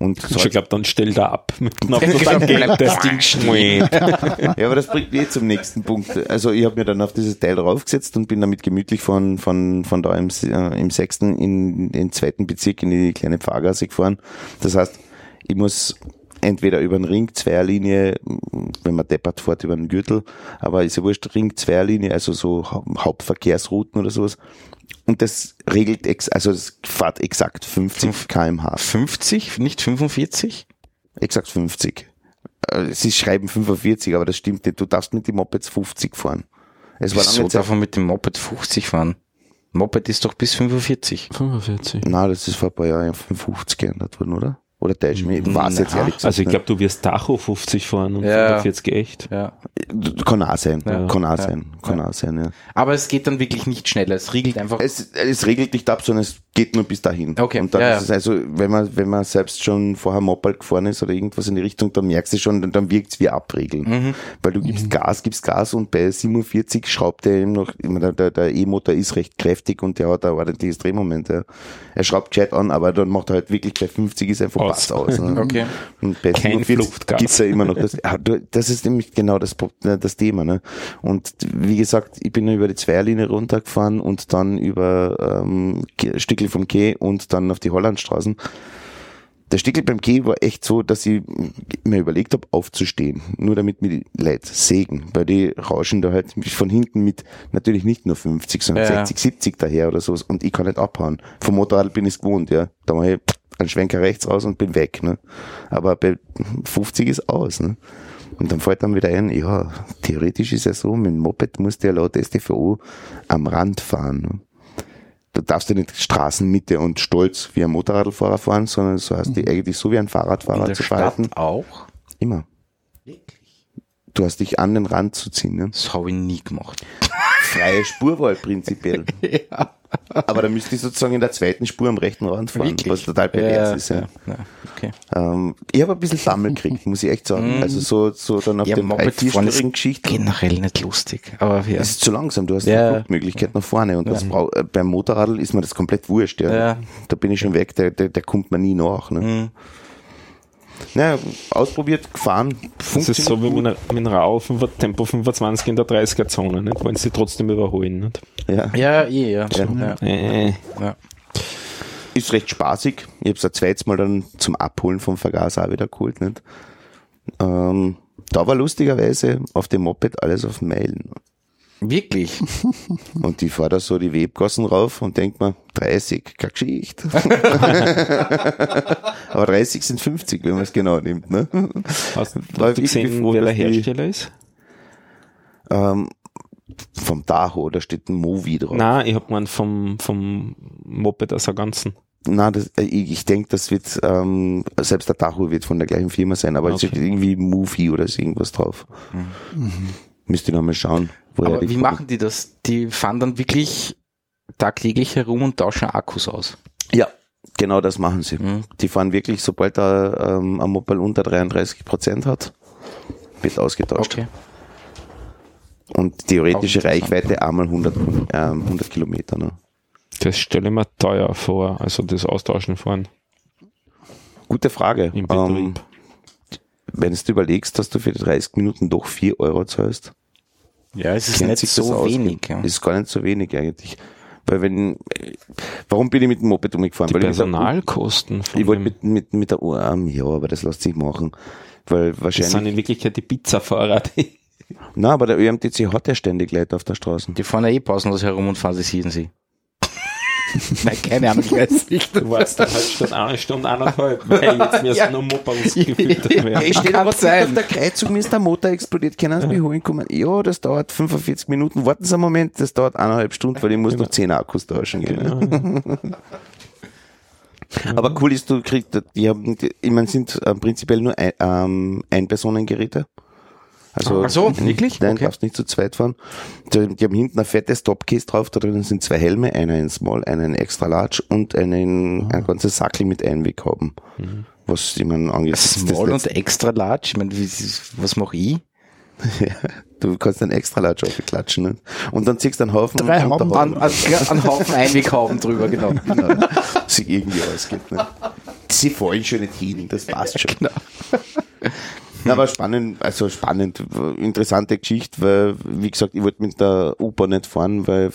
S2: Und
S3: Ich glaube, dann stell da ab mit Knopf und
S1: Dann
S3: dann geht
S1: bleibt
S3: das
S1: das
S3: Ding stehen.
S2: Ja, aber das bringt mich eh zum nächsten Punkt. Also ich habe mir dann auf dieses Teil draufgesetzt und bin damit gemütlich von, von, von da im, äh, im sechsten in den zweiten Bezirk in die kleine Pfarrgasse gefahren. Das heißt, ich muss entweder über den Ring Zweierlinie, wenn man deppert fährt über den Gürtel, aber ist ja wurscht, Ring Zweierlinie, also so Hau- Hauptverkehrsrouten oder sowas. Und das regelt, ex, also es fährt exakt 50 kmh.
S1: 50, nicht 45?
S2: Exakt 50. Äh, Sie schreiben 45, aber das stimmt nicht. Du darfst mit den Mopeds 50 fahren. Es war
S1: Wieso darf man mit dem Moped 50 fahren? Moped ist doch bis 45.
S3: 45.
S2: na, das ist vor ein paar Jahren auf 55 geändert worden, oder? Oder täusche ich mich? Ich weiß jetzt ehrlich gesagt
S3: Also ich glaube, du wirst Tacho 50 fahren und
S1: Ja.
S3: 45 echt.
S1: Ja.
S2: Kann auch sein,
S1: Ja.
S2: kann auch
S1: Ja.
S2: sein, kann auch sein, ja.
S1: Aber es geht dann wirklich nicht schneller. Es riegelt einfach.
S2: Es, es regelt nicht ab, sondern es geht nur bis dahin.
S1: Okay,
S2: Und dann
S1: ja,
S2: ist es also, wenn man, wenn man selbst schon vorher Moped gefahren ist oder irgendwas in die Richtung, dann merkst du schon, dann, dann wirkt es wie Abregeln.
S1: Mhm.
S2: Weil du gibst Gas, gibst Gas und bei 47 schraubt er eben noch, ich meine, der, der E-Motor ist recht kräftig und der hat ein ordentliches Drehmoment. Ja. Er schraubt gescheit an, aber dann macht er halt wirklich bei 50 ist einfach
S3: Aus.
S2: Aus. Ne?
S1: Okay.
S2: Und
S3: Kein
S2: 47
S3: Fluchtgas.
S2: gibt's ja immer noch das. Du, das ist nämlich genau das, ne, das Thema. Ne? Und wie gesagt, ich bin über die Zweierlinie runtergefahren und dann über ähm, Ke- Stückel vom Quai und dann auf die Hollandstraßen. Der Stickel beim Quai war echt so, dass ich mir überlegt habe, aufzustehen. Nur damit mir die Leute sägen. Weil die rauschen da halt von hinten mit natürlich nicht nur 50, sondern
S1: Ja.
S2: 60, 70 daher oder sowas. Und ich kann nicht abhauen. Vom Motorrad bin ich gewohnt, ja. Da mache ich einen Schwenker rechts raus und bin weg. Ne? Aber bei 50 ist aus. Ne? Und dann fällt dann wieder ein, ja, theoretisch ist ja so, mit dem Moped musst du ja laut STVO am Rand fahren. Ne? Du darfst ja nicht Straßenmitte und stolz wie ein Motorradfahrer fahren, sondern so hast du eigentlich so wie ein
S1: In
S2: Fahrradfahrer
S1: der
S2: zu
S1: Stadt
S2: verhalten.
S1: auch?
S2: Immer. Du hast dich an den Rand zu ziehen. Ne?
S1: Das habe ich nie gemacht.
S2: Freie Spurwahl prinzipiell.
S1: ja.
S2: Aber da müsste ich sozusagen in der zweiten Spur am rechten Rand fahren,
S1: Wirklich?
S2: was total pervers ist. Ja.
S1: ja. Okay.
S2: Ähm, ich habe ein bisschen Bammel gekriegt, muss ich echt sagen. Also so, so dann auf
S1: Ja,
S2: vierspurigen
S1: ist
S2: Geschichten.
S1: generell nicht lustig. Aber ja.
S2: Es ist zu langsam, du hast
S1: Ja.
S2: eine Fluchtmöglichkeit nach vorne und das brau äh, beim Motorradl ist mir das komplett wurscht. Ja.
S1: Ja.
S2: Da bin ich schon weg, der, der, der kommt mir nie nach. Ne?
S1: Mhm.
S2: Naja, ausprobiert, gefahren,
S3: Das ist so wie mit, mit einem Rau, 5, Tempo 25 in der 30er-Zone, nicht? Wollen sie trotzdem überholen, nicht?
S2: Ja.
S1: Ja, eh, ja.
S2: Ja.
S1: ja.
S3: Äh,
S1: ja.
S2: Ist recht spaßig. Ich habe es ein zweites Mal dann zum Abholen vom Vergaser auch wieder geholt. Nicht? Ähm, da war lustigerweise auf dem Moped alles auf Meilen.
S1: Wirklich?
S2: Und ich fahre da so die Webgassen rauf und denk mir, 30, keine Geschichte. Aber 30 sind 50, wenn man es genau nimmt. Ne?
S3: hast hast du gesehen,
S2: froh,
S3: wer der
S2: dass die-
S3: Hersteller ist?
S2: Ähm, vom Tahoe, da steht ein Movi drauf.
S3: Nein, ich hab gemeint vom, vom Moped als ganzen.
S2: Na, das, äh, ich, ich denke, das wird, ähm, selbst der Tahoe wird von der gleichen Firma sein, aber es
S3: Okay.
S2: steht irgendwie Movie oder so irgendwas drauf. Müsste ich noch mal schauen. woher
S1: Aber
S2: die
S1: wie
S2: Fotos-
S1: machen die das? Die fahren dann wirklich tagtäglich herum und tauschen Akkus aus.
S2: Ja, genau das machen sie.
S1: Mhm.
S2: Die fahren wirklich, sobald er ähm, ein Moped unter 33 Prozent hat, wird ausgetauscht.
S1: Okay.
S2: Und theoretische. Reichweite einmal 100, ähm, 100 Kilometer. Ne?
S3: Das stelle ich mir teuer vor, also das Austauschen fahren
S2: Gute Frage.
S3: im
S2: Ähm, wenn du überlegst, dass du für die 30 Minuten doch 4 Euro zahlst,
S1: Ja, es ist nicht
S2: das
S1: so
S2: aus.
S1: wenig. Ja.
S2: Ist gar nicht so wenig eigentlich. Weil wenn, warum bin ich mit dem Moped umgefahren?
S3: die
S2: Weil ich
S3: Personalkosten von
S2: Ich wollte mit, mit, mit der Uhr, ja, aber das lässt sich machen. Weil
S3: das
S2: wahrscheinlich,
S3: sind in Wirklichkeit die Pizzafahrer, die
S2: na, aber der ÖMTC hat ja ständig Leute auf der Straße.
S1: Die fahren ja eh pausenlos herum und fahren sie sehen sie. Nein, keine Ahnung, ich weiß nicht.
S3: Du warst da halt statt einer Stunde eineinhalb, weil jetzt mir
S1: Ja.
S3: nur Mopeds gefiltert werden.
S2: Ich stehe aber auf der Kreuzung, mir ist der Motor explodiert, können Sie mich holen kommen? Ja, das dauert 45 Minuten, warten Sie einen Moment, das dauert eineinhalb Stunden, weil ich muss noch 10 Akkus tauschen gehen.
S3: Genau.
S2: Aber cool ist, du kriegst, die haben, die, ich meine, sind äh, prinzipiell nur ein, ähm, Ein-Personen-Geräte. Also,
S1: Ach so, wirklich?
S2: Nein,
S1: Okay.
S2: darfst nicht zu zweit fahren. Die, die haben hinten ein fettes Topcase drauf, da drinnen sind zwei Helme, einer in Small, einer in Extra Large und einen, ein ganzes Sackel mit Einweg haben. Was ich meine, angesichts des
S1: Small und extra large. Ich meine, was mache ich?
S2: Du kannst einen extra Large aufklatschen. Ne? Und dann ziehst du einen Haufen
S4: Drei Hauben
S1: An, an, ja, an Haufen Einweghauben drüber, genau.
S2: Genau. sich irgendwie ausgeht. Ne? Sie fallen schon nicht hin, das passt schon.
S1: Genau.
S2: Na, aber spannend, also spannend, interessante Geschichte, weil, wie gesagt, ich wollte mit der U-Bahn nicht fahren, weil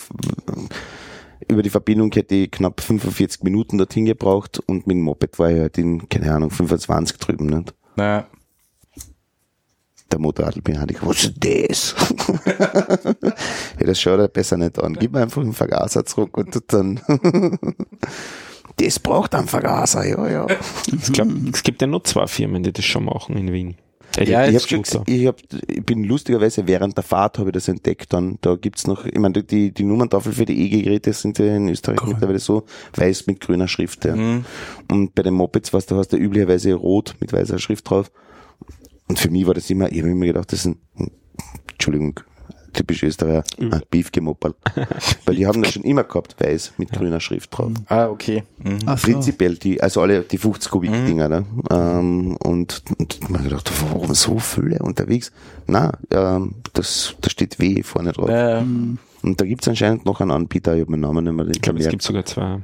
S2: über die Verbindung hätte ich knapp 45 Minuten dorthin gebraucht und mit dem Moped war ich halt in, keine Ahnung, 25 drüben. Nicht?
S1: Na,
S2: Der Motorradl-Mechaniker, was ist das? ja, das schaut er besser nicht an. Gib mir einfach einen Vergaser zurück und dann. das braucht einen Vergaser, ja, ja.
S3: Ich glaube, es gibt ja nur zwei Firmen, die das schon machen in Wien. Äh,
S1: Ja,
S2: ich, hab ich, hab, ich bin lustigerweise während der Fahrt habe ich das entdeckt. Dann da gibt's noch, ich meine, die, die Nummerntafel für die EG-Geräte sind ja in Österreich mittlerweile so weiß mit grüner Schrift. Ja.
S1: Mhm.
S2: Und bei den Mopeds, was du hast, ja üblicherweise rot mit weißer Schrift drauf. Und für mich war das immer, ich habe immer gedacht, das ist ein, Entschuldigung, typisch Österreicher, ein Beefgemoppel. Weil die haben das schon immer gehabt, weiß mit grüner Schrift drauf.
S1: ah, okay. Mhm.
S4: Ach so.
S2: Prinzipiell die, also alle die 50 Kubik Dinger, ne? Ähm, und, und man hat gedacht, warum so viele unterwegs? Na, ähm, das, da steht W vorne drauf.
S1: Ähm,
S2: Und da gibt's anscheinend noch einen Anbieter, ich habe meinen Namen nicht mehr
S3: Ich glaube, es gibt sogar zwei.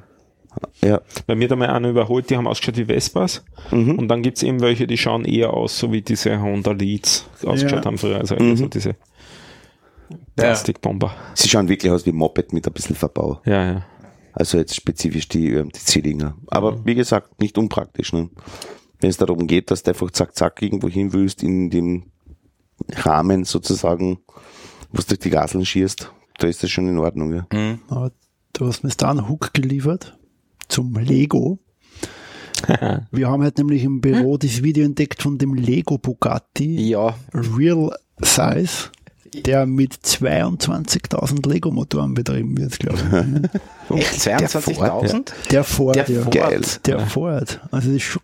S2: Ja,
S3: Bei mir hat einmal einer überholt, die haben ausgeschaut wie Vespas.
S2: Mhm.
S3: Und dann gibt's eben welche, die schauen eher aus, so wie diese Honda Leads ausgeschaut
S4: Ja.
S3: haben früher. Also,
S2: Mhm.
S3: also diese Plastikbomber.
S2: sie schauen wirklich aus wie Moped mit ein bisschen Verbau.
S3: Ja, ja.
S2: Also jetzt spezifisch die ÖMTC-Dinger. Aber wie gesagt, nicht unpraktisch. Ne? Wenn es darum geht, dass du einfach zack, zack irgendwo hin willst, in dem Rahmen sozusagen, wo du durch die Gaseln schierst, da ist das schon in Ordnung. Ja.
S1: mhm.
S4: Aber du hast mir da einen Hook geliefert zum Lego. Wir haben halt nämlich im Büro das Video entdeckt von dem Lego Bugatti
S1: Ja,
S4: Real Size, der mit 22.000 Lego-Motoren betrieben wird, glaube ich.
S1: echt 22.000?
S4: Der Ford,
S1: Der
S4: ja.
S1: Ford.
S2: Geil.
S4: Der Ford. Also das ist schon,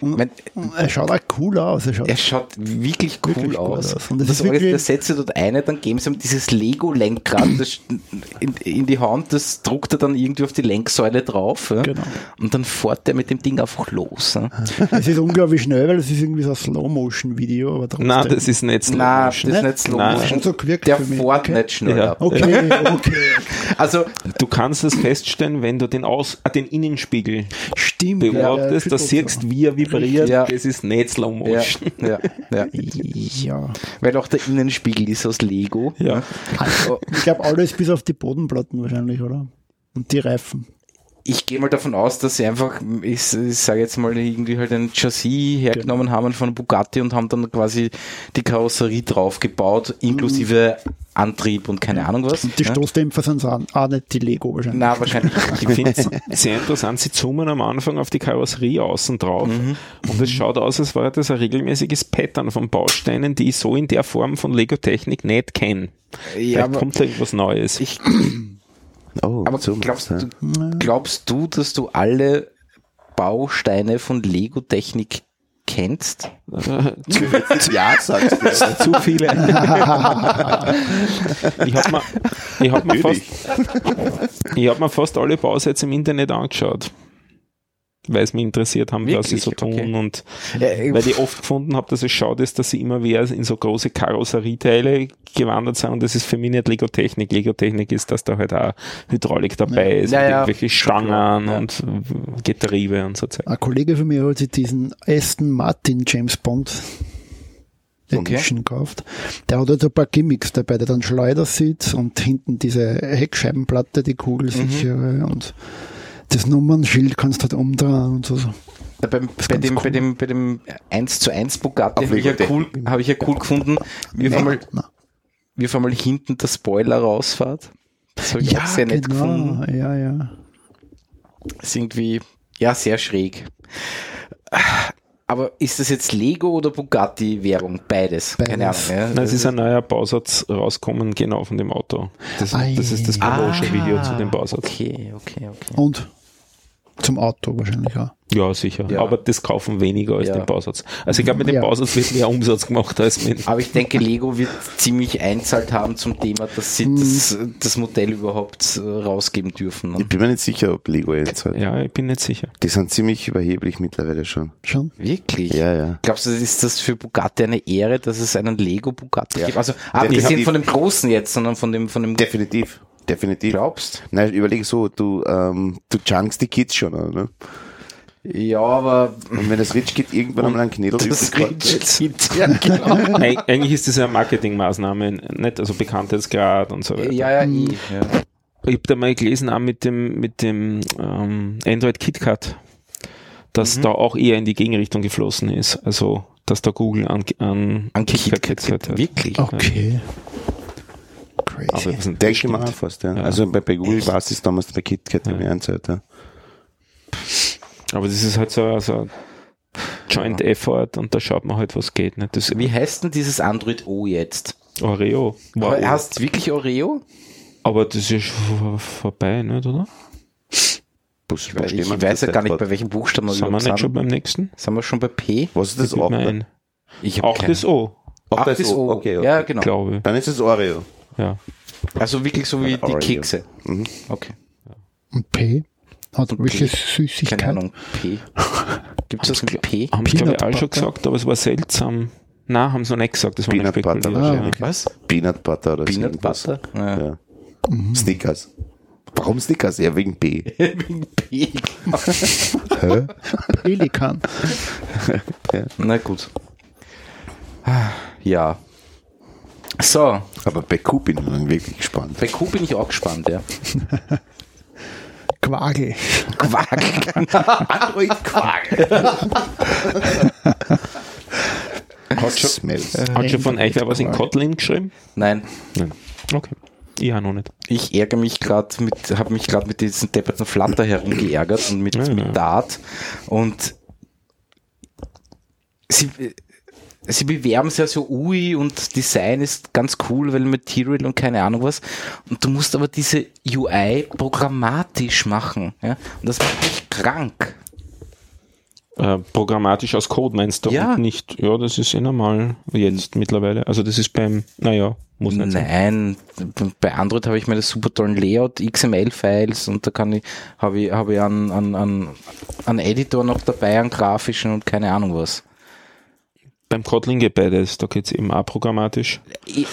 S4: und
S1: Mein-
S4: er schaut auch cool aus. Er schaut
S1: Er schaut wirklich cool
S4: Wirklich
S1: aus.
S4: aus.
S1: Und
S4: das
S1: das,
S4: ist wirklich-
S1: das setzt er dort eine, dann geben sie ihm dieses Lego-Lenkrad das in, in die Hand, das druckt er dann irgendwie auf die Lenksäule drauf. Ja?
S4: Genau.
S1: Und dann fährt er mit dem Ding einfach los. Ja?
S4: Es ist unglaublich schnell, weil es ist irgendwie so ein Slow-Motion-Video, aber trotzdem.
S3: Nein, das ist nicht Slow
S1: Nein, das ist nicht Slow
S3: Nein.
S1: Motion.
S4: Hat so gewirkt
S1: Der fährt
S4: Okay.
S1: nicht schneller.
S3: Ja.
S4: Okay, okay.
S1: Also,
S3: Du kannst das feststellen, wenn du den, Aus, äh, den Innenspiegel
S4: Stimmt.
S3: beobachtest,
S4: ja,
S3: da siehst du, wie er vibriert.
S1: Ja.
S3: Das ist nicht Slow
S1: ja,
S3: Motion.
S1: ja, ja.
S4: Ja.
S1: Weil auch der Innenspiegel ist aus Lego.
S3: Ja.
S1: Oh,
S4: Ich glaube, alles bis auf die Bodenplatten wahrscheinlich, oder? Und die Reifen.
S1: Ich gehe mal davon aus, dass sie einfach, ich, ich sage jetzt mal, irgendwie halt ein Chassis hergenommen haben von Bugatti und haben dann quasi die Karosserie draufgebaut, inklusive Antrieb und keine Ahnung was.
S4: Und die
S1: ja?
S4: Stoßdämpfer sind auch auch nicht die Lego wahrscheinlich.
S1: Na, wahrscheinlich.
S3: Ich finde es sehr interessant, sie zoomen am Anfang auf die Karosserie außen drauf und es schaut aus, als wäre das ein regelmäßiges Pattern von Bausteinen, die ich so in der Form von Lego-Technik nicht kenne.
S1: Ja,
S3: Vielleicht
S1: aber
S3: kommt da irgendwas Neues.
S1: ich,
S2: Oh,
S1: aber
S2: so
S1: glaubst, du, glaubst du, dass du alle Bausteine von Lego-Technik kennst?
S2: Ja, sagst du.
S3: zu viele. ich habe mir, ich hab mir, fast, ich hab mir fast alle Bausätze im Internet angeschaut. Weil es mich interessiert haben, was sie
S1: Wirklich?
S3: so tun.
S1: Okay.
S3: Und
S1: Ja,
S3: weil ich oft gefunden habe, dass es schaut ist, dass sie immer wieder in so große Karosserieteile gewandert sind. Und das ist für mich nicht Lego-Technik. Lego-Technik ist, dass da halt auch Hydraulik dabei ist,
S1: Ja,
S3: und
S1: ja,
S3: irgendwelche Stangen
S1: ja.
S3: und Getriebe und so Zeug.
S4: Ein Kollege von mir hat sich diesen Aston Martin James Bond
S1: Okay.
S4: Edition gekauft. Der hat halt so ein paar Gimmicks dabei, der dann Schleudersitz und hinten diese Heckscheibenplatte, die kugelsichere und das Nummernschild kannst du halt umdrehen und so.
S1: Bei, bei,
S4: ist
S1: bei, dem, bei,
S4: cool.
S1: dem, bei dem 1 zu 1 Bugatti habe ich, ja cool, hab ich ja cool gefunden, wie auf einmal, wie auf einmal hinten der Spoiler rausfährt. Das habe ich auch sehr nett gefunden.
S4: genau, ja, ja.
S1: ist irgendwie, ja, sehr schräg. Aber ist das jetzt Lego oder Bugatti-Währung? Beides. Keine Ahnung.
S4: Beides.
S1: Ja.
S3: Nein, es ist ein neuer Bausatz rauskommen, genau von dem Auto. Das, das ist das Promotion-Video zu dem Bausatz.
S1: Okay, okay, okay.
S4: Und zum Auto wahrscheinlich auch.
S3: Ja, sicher.
S1: Ja.
S3: Aber das kaufen weniger als
S1: Ja.
S3: den Bausatz. Also ich glaube, mit dem
S4: Ja.
S3: Bausatz wird mehr Umsatz gemacht als mit.
S1: Aber ich denke, Lego wird ziemlich einzahlt haben zum Thema, dass sie das, das Modell überhaupt äh, rausgeben dürfen.
S2: Ich
S1: Ne?
S2: bin mir nicht sicher, ob Lego jetzt hat.
S3: Ja, ich bin nicht sicher.
S2: Die sind ziemlich überheblich mittlerweile schon.
S4: Schon?
S1: Wirklich?
S2: Ja, ja.
S1: Glaubst du, ist das für Bugatti eine Ehre, dass es einen Lego Bugatti gibt? Also abgesehen von dem großen jetzt, sondern von dem, von dem
S2: Definitiv. Definitiv.
S1: glaubst?
S2: Nein, überleg so, du, ähm, du junkst die Kids schon, ne?
S1: Ja, aber
S2: Und wenn das Switch geht, irgendwann einmal ein Knädel
S1: das
S2: ist,
S1: Switch ja, genau.
S3: Eig eigentlich ist das ja eine Marketingmaßnahme, nicht also Bekanntheitsgrad und so weiter.
S1: ja, ja, eh, ja.
S3: Ich habe da mal gelesen, auch mit dem, mit dem ähm, Android KitKat, dass da auch eher in die Gegenrichtung geflossen ist. Also, dass da Google an, an,
S1: An
S3: KitKat
S1: KitKat
S3: gezahlt hat.
S1: Wirklich?
S4: Okay.
S3: Aber
S4: Crazy.
S3: was denn
S2: Denke
S3: das
S2: ich mal
S3: stimmt.
S2: auch fast, ja.
S3: Ja.
S2: Also bei, bei Google war es damals bei KitKat ja. In der Zeit, ja.
S3: Aber das ist halt so, so ein Joint Effort und da schaut man halt, was geht. Nicht? Das
S1: Wie heißt denn dieses Android O jetzt?
S3: Oreo. War
S1: Aber heißt wirklich Oreo?
S3: Aber das ist ja schon vorbei, nicht, oder?
S2: Bus,
S1: Weil ich weiß ja gar nicht, bei welchem Buchstaben wir
S3: Sind wir
S1: überhaupt
S3: nicht schon
S1: sind.
S3: beim nächsten?
S1: Sind wir schon bei P?
S2: Was ist das
S3: Fällt
S2: auch?
S3: mir.
S1: Ich
S3: Auch das O,
S2: Auch
S1: Ach,
S2: das
S1: das O.
S2: Okay, okay.
S1: Ja, genau.
S3: glaube ich.
S2: Dann ist es Oreo.
S3: Ja.
S1: Also wirklich so wie die. Kekse.
S2: Mhm.
S1: Okay.
S4: Und P? Hat
S1: Und
S4: welche
S1: P?
S4: Süßigkeit?
S1: Keine Ahnung. P. Gibt es das mit P?
S3: Haben sie, glaube ich, auch schon gesagt, aber es war seltsam. Nein, haben sie noch nicht gesagt, das war
S2: Peanut Butter wahrscheinlich.
S3: Ja.
S1: Was?
S2: Peanut Butter oder so
S1: Peanut
S2: irgendwas.
S1: Butter? Ja.
S2: Ja. Snickers. Warum Snickers? Ja, wegen B.
S1: Wegen P.
S2: Hä?
S4: Pelikan.
S1: Na gut. Ah, Ja. So,
S2: Aber bei Q bin ich dann wirklich gespannt.
S1: bei Q bin ich auch gespannt, ja.
S4: Quagel.
S1: Quark.
S2: Android Quark.
S3: Hat schon,
S2: Smells.
S3: hat schon von euch wer was in Kotlin geschrieben?
S1: Nein,
S3: Nein. Okay. Ich auch noch nicht.
S1: ich ärgere mich gerade mit, habe mich gerade mit diesen depperten Flutter herumgeärgert und mit,
S3: Ja.
S1: mit Dart und sie, sie bewerben es ja so UI und Design ist ganz cool, weil Material und keine Ahnung was. Und du musst aber diese UI programmatisch machen. Ja? Und das macht mich krank.
S3: Äh, programmatisch aus Code meinst du
S1: Ja.
S3: nicht, ja, das ist eh normal jetzt mittlerweile. Also das ist beim, naja, muss nicht sein.
S1: Nein, bei Android habe ich meine super tollen Layout, XML-Files und da kann ich, habe ich, habe ich einen, einen, einen, einen Editor noch dabei, einen grafischen und keine Ahnung was.
S3: Beim Kotlin geht beides, da geht's eben auch programmatisch.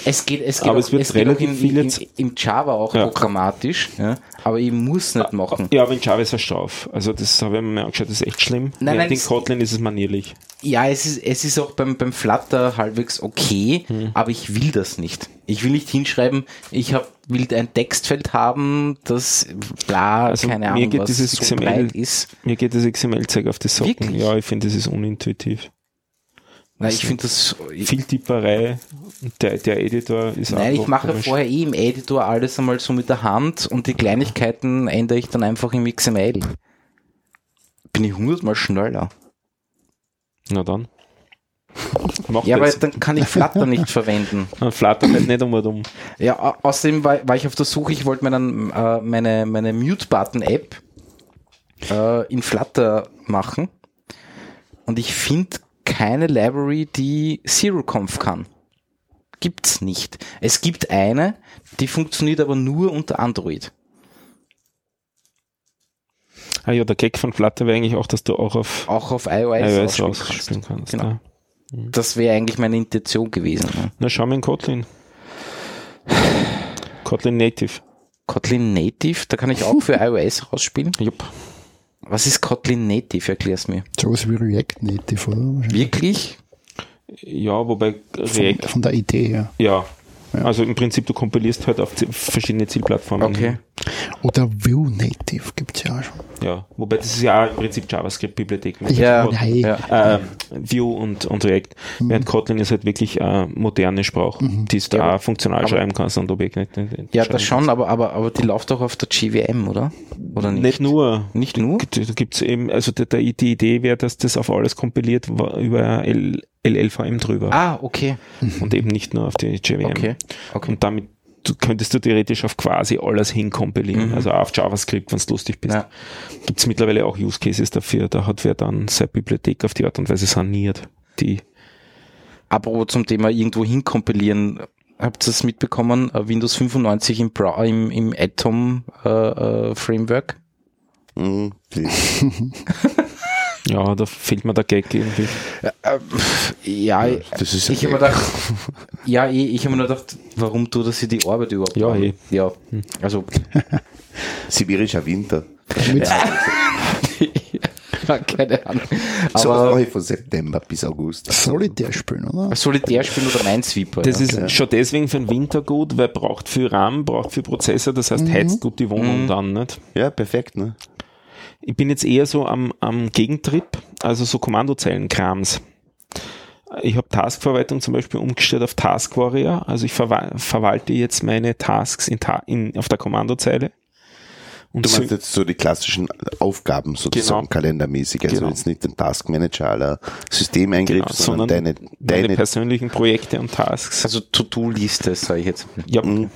S1: Es geht, es geht
S3: Aber
S1: auch,
S3: es wird
S1: geht auch
S3: relativ
S1: in,
S3: viel jetzt-
S1: im Java auch
S3: Ja.
S1: programmatisch, ja, aber ich muss nicht machen.
S3: Ja, aber in Java ist er straff. Also das habe ich mir angeschaut, das ist echt schlimm.
S1: Nein, nein,
S3: in
S1: es-
S3: Kotlin ist es manierlich.
S1: Ja, es ist, es ist auch beim, beim Flutter halbwegs okay,
S3: Hm.
S1: aber ich will das nicht. Ich will nicht hinschreiben, ich hab, will ein Textfeld haben, das bla,
S3: Also
S1: keine
S3: mir
S1: Ahnung,
S3: geht
S1: was
S3: dieses
S1: so
S3: XML
S1: ist.
S3: Mir geht das XML-Zeug auf die Socken.
S1: Wirklich?
S3: Ja, ich finde, das ist unintuitiv.
S1: Nein, ich finde das, ich,
S3: Viel Tipperei. Der, der Editor ist
S1: nein, ich mache
S3: komisch.
S1: vorher eh im Editor alles einmal so mit der Hand und die Kleinigkeiten ändere ich dann einfach im XML. Bin ich hundertmal schneller.
S3: Na dann. Mach
S1: Ja, aber
S3: das.
S1: dann kann ich Flutter nicht verwenden.
S3: Flattert halt nicht einmal um.
S1: Ja, au- außerdem war, war ich auf der Suche, ich wollte mir dann äh, meine, meine Mute-Button-App äh, in Flutter machen und ich finde keine Library, die ZeroConf kann. Gibt's nicht. Es gibt eine, die funktioniert aber nur unter Android.
S3: Ah ja, der Gag von Flutter wäre eigentlich auch, dass du auch auf
S1: Auch auf iOS,
S3: iOS
S1: ausspielen
S3: rausspielen kannst.
S1: Genau.
S3: Ja.
S1: Das wäre eigentlich meine Intention gewesen. Ne?
S3: Na, schau mal in Kotlin. Kotlin Native.
S1: Kotlin Native, da kann ich auch für iOS rausspielen.
S3: Jupp.
S1: Was ist Kotlin Native? Erklär's mir.
S4: Sowas wie React Native, oder?
S1: Wirklich?
S3: Ja, wobei
S4: Von,
S3: React,
S4: von der Idee her.
S3: ja.
S4: Ja.
S3: Also im Prinzip, du kompilierst halt auf verschiedene Zielplattformen.
S1: Okay.
S4: Oder Vue Native gibt's ja auch schon.
S3: Ja, wobei das ist ja auch im Prinzip JavaScript-Bibliothek.
S1: Ja. Ja.
S3: ähm, Vue und, und React. Während Kotlin ist halt wirklich äh, moderne Sprache, die du
S1: Ja,
S3: da funktional
S1: aber-
S3: schreiben kannst und Objekt nicht. nicht, nicht
S1: Ja,
S3: schreiben
S1: das schon, aber, aber, aber die läuft doch auf der GWM, oder? Oder
S3: kannst.
S1: nicht?
S3: Nicht nur.
S1: Nicht nur?
S3: Da gibt's eben, also der, der, die Idee wäre, dass das auf alles kompiliert über L, LLVM drüber
S1: Ah, okay.
S3: und eben nicht nur auf die JVM.
S1: Okay. okay.
S3: Und damit du, könntest du theoretisch auf quasi alles hinkompilieren,
S1: Mhm.
S3: also auch auf JavaScript, wenn du lustig bist.
S1: Ja.
S3: Gibt es mittlerweile auch Use Cases dafür, da hat wer dann seine Bibliothek auf die Art und Weise saniert. Die
S1: Aber zum Thema irgendwo hinkompilieren, habt ihr das mitbekommen? Äh, Windows 95 im, Bra im, im Atom äh, äh, Framework?
S2: Mhm.
S3: Ja, da fehlt mir der Gag irgendwie.
S1: Ja,
S2: das ist
S1: ich
S2: ja
S1: habe mir gedacht, ja, eh, ich habe mir nur gedacht, warum tut er sich die Arbeit überhaupt
S3: Ja, eh.
S1: Ja, also,
S2: Sibirischer Winter.
S1: Keine Ahnung.
S2: So was
S1: Aber
S2: mache ich von September bis August.
S4: Solitär spielen, oder?
S1: Solitärspiel oder Minesweeper.
S3: Das
S1: ja.
S3: ist schon deswegen für den Winter gut, weil braucht viel RAM, braucht viel Prozessor, das heißt, heizt gut die Wohnung dann, nicht?
S2: Ja, perfekt, ne?
S3: Ich bin jetzt eher so am, am Gegentrip, also so Kommandozeilenkrams. Ich habe Taskverwaltung zum Beispiel umgestellt auf Task Warrior, also ich verwal verwalte jetzt meine Tasks in, Ta in, auf der Kommandozeile. Und
S2: Du
S3: so-
S2: meinst jetzt so die klassischen Aufgaben sozusagen
S3: Genau.
S2: kalendermäßig, also
S3: Genau.
S2: jetzt nicht den Taskmanager aller Systemeingriff,
S3: genau,
S2: sondern,
S3: sondern
S2: deine, deine
S3: persönlichen Projekte und Tasks.
S1: Also To-Do-Liste, sage ich jetzt.
S3: Ja.
S2: Mhm.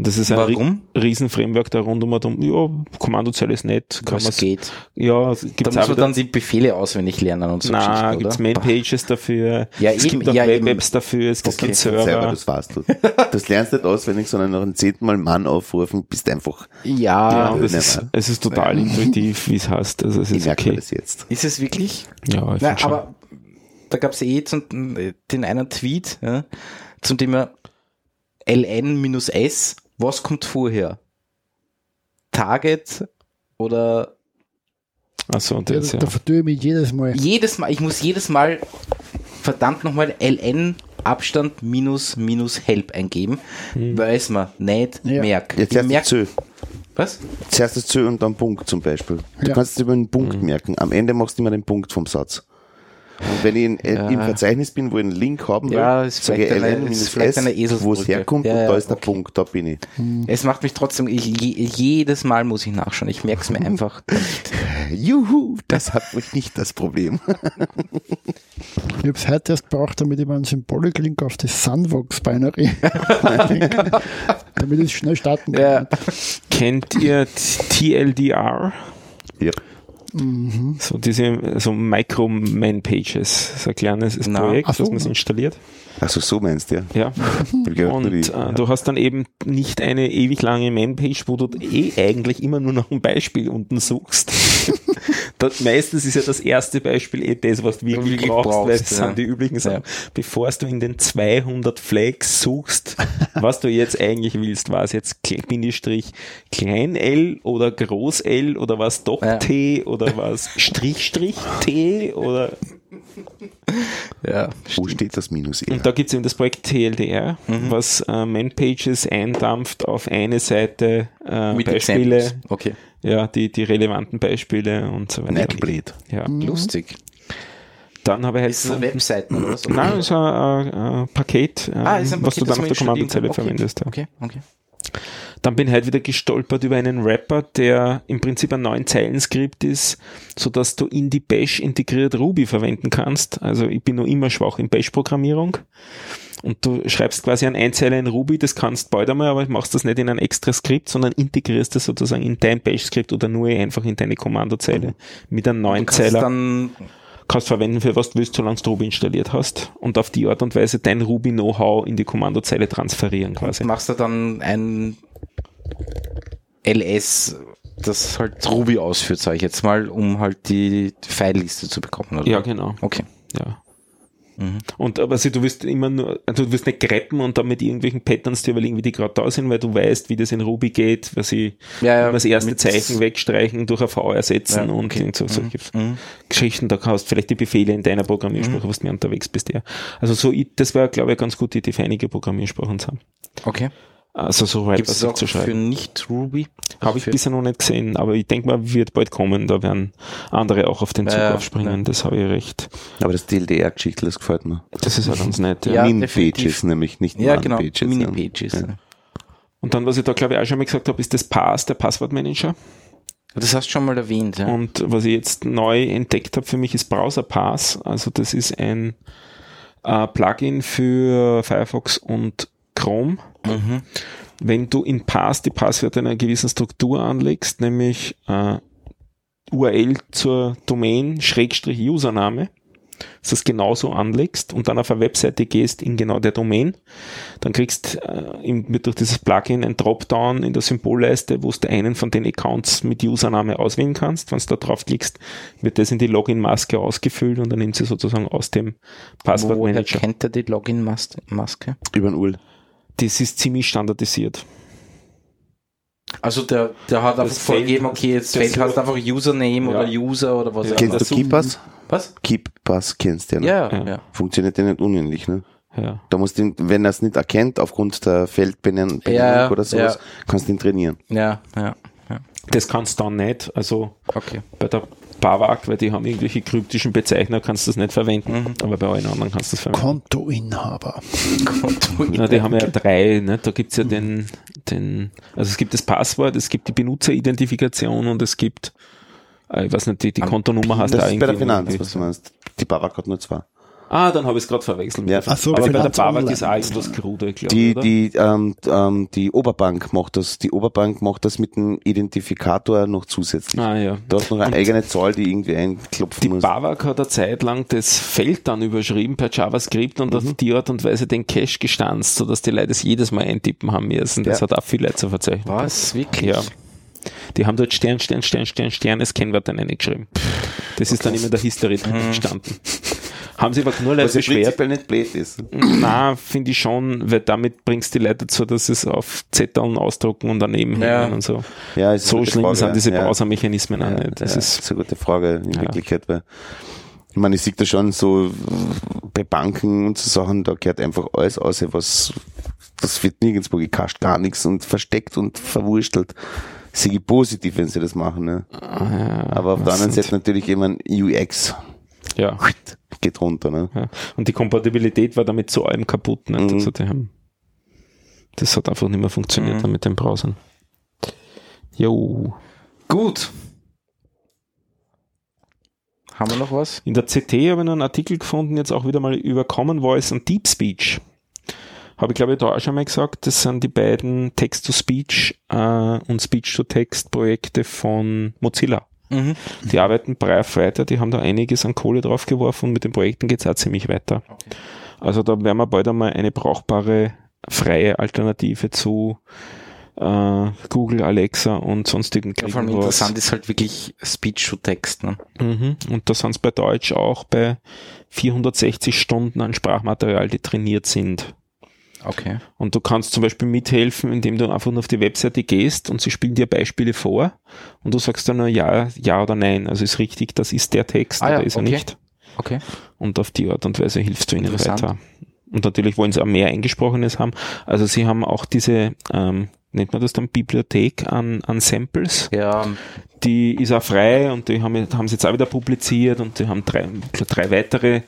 S3: Und das ist ein
S1: Warum?
S3: Ri- Riesen-Framework da rund um, ja, Kommandozeile ist nett, kann man's-
S1: geht.
S3: Ja, es
S1: Da
S3: gibt's
S1: muss man dann die Befehle auswendig lernen und so
S3: na, gibt's? Main-Pages dafür,
S1: Ja,
S3: es
S1: eben,
S3: gibt auch
S1: ja, eben.
S3: Web-Apps dafür, es gibt
S1: Okay.
S2: selber,
S3: Server.
S2: das weißt du. Das lernst du nicht auswendig, sondern nach dem zehnten Mal Mann aufrufen, bist einfach,
S1: Ja,
S3: Ja, das ist, es ist total intuitiv, wie es heißt. Also es
S2: ich
S3: ist
S2: merke mir
S3: okay.
S2: das jetzt.
S1: ist es wirklich?
S3: Ja, ich
S1: Na,
S3: schon.
S1: aber da gab es eh zum, den einen Tweet ja, zum Thema ln-s. Was kommt vorher? Target oder
S3: Achso, und das, ja.
S4: da vertue ich mich jedes Mal.
S1: jedes Mal, ich muss jedes Mal verdammt nochmal ln Abstand minus minus help eingeben, weil es mir nicht
S4: Ja.
S1: merkt.
S2: Jetzt
S1: Ich
S2: erst
S1: merk,
S2: Zö.
S1: was?
S2: Zuerst das Zö und dann Punkt zum Beispiel. Du
S4: Ja.
S2: kannst es über einen Punkt merken. Am Ende machst du immer den Punkt vom Satz. Und wenn ich in, äh,
S1: Ja.
S2: im Verzeichnis bin, wo ich einen Link haben will,
S1: Ja, ist
S2: sage ich
S1: vielleicht eine-
S2: ln
S1: ist vielleicht eine
S2: s, wo es herkommt
S1: Ja,
S2: und da ist der
S1: okay.
S2: Punkt, da bin ich.
S1: Es macht mich trotzdem, ich, je, jedes Mal muss ich nachschauen. Ich merke es mir einfach.
S2: Juhu, das hat mich nicht das Problem.
S4: Ich habe es heute erst gebraucht, damit ich mir einen Symbolik-Link auf die Sunvox Binary damit ich schnell starten kann.
S1: Ja.
S3: Kennt ihr TLDR?
S2: ja.
S3: So diese so Micro-Man-Pages, so ein kleines
S1: Na,
S3: Projekt,
S4: ach so.
S3: das man installiert.
S2: Also so meinst du, ja.
S3: Ja. Und
S2: die-
S3: äh, du hast dann eben nicht eine ewig lange Man-Page, wo du eh eigentlich immer nur noch ein Beispiel unten suchst. das, meistens ist ja das erste Beispiel eh das, was du wirklich,
S1: Wirklich
S3: brauchst, weil
S1: brauchst,
S3: das
S1: ja.
S3: sind die üblichen Sachen.
S1: Ja.
S3: Bevor du in den 200 Flags suchst, was du jetzt eigentlich willst, war es jetzt Bindestrich klein L oder groß L oder was doch
S1: Ja.
S3: T oder was Strich Strich T oder
S1: ja.
S2: Wo steht das Minus E?
S3: und da gibt es eben das Projekt TLDR,
S1: Mhm.
S3: was äh, Man-Pages eindampft auf eine Seite äh,
S1: Mit
S3: Beispiele,
S1: Examples. Okay.
S3: ja, die, die relevanten Beispiele und so weiter.
S2: Netblade.
S3: Ja.
S1: Lustig.
S3: Dann habe ich halt
S1: Ist das eine Webseiten oder was?
S3: Nein, ist ein, ein, ein Paket, ähm,
S1: Ah, ist ein
S3: was du
S1: Paket,
S3: dann auf der Kommandozelle.
S1: Okay.
S3: verwendest. Ja.
S1: Okay, okay.
S3: Dann bin ich halt wieder gestolpert über einen Rapper, der im Prinzip ein neun Zeilen Skript ist, so dass du in die Bash integriert Ruby verwenden kannst. Also ich bin noch immer schwach in Bash Programmierung. Und du schreibst quasi ein Einzeiler in Ruby, das kannst bald einmal, aber machst das nicht in ein extra Skript, sondern integrierst das sozusagen in dein Bash-Skript oder nur einfach in deine Kommandozeile mit einem neuen Zeiler
S1: dann
S3: kannst verwenden, für was du willst, solange du Ruby installiert hast und auf die Art und Weise dein Ruby-Know-how in die Kommandozeile transferieren quasi.
S1: machst du dann ein LS, das halt Ruby ausführt, sage ich jetzt mal, um halt die File-Liste zu bekommen, oder?
S3: Ja, genau.
S1: Okay.
S3: Ja. Und aber also, du wirst immer nur, also du wirst nicht greppen und dann mit irgendwelchen Patterns dir überlegen, wie die gerade da sind, weil du weißt, wie das in Ruby geht, was sie
S1: Ja, ja,
S3: das erste Zeichen wegstreichen, durch ein V ersetzen
S1: Ja,
S3: und
S1: okay.
S3: irgend so solche
S1: Mhm.
S3: Geschichten, da kannst du vielleicht die Befehle in deiner Programmiersprache, was du mehr unterwegs bist, ja. Also so, ich, das wäre, glaube ich, eine ganz gute Idee für einige Programmiersprachen zu haben.
S1: Okay.
S3: Also so weit
S1: Gibt es
S3: was
S1: auch
S3: zu
S1: für
S3: schreiben.
S1: nicht-Ruby?
S3: Habe ich bisher noch nicht gesehen, aber ich denke mal, wird bald kommen, da werden andere auch auf den Zug
S1: Ja,
S3: aufspringen,
S1: ja.
S3: das habe ich recht.
S2: Aber das DLDR-Geschichte, das gefällt mir.
S3: Das ist ja ganz nett, ja.
S1: Ja,
S2: Min-Pages, nämlich nicht
S1: Ja, genau.
S2: Man-Pages.
S1: Mini-Pages.
S2: Ja.
S1: Ja.
S3: Und dann, was ich da glaube ich auch schon mal gesagt habe, ist das Pass, der Passwortmanager.
S1: Das hast du schon mal erwähnt, ja.
S3: Und was ich jetzt neu entdeckt habe für mich ist Browser Pass. Also das ist ein äh, Plugin für Firefox und Chrome.
S1: Mhm.
S3: Wenn du in Pass die Passwörter in einer gewissen Struktur anlegst, nämlich äh, URL zur Domain Schrägstrich Username, dass du das genauso anlegst und dann auf eine Webseite gehst in genau der Domain, dann kriegst äh, im, durch dieses Plugin ein Dropdown in der Symbolleiste, wo du einen von den Accounts mit Username auswählen kannst. Wenn du da draufklickst, wird das in die Login-Maske ausgefüllt und dann nimmt sie sozusagen aus dem
S1: Woher
S3: Passwortmanager.
S1: kennt er die Login-Maske?
S2: Über den UL.
S3: Das ist ziemlich standardisiert.
S1: Also der, der hat einfach vorgegeben, okay, jetzt heißt
S3: so-
S1: einfach Username
S3: Ja.
S1: oder User oder was
S3: Ja.
S1: auch
S2: Kennst
S1: immer.
S2: du KeePass?
S1: Was?
S2: KeePass kennst du ja. ne?
S1: Ja,
S3: Ja.
S1: ja.
S2: Funktioniert ja nicht unähnlich, ne?
S3: Ja.
S2: Da musst du, ihn, wenn er es nicht erkennt, aufgrund der Feldbenennung
S1: Ja,
S2: oder sowas,
S1: ja.
S2: kannst du ihn trainieren.
S1: Ja, ja, ja.
S3: Das kannst du dann nicht. Also
S1: Okay.
S3: bei der Bawak, weil die haben irgendwelche kryptischen Bezeichner, kannst du das nicht verwenden.
S1: Mhm.
S3: Aber bei allen anderen kannst du das verwenden.
S4: Kontoinhaber.
S3: Na, die haben ja drei, ne? da gibt's ja den, den, also es gibt das Passwort, es gibt die Benutzeridentifikation und es gibt, äh, ich weiß nicht, die, die Kontonummer hast du
S2: Das
S3: da
S2: ist bei der
S3: irgendwie-
S2: Finanz, was du meinst. Die Babak hat nur zwei.
S3: Ah, dann habe ich es gerade verwechselt.
S2: Ja.
S4: Ach so,
S3: Aber bei der
S4: Online.
S3: ist auch irgendwas krude, glaube
S2: Die,
S3: ich, oder?
S2: die, ähm, ähm, die Oberbank macht das, die Oberbank macht das mit dem Identifikator noch zusätzlich.
S3: ah, ja.
S2: Da hast du noch eine
S3: Und
S2: eigene Zahl, die irgendwie einklopfen
S3: Die
S2: muss.
S3: Bawak hat eine Zeit lang das Feld dann überschrieben per JavaScript und
S2: Mhm.
S3: auf die Art und Weise den Cache gestanzt, sodass die Leute es jedes Mal eintippen haben müssen. Das
S2: Ja.
S3: hat auch viele Leute zu verzeichnen.
S1: Was? Wirklich?
S3: Ja. Die haben dort Stern, Stern, Stern, Stern, Stern als Kennwort dann geschrieben. Das ist dann immer der History drin gestanden. Haben sie aber nur Leute
S2: Was
S3: beschwert.
S2: prinzipiell nicht blöd ist.
S3: Na, finde ich schon, weil damit bringst du die Leute dazu, dass sie es auf Zetteln ausdrucken und daneben
S1: Ja.
S3: hängen und so.
S2: Ja, ist
S3: So schlimm
S2: Frage,
S3: sind diese
S2: ja.
S3: Browsermechanismen auch
S2: Ja,
S3: nicht. Das
S2: ja,
S3: ist,
S2: ist eine gute Frage in
S3: Ja.
S2: Wirklichkeit, weil ich meine, ich sehe da schon so bei Banken und so Sachen, da gehört einfach alles aus, was das wird nirgendwo gekascht, gar nichts und versteckt und verwurstelt. Sehe ich positiv, wenn sie das machen. Ne?
S3: ah, ja,
S2: Aber auf der
S3: das
S2: anderen Seite natürlich immer ein UX.
S3: Ja.
S2: geht runter. Ne?
S3: ja. Und die Kompatibilität war damit zu allem kaputt. Ne?
S2: Mhm.
S3: Also haben, das hat einfach nicht mehr funktioniert
S1: Mhm.
S3: dann mit den Browsern. Jo.
S1: Gut. Haben wir noch was?
S3: In der CT habe ich noch einen Artikel gefunden, jetzt auch wieder mal über Common Voice und Deep Speech. Habe ich glaube ich da auch schon mal gesagt, das sind die beiden Text-to-Speech äh, und Speech-to-Text-Projekte von Mozilla.
S1: Mhm.
S3: Die arbeiten brav weiter, die haben da einiges an Kohle draufgeworfen und mit den Projekten geht es auch ziemlich weiter. Also da werden wir bald einmal eine brauchbare, freie Alternative zu äh, Google, Alexa und sonstigen
S1: Ja, vor allem
S3: kriegen, was-
S1: interessant ist halt wirklich Speech to Text. Ne?
S3: Mhm. Und da sind es bei Deutsch auch bei 460 Stunden an Sprachmaterial, die trainiert sind.
S1: Okay.
S3: Und du kannst zum Beispiel mithelfen, indem du einfach nur auf die Webseite gehst und sie spielen dir Beispiele vor und du sagst dann nur ja, ja oder nein. Also ist richtig, das ist der Text
S1: Ah ja,
S3: oder ist er
S1: okay.
S3: nicht.
S1: Okay.
S3: Und auf die Art und Weise hilfst du ihnen weiter. Und natürlich wollen sie auch mehr Eingesprochenes haben. Also sie haben auch diese, ähm, nennt man das dann Bibliothek an, an Samples
S1: Ja,
S3: die ist auch frei und die haben, haben sie jetzt auch wieder publiziert und die haben drei, drei weitere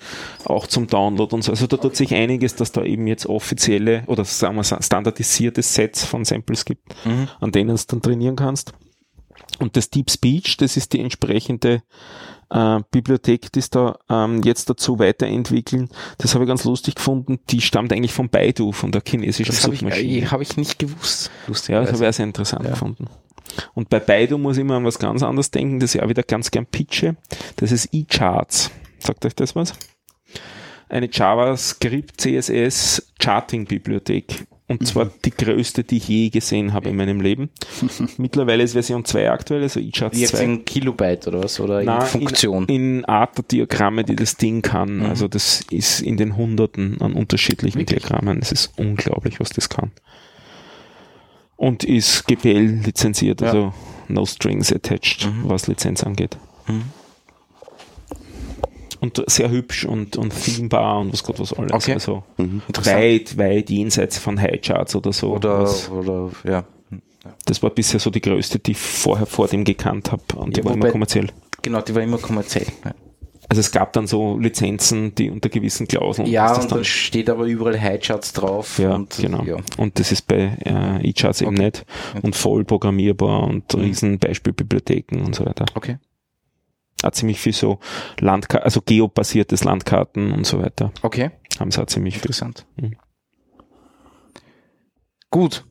S3: auch zum Download und so. Also da tut sich einiges, dass da eben jetzt offizielle oder sagen wir standardisierte Sets von Samples gibt,
S1: Mhm.
S3: an denen du dann trainieren kannst. Und das Deep Speech, das ist die entsprechende äh, Bibliothek, die es da ähm, jetzt dazu weiterentwickeln. Das habe ich ganz lustig gefunden. Die stammt eigentlich von Baidu, von der chinesischen
S1: das habe ich,
S3: Suchmaschine.
S1: äh, hab ich nicht gewusst.
S3: Ja,
S1: Lustigerweise.
S3: das habe ich auch sehr interessant
S1: Ja.
S3: gefunden. Und bei Baidu muss ich immer an was ganz anderes denken, das ich auch wieder ganz gern pitche. Das ist eCharts. Sagt euch das was? Eine JavaScript CSS Charting Bibliothek. Und zwar die größte, die ich je gesehen habe in meinem Leben. Mittlerweile ist Version 2 aktuell, also eCharts
S1: Jetzt
S3: 2.
S1: in Kilobyte oder was? Oder
S3: Na,
S1: in Funktion?
S3: In, in Art der Diagramme, die das Ding kann.
S1: Mhm.
S3: Also das ist in den Hunderten an unterschiedlichen
S1: Wirklich?
S3: Diagrammen. Es ist unglaublich, was das kann. Und ist GPL lizenziert,
S1: Ja.
S3: also no strings attached,
S1: Mhm.
S3: was Lizenz angeht.
S1: Mhm.
S3: Und sehr hübsch und, und themebar und was Gott was alles.
S1: Okay.
S3: Also
S2: Mhm.
S3: Weit, weit jenseits von Highcharts oder so.
S1: Oder, oder, ja.
S3: das war bisher so die größte, die ich vorher vor dem gekannt habe. Und die
S1: Ja,
S3: war immer kommerziell.
S1: Genau, die war immer kommerziell. Ja,
S3: Also es gab dann so Lizenzen, die unter gewissen Klauseln.
S1: ja und dann steht aber überall Highcharts drauf.
S3: ja,
S1: und,
S3: genau.
S1: Ja.
S3: Und das ist bei äh, eCharts eben
S1: Okay.
S3: nicht. Und voll programmierbar und
S1: Mhm.
S3: riesen Beispielbibliotheken und so weiter.
S1: Okay.
S3: Auch ziemlich viel so Landkarten, also geobasiertes Landkarten und so weiter.
S1: Okay,
S3: Haben sie auch ziemlich viel.
S1: interessant.
S3: Mhm.
S1: Gut.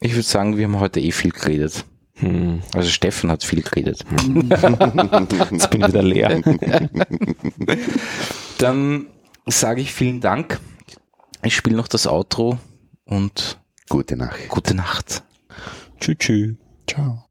S1: Ich würde sagen, wir haben heute eh viel geredet.
S3: Hm.
S1: Also Steffen hat viel geredet.
S3: Jetzt bin ich wieder leer.
S1: Dann sage ich vielen Dank. Ich spiele noch das Outro und
S2: Gute Nacht.
S1: gute Nacht.
S3: tschüss, tschüss.
S4: Ciao.